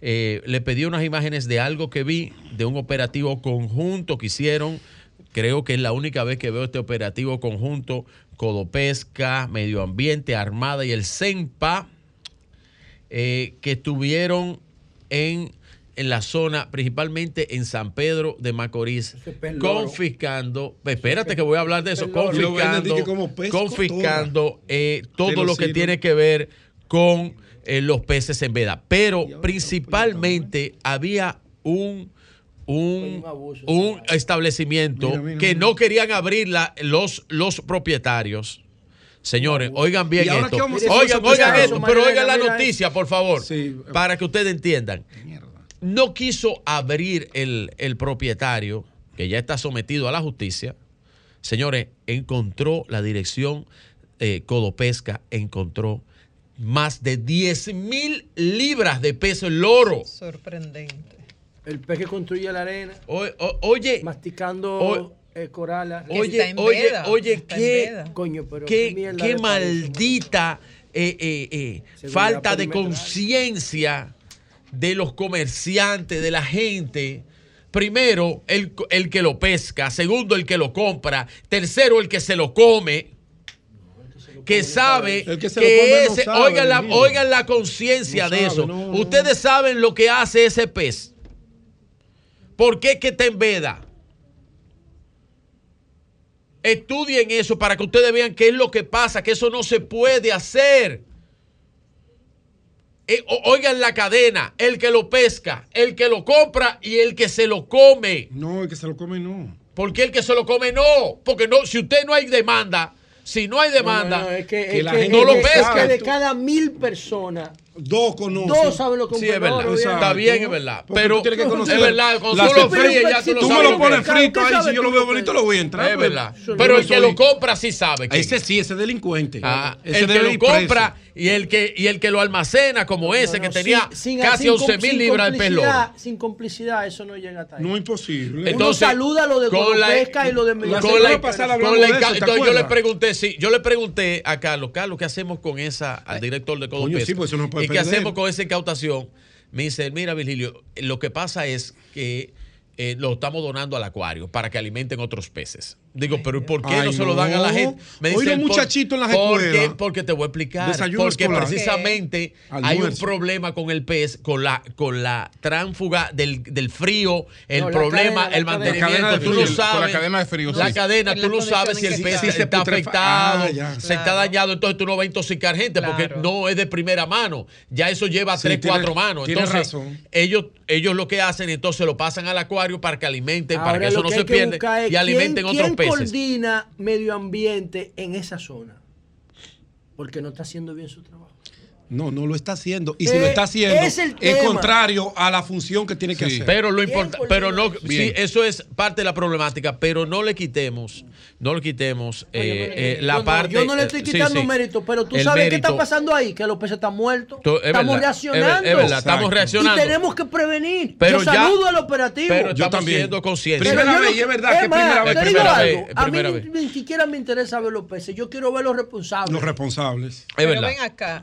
Eh, le pedí unas imágenes de algo que vi, de un operativo conjunto que hicieron. Creo que es la única vez que veo este operativo conjunto Codopesca, Medio Ambiente, Armada y el CENPA, eh, que estuvieron en, en, la zona, principalmente en San Pedro de Macorís, confiscando, espérate que voy a hablar de eso, confiscando, confiscando eh, todo lo que tiene que ver con eh, los peces en veda. Pero principalmente había un un, establecimiento que no querían abrir los, los propietarios. Señores, oigan bien esto. Oigan, oigan esto, pero oigan la noticia, por favor, para que ustedes entiendan. No quiso abrir el, el propietario, que ya está sometido a la justicia. Señores, encontró la dirección eh, Codopesca, encontró más de 10 mil libras de peso en loro. Sorprendente. El pez que construye la arena. oye. Masticando eh, corales. Oye, oye, oye, qué, Coño, pero qué, qué, maldita eh, eh, falta de conciencia de los comerciantes, de la gente. Primero, el, el, que lo pesca. Segundo, el que lo compra. Tercero, el que se lo come. Que sabe que, ese. oigan, la, oigan la conciencia de eso. Ustedes saben lo que hace ese pez ¿Por qué que te embeda? Estudien eso para que ustedes vean qué es lo que pasa, que eso no se puede hacer. Eh, oigan la cadena, el que lo pesca, el que lo compra y el que se lo come. No, el que se lo come no. ¿Por qué el que se lo come no? Porque no, si usted no hay demanda, si no hay demanda, no, es que, no lo pesca. de cada mil personas Dos conocen. Dos saben lo que Sí, es verdad. Está bien, es verdad. Pero tú que conocer. Es verdad, con tú lo fríes ya tú lo. Tú me lo pones frito ahí, si yo lo veo bonito lo voy a entrar. Es pues. verdad. Pero el que lo compra sí sabe. Ese sí, ese delincuente. Ah, el que lo compra y el que y el que lo almacena como ese que tenía casi 11 mil libras de pelo. Sin complicidad eso no llega hasta ahí. No imposible. Entonces saluda lo de pesca y lo de Entonces yo le pregunté, sí, yo le pregunté a Carlos, Carlos, ¿qué hacemos con esa al director de Codopesca? Sí, pues eso no ¿Y qué hacemos con esa incautación? Me dice, mira Virgilio, lo que pasa es que eh, lo estamos donando al acuario para que alimenten otros peces. Digo, pero ¿y ¿por qué no se lo dan a la gente? Me dicen, Oye, muchachito en la porque, porque te voy a explicar. Desayuno porque precisamente hay un problema con el pez, con la, con la tránfuga del, del frío, el problema, el mantenimiento. Tú lo sabes. La cadena tú lo sabes si el pez sí, está, está afectado, se está dañado, entonces tú no vas a intoxicar gente porque no es de primera mano. Ya eso lleva tres, cuatro manos. Entonces, razón. ellos ellos lo que hacen, entonces lo pasan al acuario para que alimenten, para que eso no se pierda y alimenten otros peces peces. coordina medio ambiente en esa zona? Porque no está haciendo bien su trabajo. No, no lo está haciendo. Y si lo eh, está haciendo, es, es, contrario a la función que tiene que hacer. Pero lo importante, pero no, sí, eso es parte de la problemática, pero no le quitemos, no le quitemos Oye, eh, eh, la no, parte. Yo no le estoy eh, quitando sí, mérito, pero tú sabes qué está pasando ahí, que López está muerto. Tú, es estamos reaccionando. Y tenemos que prevenir. Pero yo saludo ya, al operativo. Pero yo también. siendo conscientes. Primera vez, y es verdad que primera vez. Primera vez. A mí ni siquiera me interesa ver los peces Yo quiero ver los responsables. Los responsables. Es verdad. ven acá.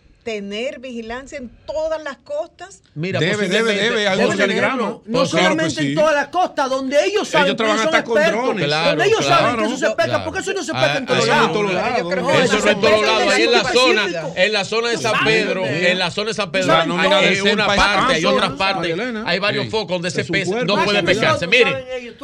tener vigilancia en todas las costas? Mira, debe, debe, debe, algo No pues solamente en todas las costas, donde ellos saben ellos que son hasta expertos, donde ellos saben que eso se pesca, porque eso no se pesca en ah, todos lados. Todo no, eso no en todos lados, en la zona, en la zona de San Pedro, en la zona de San Pedro. hay una parte, hay otras partes, hay varios focos donde se pesa, no puede pescarse. Mire,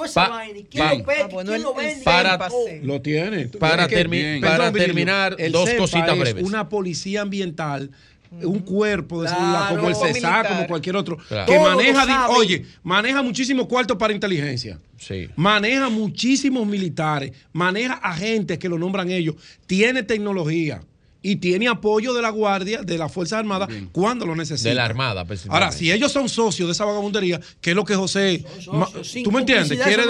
para lo tiene. Para terminar, dos cositas breves. Una policía ambiental un cuerpo de claro, celular como el CESA, como cualquier otro, que maneja, oye, maneja muchísimos cuartos para inteligencia. Maneja muchísimos militares, maneja agentes que lo nombran ellos, tiene tecnología y tiene apoyo de la Guardia, de las Fuerzas Armadas, cuando lo necesita. De la Armada, Ahora, si ellos son socios de esa vagabundería, ¿qué es lo que José, tú me entiendes, quiere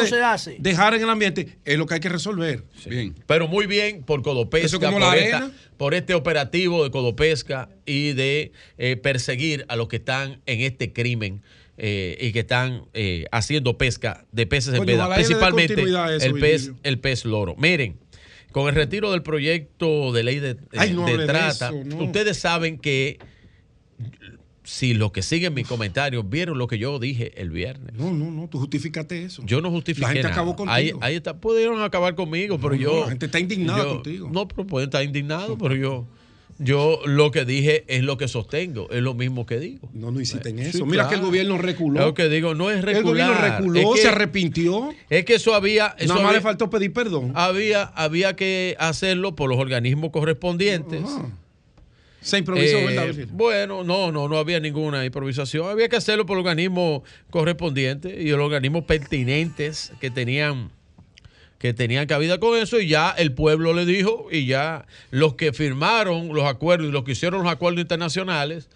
dejar en el ambiente, es lo que hay que resolver. Bien. Pero muy bien por Codopesca, por, esta, por, este operativo de Codopesca y de eh, perseguir a los que están en este crimen. Eh, y que están eh, haciendo pesca de peces en Oye, veda, principalmente el pez, el pez loro. Miren, con el retiro del proyecto de ley de, eh, de, trata, ustedes saben que si los que siguen mis comentarios vieron lo que yo dije el viernes. No, no, no, tú justificaste eso. Yo no justifiqué. La gente acabó contigo. Ahí, está, pudieron acabar conmigo, pero yo. la gente está indignada contigo. No, pero pueden estar indignados, pero yo. Yo lo que dije es lo que sostengo, es lo mismo que digo. No, no hiciste en eso. Mira que el gobierno reculó. Lo que digo, no es recular. El gobierno reculó, es que, se arrepintió. Es que eso había. Eso Nada más le faltó pedir perdón. Había, había que hacerlo por los organismos correspondientes. Ah. Se improvisó, eh, Bueno, no, no, no había ninguna improvisación. Había que hacerlo por los organismos correspondientes y los organismos pertinentes que tenían que tenían cabida con eso y ya el pueblo le dijo y ya los que firmaron los acuerdos y los que hicieron los acuerdos internacionales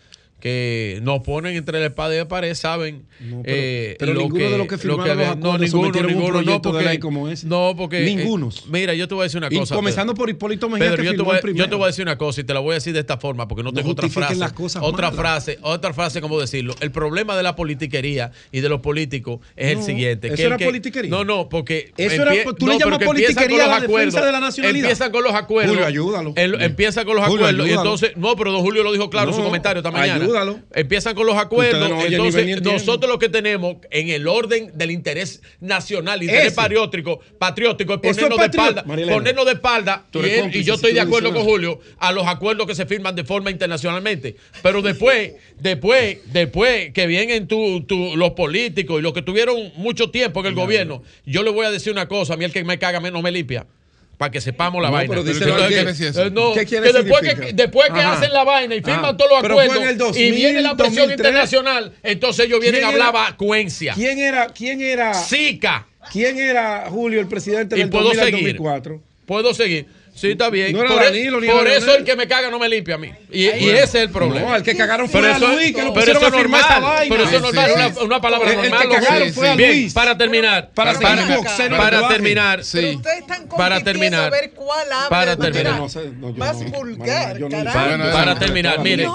que nos ponen entre la espada y la pared, saben. No, pero, eh, pero lo ninguno que, de los que firmaron los no, ninguno, ninguno, como ese. No, eh, mira, yo te voy a decir una cosa. Comenzando por Hipólito Mejía, yo, te voy, a decir una cosa y te la voy a decir de esta forma, porque no, tengo otra frase. Las cosas otra malas. frase, otra frase, como decirlo. El problema de la politiquería y de los políticos es el siguiente. Eso que era politiquería. No, no, porque. Eso era, tú le llamas politiquería la defensa de la nacionalidad. Empiezan con los acuerdos. Julio, ayúdalo. Empieza con los acuerdos. Y entonces, no, pero don Julio lo dijo claro en su comentario esta mañana. Empiezan con los acuerdos. Entonces, nosotros lo que tenemos en el orden del interés nacional, interés Ese. patriótico, patriótico, es ponernos de espalda. Ponernos de espalda. Y, yo estoy de acuerdo con Julio a los acuerdos que se firman de forma internacionalmente. Pero después, después, después que vienen tu, tu, los políticos y los que tuvieron mucho tiempo en el gobierno, yo le voy a decir una cosa: a mí el que me caga menos me limpia para que sepamos la No, vaina. pero Pero díselo que- que- eh, no, ¿Qué que después significa? que, después que Ajá. hacen la vaina y firman Ah, todos los pero acuerdos en el 2000, y viene la presión 2003. internacional, entonces ellos vienen a ¿Quién hablar vacuencia. ¿Quién era, quién era? Zika. ¿Quién era Julio, el presidente Y del puedo 2000 al seguir. 2004? Puedo seguir. Sí, está bien. No era por e- Danilo ni por era eso Leonel. el que me caga no me limpia a mí. Y, Ay, y bueno. ese es el problema. No, el que cagaron fue a Luis, que lo pero pusieron eso a es normal. vaina. Pero eso es normal, sí, una, sí. una palabra El- el que normal. cagaron sí, fue a sí. Bien, Luis. para terminar. Para para, para lenguaje. terminar. Sí. Pero ustedes están Para terminar. a ver cuál habla Para terminar. No sé, no, yo más vulgar. Para, Bueno, para terminar, mire,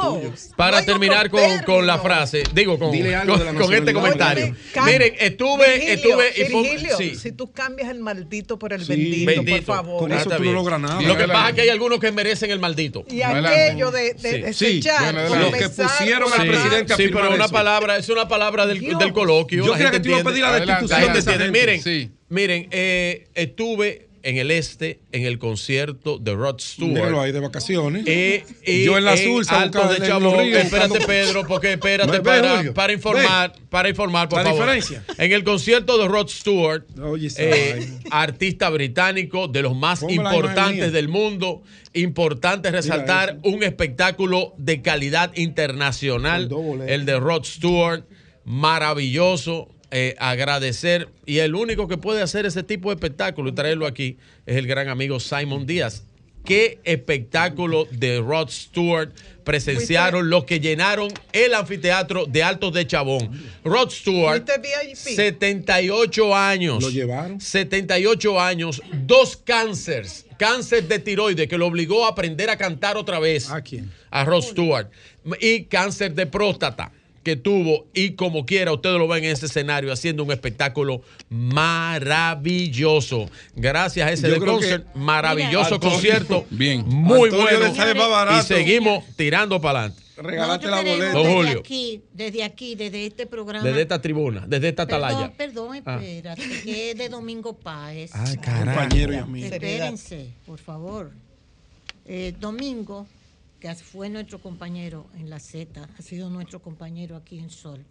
para terminar con, con la frase, digo, con, este comentario. Miren, estuve, Virgilio, estuve si tú cambias el maldito por el bendito, por favor. Con eso tú no logras nada. Lo que pasa es que hay algunos que merecen el maldito. Y aquello de, de Sí. los que pusieron al la- presidente a Sí, pero una eso. palabra, es una palabra del, del coloquio. Yo gente que te iba a pedir la destitución. Miren, miren, eh, estuve en el este en el concierto de Rod Stewart. Míralo ahí de vacaciones. Eh, eh, Yo en la Sursa Alto de Chabón. Espérate, Pedro, porque espérate para, para informar, para informar, por La favor. diferencia. En el concierto de Rod Stewart, eh, artista británico de los más importantes del mundo. Importante resaltar un espectáculo de calidad internacional, el de Rod Stewart, maravilloso. Eh, agradecer y el único que puede hacer ese tipo de espectáculo y traerlo aquí es el gran amigo Simon Díaz. Qué espectáculo de Rod Stewart presenciaron los que llenaron el anfiteatro de Altos de Chabón. Rod Stewart, ¿Fuiste VIP? 78 años. ¿Lo llevaron? 78 años, dos cánceres. Cáncer de tiroides que lo obligó a aprender a cantar otra vez. ¿A quién? A Rod Stewart. Y cáncer de próstata que tuvo y como quiera ustedes lo ven en ese escenario haciendo un espectáculo maravilloso. Gracias a ese de que- concert, maravilloso Antonio- concierto. Bien. Muy Antonio bueno. Y seguimos tirando para adelante. Regálate la boleta. Don desde Julio. aquí, desde aquí, desde este programa. Desde esta tribuna, desde esta atalaya. Perdón, perdón, Ah. espérate, que es de Domingo Páez. Ay, carajo. Compañero y amigo. Espérense, por favor. Eh, Domingo, que fue nuestro compañero en la Z, ha sido nuestro compañero aquí en Sol.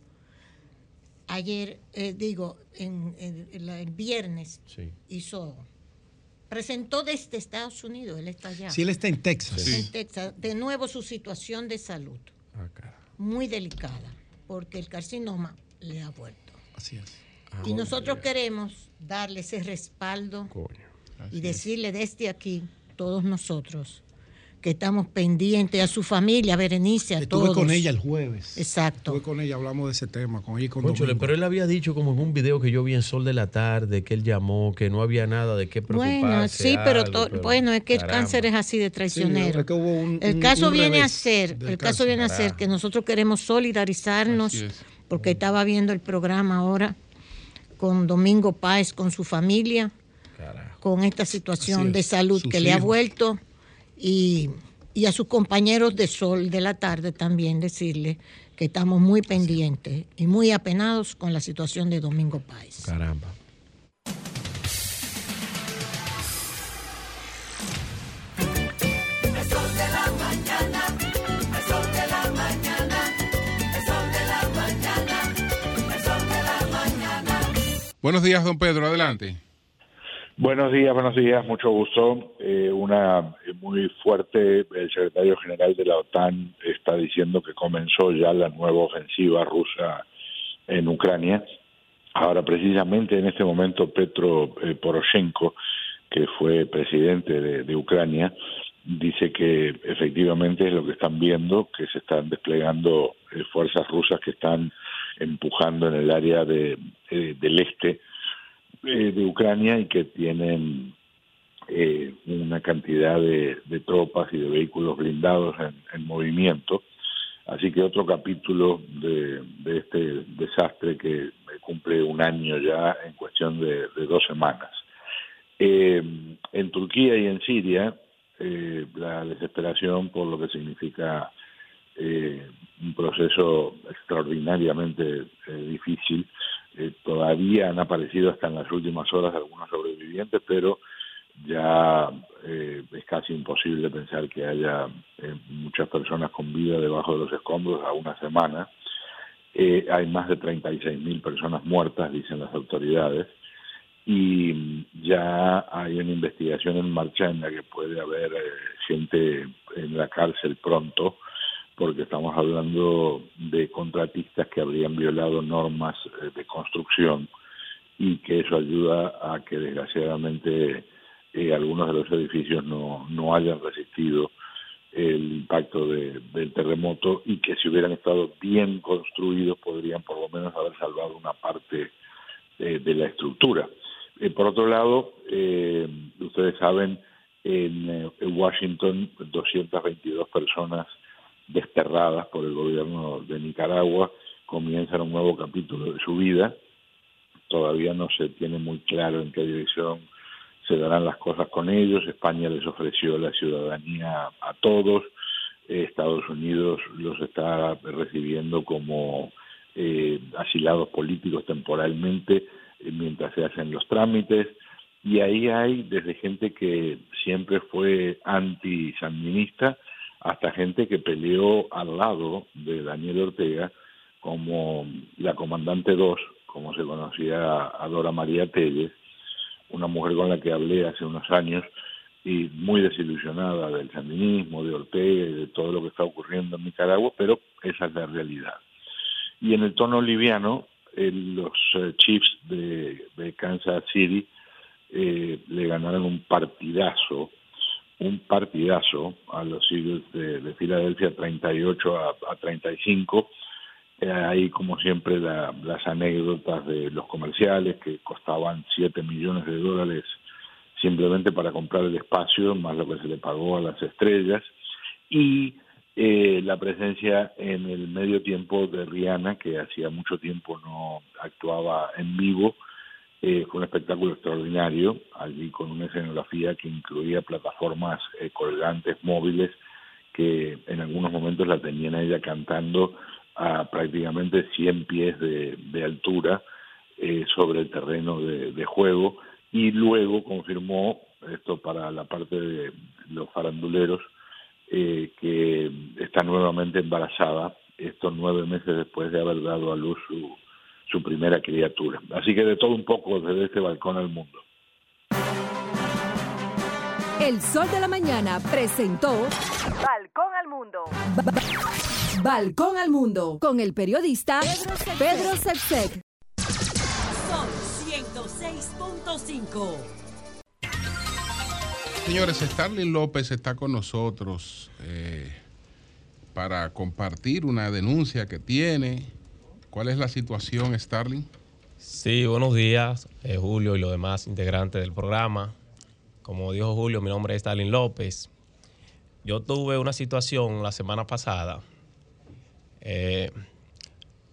Ayer, eh, digo, en, en- en la- el viernes Sí. hizo, presentó desde Estados Unidos, él está allá. Si él está en Texas. en Texas, de nuevo su situación de salud, Ah, muy delicada, porque el carcinoma le ha vuelto. Así es. Y nosotros queremos darle ese respaldo y decirle desde aquí, todos nosotros, que estamos pendientes a su familia, a Berenice, a Estuve todos. con ella el jueves. Exacto. Estuve con ella, hablamos de ese tema, con ella y con Domingo. pero él había dicho como en un video que yo vi en Sol de la Tarde, que él llamó, que no había nada de qué preocuparse. Bueno, sí, pero, algo, bueno, es que el cáncer es así de traicionero. es que hubo un- el caso un viene a ser, el caso viene a ser que nosotros queremos solidarizarnos, es. porque estaba viendo el programa ahora con Domingo Páez, con su familia, Carajo. con esta situación es, de salud sus que le ha vuelto y, y a sus compañeros de Sol de la tarde también decirle que estamos muy pendientes y muy apenados con la situación de Domingo Páez. Caramba. Buenos días, don Pedro, adelante. Buenos días, buenos días, mucho gusto. Eh, una eh, muy fuerte, el secretario general de la OTAN está diciendo que comenzó ya la nueva ofensiva rusa en Ucrania. Ahora, precisamente en este momento, Petro eh, Poroshenko, que fue presidente de, Ucrania, dice que efectivamente es lo que están viendo, que se están desplegando fuerzas rusas que están empujando en el área de, del este eh, de Ucrania y que tienen eh, una cantidad de, tropas y de vehículos blindados en, en movimiento. Así que otro capítulo de, este desastre que cumple un año ya en cuestión de, de dos semanas. Eh, en Turquía y en Siria, eh, la desesperación por lo que significa eh, un proceso extraordinariamente eh, difícil. Eh, todavía han aparecido hasta en las últimas horas algunos sobrevivientes, pero ya eh, es casi imposible pensar que haya eh, muchas personas con vida debajo de los escombros a una semana. Eh, hay más de 36.000 personas muertas, dicen las autoridades, y ya hay una investigación en marcha en la que puede haber gente en la cárcel pronto, porque estamos hablando de contratistas que habrían violado normas eh, de construcción y que eso ayuda a que desgraciadamente eh, algunos de los edificios no, no hayan resistido el impacto del terremoto y que si hubieran estado bien construidos podrían por lo menos haber salvado una parte de la estructura. Eh, por otro lado, eh, ustedes saben, en, eh, en, Washington 222 personas desterradas por el gobierno de Nicaragua comienzan un nuevo capítulo de su vida. Todavía no se tiene muy claro en qué dirección se darán las cosas con ellos. España les ofreció la ciudadanía a todos. Estados Unidos los está recibiendo como asilados políticos temporalmente eh, mientras se hacen los trámites. Y ahí hay desde gente que siempre fue anti-sandinista hasta gente que peleó al lado de Daniel Ortega, como la comandante 2, como se conocía a Dora María Telles, una mujer con la que hablé hace unos años y muy desilusionada del sandinismo, de Ortega y de todo lo que está ocurriendo en Nicaragua, pero esa es la realidad. Y en el tono liviano, los eh, Chiefs de, Kansas City eh, le ganaron un partidazo, un partidazo a los Eagles de, Filadelfia 38 a, a 35. Eh, ahí, como siempre, las anécdotas de los comerciales que costaban 7 millones de dólares simplemente para comprar el espacio, más lo que se le pagó a las estrellas. Y eh, la presencia en el medio tiempo de Rihanna, que hacía mucho tiempo no actuaba en vivo. Eh, fue un espectáculo extraordinario, allí con una escenografía que incluía plataformas eh, colgantes móviles que en algunos momentos la tenían ella cantando a prácticamente 100 pies de, altura sobre el terreno de, de juego y luego confirmó, esto para la parte de los faranduleros, eh, que está nuevamente embarazada estos nueve meses después de haber dado a luz su, su primera criatura. Así que de todo un poco desde este balcón al mundo. El Sol de la Mañana presentó Balcón al Mundo. Balcón al Mundo con el periodista Pedro Sepsek. Sol 106.5. Señores, Starling López está con nosotros eh, para compartir una denuncia que tiene. ¿Cuál es la situación, Starling? Sí, buenos días, eh, Julio y los demás integrantes del programa. Como dijo Julio, mi nombre es Starling López. Yo tuve una situación la semana pasada. Eh,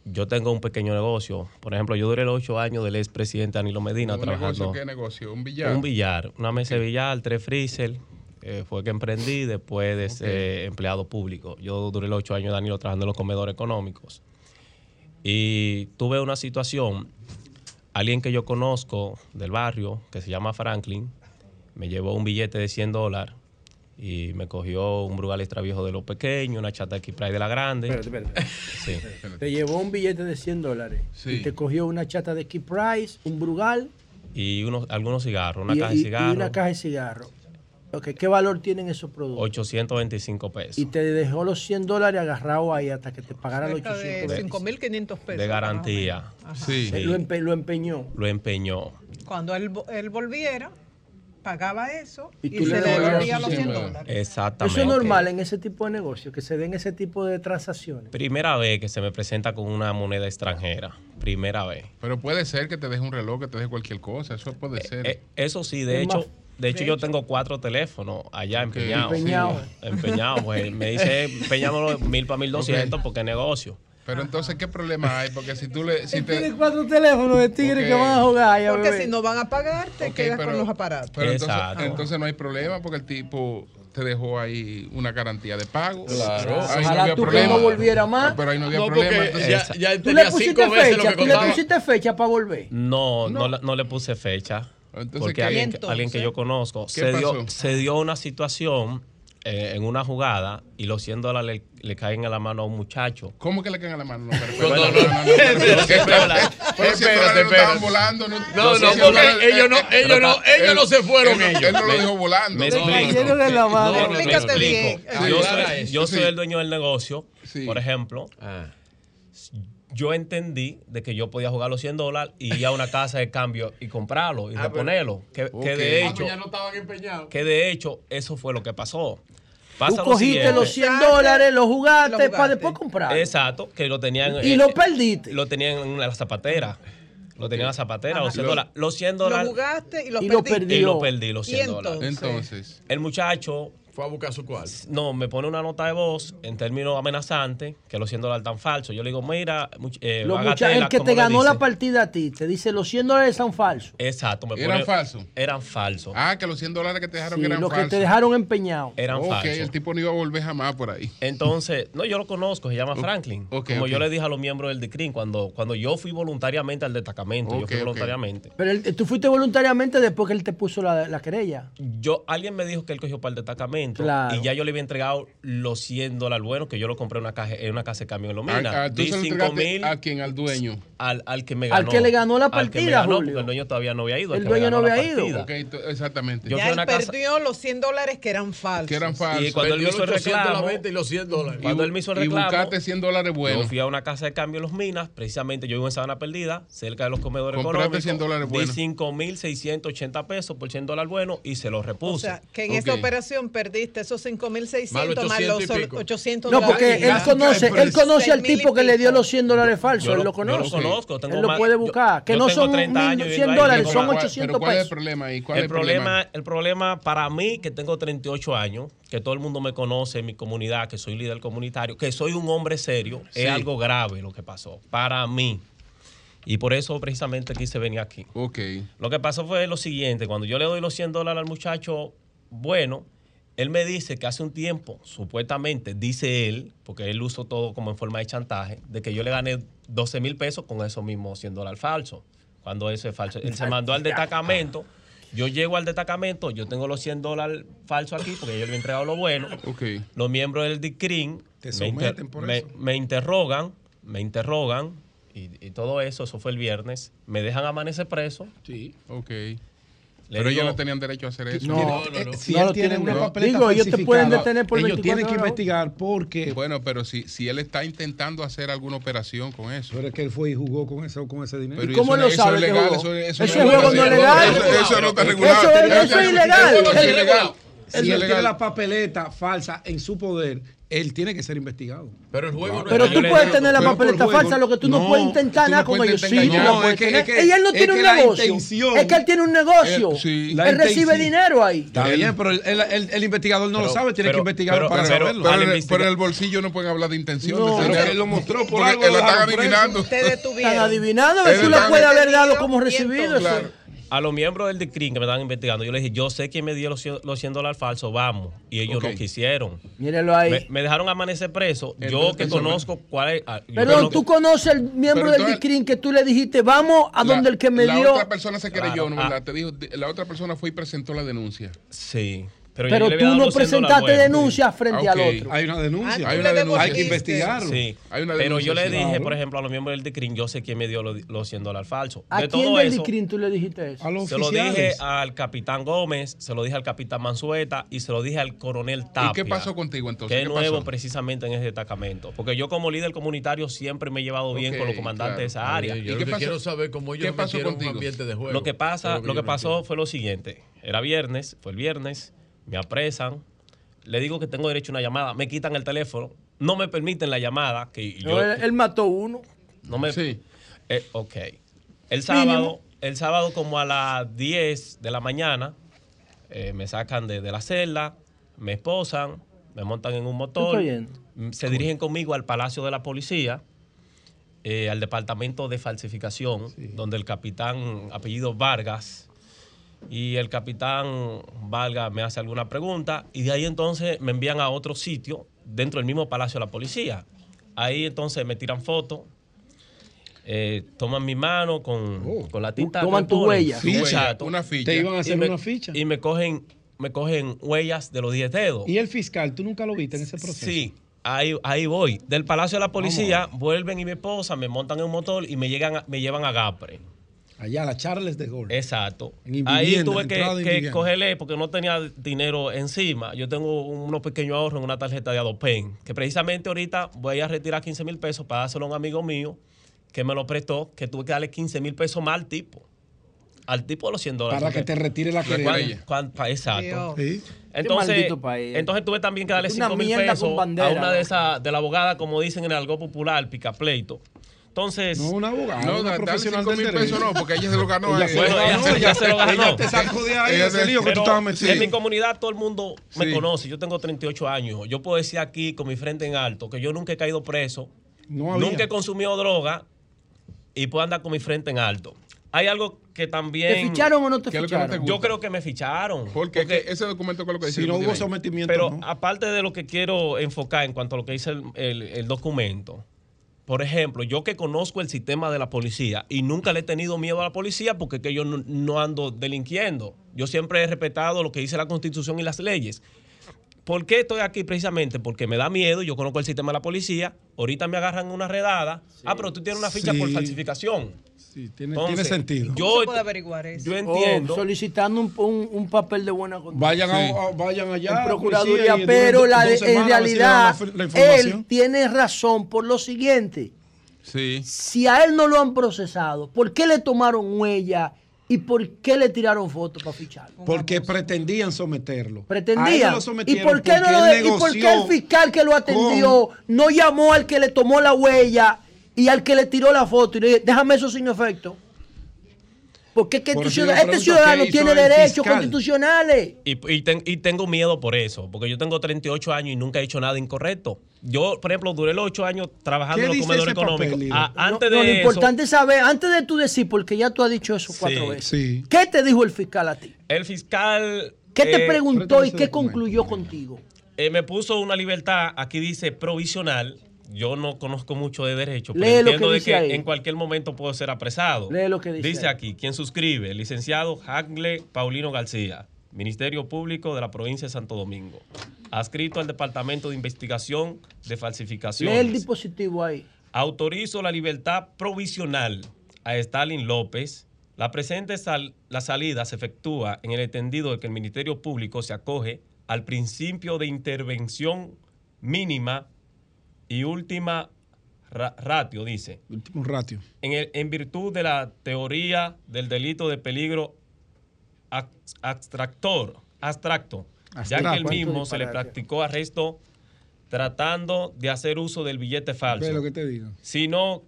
yo tengo un pequeño negocio. Por ejemplo, yo duré los ocho años del expresidente Danilo Medina ¿Un trabajando. Negocio, ¿Qué negocio? ¿Un billar? Un billar. Una mesa de billar, tres freezer. Eh, fue que emprendí después de ser empleado público. Yo duré los ocho años de Danilo trabajando en los comedores económicos. Y tuve una situación. Alguien que yo conozco del barrio, que se llama Franklin, me llevó un billete de 100 dólares y me cogió un Brugal extra viejo de lo pequeño, una chata de Pride de la grande. Espérate, espérate. Sí. Te llevó un billete de 100 dólares y te cogió una chata de Key Price, un Brugal. Y unos, algunos cigarros, una caja de cigarros. Y una caja de cigarros. Okay. ¿Qué valor tienen esos productos? 825 pesos. Y te dejó los 100 dólares agarrado ahí hasta que te pagara los 800 de 5.500 pesos. De garantía. Sí. Lo, lo, empeñó. Lo empeñó. Cuando él, él volviera, pagaba eso y, se le devolvía los 100 dólares. Exactamente. Eso es normal en ese tipo de negocios, que se den ese tipo de transacciones. Primera vez que se me presenta con una moneda extranjera. Primera vez. Pero puede ser que te deje un reloj, que te deje cualquier cosa. Eso puede eh, ser. Eh, eso sí, de hecho. De hecho, yo tengo cuatro teléfonos allá empeñados. Empeñados. Empeñados. Pues, me dice, empeñámoslo mil para mil doscientos porque es negocio. Pero entonces, ¿qué problema hay? Porque si tú le. Si te... cuatro teléfonos de tigre que van a jugar. porque si no van a pagar, te quedas con los aparatos. Pero entonces, entonces, no hay problema porque el tipo te dejó ahí una garantía de pago. Claro. Ahí Ojalá no tú problema. que no volviera más. pero ahí no había problema. ya, ya ¿Tú le pusiste fecha? ¿Tú le pusiste fecha para volver? No, no, no, le puse fecha. Entonces, porque alguien, alguien que yo conozco se dio, se dio una situación eh, en una jugada y los 100 dólares le, le caen a la mano a un muchacho. ¿Cómo que le caen a la mano? No, pero, no, no, Espérate, espérate. volando. No, no, ellos no, ellos no, ellos no se fueron ellos. Él no lo dijo volando. Me explico. Explícate bien. Yo soy, yo soy el dueño del negocio, por ejemplo. Yo entendí de que yo podía jugar los 100 dólares y ir a una casa de cambio y comprarlo y reponerlo. Que, que de hecho, ya no estaban empeñados. que de hecho eso fue lo que pasó. Tú Pasa lo cogiste siguiente. los 100 dólares, los jugaste para después comprar. Exacto, que lo tenían. Y eh, lo perdiste. Lo tenían en la zapatera. Lo tenían en la zapatera, los 100 Lo- dólares. Los 100 Lo dólares. jugaste y lo y perdiste. Y lo perdí, los ¿Y 100 dólares. Entonces. El muchacho. Fue a buscar su cual. No, me pone una nota de voz en términos amenazantes que los 100 dólares tan falsos. Yo le digo, mira, eh, Los bagatela, mucha- el que te ganó la partida a ti te dice los 100 dólares son falsos. Exacto. Me ¿Eran falsos? Eran falsos. Ah, que los 100 dólares que te dejaron Sí, eran los que falsos. te dejaron empeñado. Eran ok, falsos. el tipo no iba a volver jamás por ahí. Entonces, no, yo lo conozco, se llama Franklin. Como yo le dije a los miembros del DICRIN, cuando, cuando yo fui voluntariamente al destacamento, yo fui voluntariamente. Pero él- tú fuiste voluntariamente después que él te puso la, la querella. Yo, alguien me dijo que él cogió para el destacamento Claro. y ya yo le había entregado los 100 dólares buenos que yo lo compré en una, caja, en una casa de cambio en Lomina. Ah, ah, tú Di se lo 5 entregaste mil a quién, al dueño. al, al que me Al ganó. que le ganó la Al que me partida, ganó, Julio. porque el dueño todavía no había ido. al El dueño no había ido. exactamente. Yo ya a él una casa- perdió los 100 dólares que eran falsos. que eran falsos. Y cuando él me hizo el reclamo, y los 100 dólares. cuando él me hizo el y reclamo, buscaste 100 dólares buenos. Yo fui a una casa de cambio en Los Minas, precisamente yo vivo en Sabana Perdida, cerca de los comedores Compraste económicos. 100 dólares Di buenos. 5.680 pesos por 100 dólares buenos y se los repuse. O sea, que en esa operación perdiste esos 5.600 más los 800 y pico. 800 No, porque él conoce, él conoce al tipo que le dio los 100 dólares falsos. Yo él lo- lo yo lo conoce. conozco, tengo él lo puede yo- buscar. que yo no son 30 años 100 viviendo ahí, dólares, son más- 800 pero ¿cuál es el pesos. problema ahí? ¿Cuál el es el problema? problema, el problema para mí, que tengo 38 años, que todo el mundo me conoce en mi comunidad, que soy líder comunitario, que soy un hombre serio, Sí. es algo grave lo que pasó. Para mí. Y por eso precisamente quise venir aquí. Ok. Lo que pasó fue lo siguiente, cuando yo le doy los 100 dólares al muchacho, bueno, él me dice que hace un tiempo, supuestamente, dice él, porque él usó todo como en forma de chantaje, de que yo le gané 12 mil pesos con esos mismos 100 dólares falsos, cuando eso es falso. Él se mandó al destacamento, yo llego al destacamento, yo tengo los 100 dólares falsos aquí, porque yo le había entregado lo bueno. Los miembros del DICRIN me, me interrogan, me interrogan, y, y todo eso, eso fue el viernes, me dejan amanecer preso. Sí. Ok. Le Pero ellos no tenían derecho a hacer eso. No, eh, si No él lo tiene una no. papeleta Digo, ellos te pueden detener por ellos 24 tienen que investigar porque Bueno, pero si, si él está intentando hacer alguna operación con eso. Pero es que él fue y jugó con eso, con ese dinero. Pero ¿Y cómo eso lo es- sabe eso es legal, eso- eso Ese no es juego no es legal. Eso- Eso no está regulado. Eso es- Eso eso es es ilegal. ilegal. Ilegal. Si Eso él es tiene la papeleta falsa en su poder, él tiene que ser investigado. Pero el juego Pero tú puedes tener la papeleta falsa, lo que tú no, puedes intentar nada con ellos. Sí, puedes tener. Y él no tiene un negocio. Es que él tiene un negocio. Él- sí. Él La recibe dinero ahí. Está bien, pero el, el- el investigador no lo sabe, tiene pero- que investigarlo pero- para pero- saberlo. Pero, en el, pero en el bolsillo no pueden hablar de intención. No, de pero dinero. él lo mostró por Porque algo, lo lo están adivinando. Están adivinando, a ver si está puedes haber dado como recibido. Claro. A los miembros del DICRIN que me estaban investigando, yo les dije, yo sé quién me dio los 100, los 100 dólares falsos, vamos. Y ellos no quisieron. Mírelo ahí. Me, me dejaron amanecer preso. yo que me- conozco cuál es. ah, Perdón, conozco- tú conoces el miembro Pero del DICRIN que tú le dijiste, vamos a donde el que me la dio. otra persona se creyó, Claro. ¿no? Ah. ¿verdad? Te dijo, la otra persona fue y presentó la denuncia. Sí. Pero, Pero yo tú no los 100 dólares presentaste denuncia frente Ah, al otro. Hay una denuncia. Ah, Hay una denuncia. Hay que investigarlo. Sí. Hay una Pero yo le dije, Claro. por ejemplo, a los miembros del DICRIN, yo sé quién me dio los, los 100 dólares falsos. ¿A de quién todo del eso, DICRIN tú le dijiste eso? A los se lo dije al capitán Gómez, se lo dije al capitán Mansueta y se lo dije al coronel Tapia. ¿Y qué pasó contigo entonces? Que es ¿Qué nuevo pasó? precisamente en ese destacamento. Porque yo como líder comunitario siempre me he llevado bien con los comandantes de esa área. Yo lo que quiero saber cómo ellos qué pasó metieron un contigo? ambiente de juego. Lo que pasa, lo yo que pasó fue lo siguiente. Era viernes, fue el viernes, me apresan, le digo que tengo derecho a una llamada, me quitan el teléfono, no me permiten la llamada, que No, yo él, él mató uno. no me Sí. Eh, ok. El sábado, el sábado como a las 10 de la mañana, eh, me sacan de, de la celda, me esposan, me montan en un motor, mm, se dirigen conmigo al Palacio de la Policía, eh, al Departamento de Falsificación, donde el capitán apellido Vargas y el capitán Vargas me hace alguna pregunta y de ahí entonces me envían a otro sitio dentro del mismo Palacio de la Policía. Ahí entonces me tiran fotos, eh, toman mi mano con, con la tinta. Toman tu huella. Ficha, exacto. una ficha. Te iban a hacer y me, una ficha. Y me cogen, me cogen huellas de los 10 dedos. ¿Y el fiscal, tú nunca lo viste en ese proceso? Sí, ahí, ahí voy. Del Palacio de la Policía, vuelven y mi esposa me montan en un motor y me, llegan, me llevan a Gapre. Allá, la Charles de Gaulle. Exacto. Ahí tuve que, que cogerle porque no tenía dinero encima. Yo tengo unos pequeños ahorros en una tarjeta de Adopen, que precisamente ahorita voy a retirar 15 mil pesos para dárselo a un amigo mío que me lo prestó, que tuve que darle 15 mil pesos más al tipo. Al tipo de los 100 dólares. Para que te retire la querella. Exacto. Sí. Entonces, entonces tuve también que darle Es una 5 mil pesos a una de esas, de la abogada, como dicen en el algo popular, picapleito. Entonces. No, una abogada, No, una profesional del mil derecho. pesos no, porque ella se lo ganó. Ella ganó, Ella se- ella se lo ganó. ella te sacó de ahí Ella ese se- lío que tú estabas metido. En mi comunidad todo el mundo me Sí. conoce. Yo tengo 38 años. Yo puedo decir aquí con mi frente en alto que yo nunca he caído preso. No había. nunca he consumido droga y puedo andar con mi frente en alto. Hay algo que también. ¿Te ficharon o no te ¿Qué es lo que no ficharon? Yo creo que me ficharon. Porque, ese documento con lo que dice Si no hubo sometimiento, Pero no. aparte de lo que quiero enfocar en cuanto a lo que dice el, el- el documento, por ejemplo, yo que conozco el sistema de la policía y nunca le he tenido miedo a la policía porque que yo no, no ando delinquiendo. Yo siempre he respetado lo que dice la constitución y las leyes. ¿Por qué estoy aquí precisamente? Porque me da miedo, yo conozco el sistema de la policía, ahorita me agarran una redada, ah, pero tú tienes una ficha por falsificación. Sí, tiene, Entonces, tiene sentido. Yo, se puede averiguar eso? yo entiendo. Solicitando un, un- un papel de buena conducta. Vayan, a- a- vayan allá. en a la Procuraduría, pero la dos de- semanas en realidad la, la información. él tiene razón por lo siguiente. Sí. Si a él no lo han procesado, ¿por qué le tomaron huella y por qué le tiraron fotos para ficharlo? Porque pretendían someterlo. Pretendían. lo ¿Y por qué, no lo y por qué el fiscal que lo atendió no llamó al que le tomó la huella y al que le tiró la foto y le dijo, déjame eso sin efecto? Porque es que Por ciudad- este ciudadano ¿qué hizo tiene derechos constitucionales. Y, y ten- y tengo miedo por eso, porque yo tengo 38 años y nunca he hecho nada incorrecto. Yo, por ejemplo, duré los 8 años trabajando ¿Qué en los comedores económicos. Ah, No, antes no, de lo eso, importante es saber, antes de tú decir, porque ya tú has dicho eso cuatro Sí. veces. ¿Qué te dijo el fiscal a ti? el fiscal... ¿Qué te eh, preguntó y qué concluyó contigo? eh, me puso una libertad, aquí dice provisional. Yo no conozco mucho de derecho, pero Lee lo entiendo que de que ahí. en cualquier momento puedo ser apresado. Lee lo que dice Dice ahí. aquí, quien suscribe, el licenciado Hagle Paulino García, Ministerio Público de la provincia de Santo Domingo, adscrito al Departamento de Investigación de Lee Falsificaciones. el dispositivo ahí. Autorizo la libertad provisional a Stalin López. La presente sal- la salida se efectúa en el entendido de que el Ministerio Público se acoge al principio de intervención mínima y última ra- ratio, dice, Último ratio. en, el- en virtud de la teoría del delito de peligro abstractor, abstracto, ya que el mismo ¿Cuánto se le practicó arresto tratando de hacer uso del billete falso, Ve lo que te digo. sino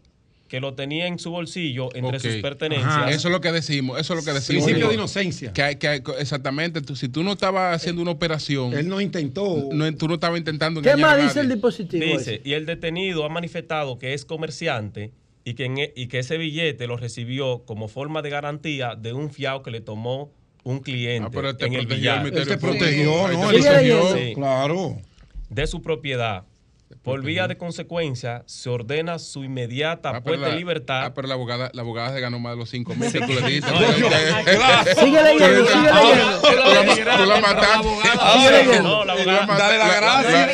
que lo tenía en su bolsillo entre sus pertenencias. Ajá, Eso es lo que decimos, eso es lo que decimos. Principio de inocencia. Que, exactamente, tú- si tú no estabas haciendo una operación. Él no intentó. No, tú no estabas intentando ¿Qué más dice el dispositivo? Dice, y el detenido ha manifestado que es comerciante y que, en e- y que ese billete lo recibió como forma de garantía de un fiado que le tomó un cliente Ah, pero te en el billar. Él te protegió. ¿no? Él protegió. Claro. de su propiedad. Por vía de consecuencia, se ordena su inmediata Ah, puesta en libertad. Ah, pero la abogada, la abogada se ganó más de los 5 mil que tú le que- Sigue leyendo, sigue leyendo. Tú la- tú la mataste. No, la abogada- Dale la gracia.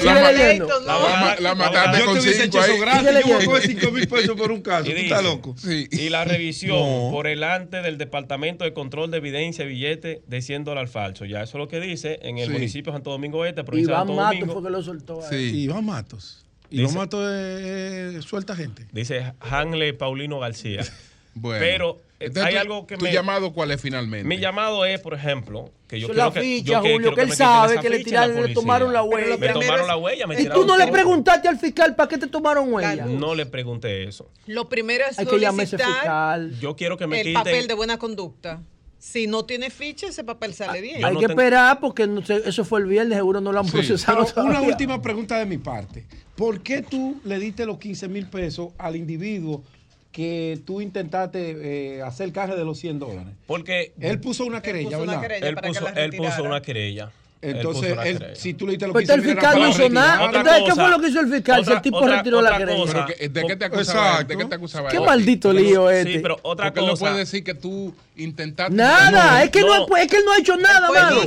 la- mataste Yo con te hubiese cinco hecho eso ahí. Yo coger 5 mil pesos por un caso. Y Tú estás loco. Sí. Y la revisión por delante del Departamento de Control de Evidencia y Billete de 100 dólares falso. Ya eso es lo que dice en el municipio de Santo Domingo Este, provincia de Iván Santo Domingo. fue que lo soltó. Sí. Iván Matos. Dice- Iván Matos es, es- suelta gente. Dice Hanley Paulino García. Bueno. Pero eh, Entonces, hay tu- algo que ¿Tu me... llamado cuál es finalmente? Mi llamado es, por ejemplo, que yo quiero la que, ficha, yo que- Julio, quiero que él sabe que le tiraron, le tomaron la huella. Me tomaron la huella, me ¿Y tiraron tú no le preguntaste al fiscal para qué te tomaron huella? No le pregunté eso. Lo primero es Hay que llamar ese fiscal. Yo quiero que me el quiten... papel de buena conducta. Si no tiene ficha, ese papel sale bien. yo Hay no que tengo- esperar porque no sé, eso fue el viernes, seguro no lo han procesado. Pero una última pregunta de mi parte. ¿Por qué tú le diste los 15 mil pesos al individuo que tú intentaste eh, hacer caje de los 100 dólares? Porque Él puso una querella, puso una ¿verdad? querella. él para que puso, la él puso retirara. una querella. Entonces, él, si tú le dices lo que hizo, el fiscal no hizo nada. Entonces, ¿qué fue lo que hizo el fiscal si el tipo retiró la querella? ¿De qué te acusaba? ¿De qué te acusaba? Qué maldito lío este. Sí, pero otra cosa. no puede decir que tú intentaste. Nada, es que no, es que él no ha hecho nada malo.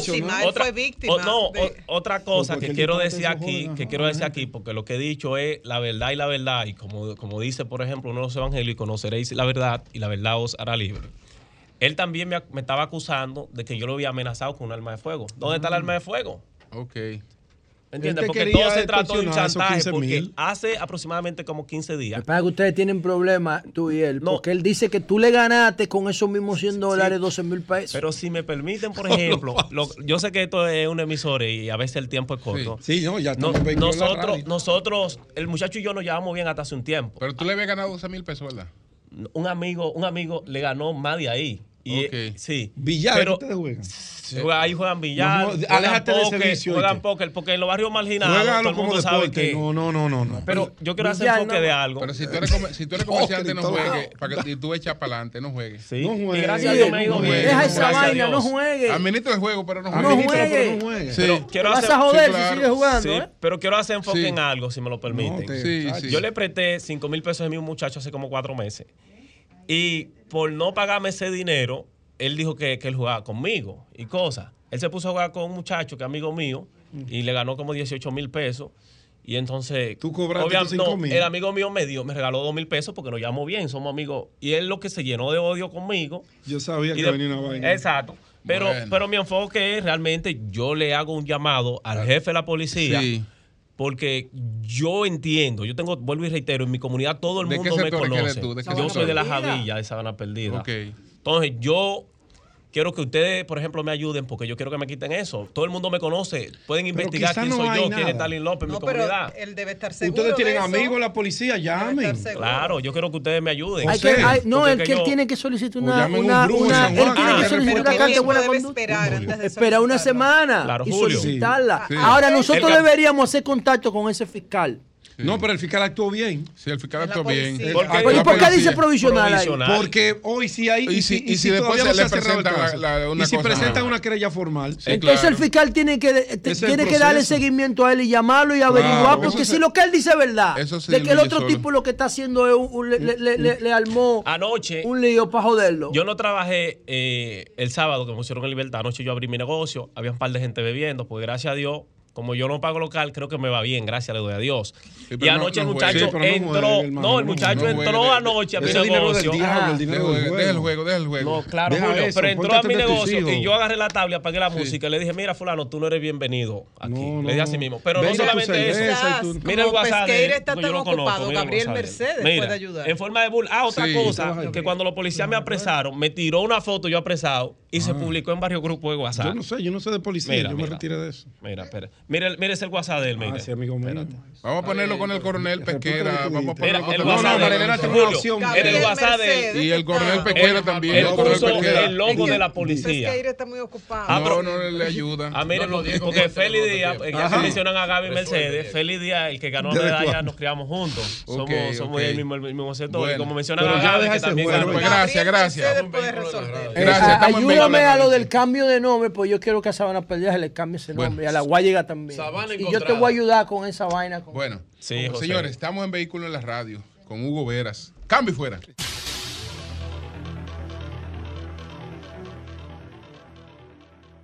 Otra, fue víctima. No, otra cosa que quiero decir aquí, que quiero decir aquí, porque lo que he dicho es la verdad y la verdad, y como, como dice, por ejemplo, uno de los evangelios, conoceréis la verdad y la verdad os hará libre. Él también me, me estaba acusando de que yo lo había amenazado con un arma de fuego. ¿Dónde está el arma de fuego? Ok. ¿Entiendes? Porque todo se trató de un chantaje. Porque hace aproximadamente como 15 días. Para que ustedes tienen problemas, tú y él. Porque él dice que tú le ganaste con esos mismos 100 dólares, 12 mil pesos. Pero si me permiten, por ejemplo, yo sé que esto es un emisor y a veces el tiempo es corto. Sí, no, ya no, nosotros, nosotros, el muchacho y yo nos llevamos bien hasta hace un tiempo. Pero tú le habías ganado 12 mil pesos, ¿verdad? Un amigo, un amigo le ganó más de ahí. Y, Sí. Billar, pero, ¿ustedes juegan? Ahí juegan billar. No, aléjate de ese vicio. Juegan póker, porque en los barrios marginados. Juegalo como deporte. Que, no, no, no, no, Pero yo quiero hacer enfoque de algo. Pero si tú eres, si tú eres comerciante, no juegues. Para que tú echas para adelante, no juegues. Sí. No juegues. Y gracias a Dios me he ido bien. Deja esa vaina, no juegues. Administra el juego, pero no juegues. No juegues. Pero quiero Vas a joder si sigues jugando. ¿eh? Pero quiero hacer enfoque en algo, si me lo permiten. Yo le presté 5 mil pesos a mi muchacho hace como cuatro meses. Y por no pagarme ese dinero, él dijo que, que él jugaba conmigo y cosas. Él se puso a jugar con un muchacho que es amigo mío y le ganó como 18 mil pesos. Y entonces, ¿Tú cobraste no, mil? el amigo mío me dio, me regaló 2 mil pesos porque nos llamó bien, somos amigos. Y él lo que se llenó de odio conmigo. Yo sabía que venía una vaina. Exacto. Pero, pero mi enfoque es realmente, yo le hago un llamado al jefe de la policía. Porque yo entiendo, yo tengo, vuelvo y reitero, en mi comunidad todo el mundo me conoce. yo soy de la Javilla de Sabana Perdida. Okay. Entonces, yo quiero que ustedes, por ejemplo, me ayuden porque yo quiero que me quiten eso. Todo el mundo me conoce. Pueden investigar quién soy yo, quién es Stalin López en mi comunidad. Él debe estar seguro. Ustedes tienen amigos en la policía, llamen. Claro, yo quiero que ustedes me ayuden. Hay que, no, es que, él tiene que solicitar una. una, una él tiene que solicitar una carta de buena conducta. Espera una semana y solicitarla. Ahora, nosotros deberíamos hacer contacto con ese fiscal. No, pero el fiscal actuó bien. Sí, el fiscal actuó bien. ¿Y por qué dice provisional, ahí? Porque hoy sí hay. Y si, y si, después se le presentan la, una Y si presentan una querella formal. Entonces el fiscal tiene que, tiene que darle seguimiento a él y llamarlo y averiguar. porque si lo que él dice es verdad, de que el otro tipo lo que está haciendo es un, le, le, armó anoche un lío para joderlo. Yo no trabajé eh, el sábado que me pusieron en libertad. Anoche yo abrí mi negocio. Había un par de gente bebiendo. Pues gracias a Dios como yo no pago local, creo que me va bien, gracias, le doy a Dios. y anoche el muchacho entró, no, el muchacho entró anoche a mi negocio. Deja el juego, deja el juego. No, claro, Julio, pero entró a mi negocio y yo agarré la tabla, apagué la música y le dije, mira, fulano, tú no eres bienvenido aquí. le dije así mismo. Pero no solamente eso. Mira el WhatsApp yo lo conozco. Gabriel Mercedes puede ayudar. En forma de bull. Ah, otra cosa, que cuando los policías me apresaron, me tiró una foto yo apresado y se publicó en varios grupos de WhatsApp. Yo no sé, yo no sé de policía, yo me retiré de eso. Mira, espera. Mire, mire ese WhatsApp de él, mira. Ah, amigo mío. Vamos a ponerlo con el coronel Pesquera. Vamos a ponerlo con el WhatsApp de el WhatsApp de Y el coronel Pesquera también. El puso el logo de la policía. Pesquera está muy ocupado. Ah, no, no le ayuda. Ah, mire, porque Félix Díaz, ya se mencionan a Gaby Mercedes, Félix Díaz, el que ganó la medalla, nos criamos juntos. Somos somos el mismo sector. Y como mencionan a Gaby, que también. Gracias, gracias. Gracias. Ayúdame a lo del cambio de nombre, pues yo quiero que a Sabana se le cambie ese nombre. A la Guayiga también. y yo te voy a ayudar con esa vaina. Bueno, señores, estamos en Vehículo en la Radio con Hugo Veras. Cambio fuera.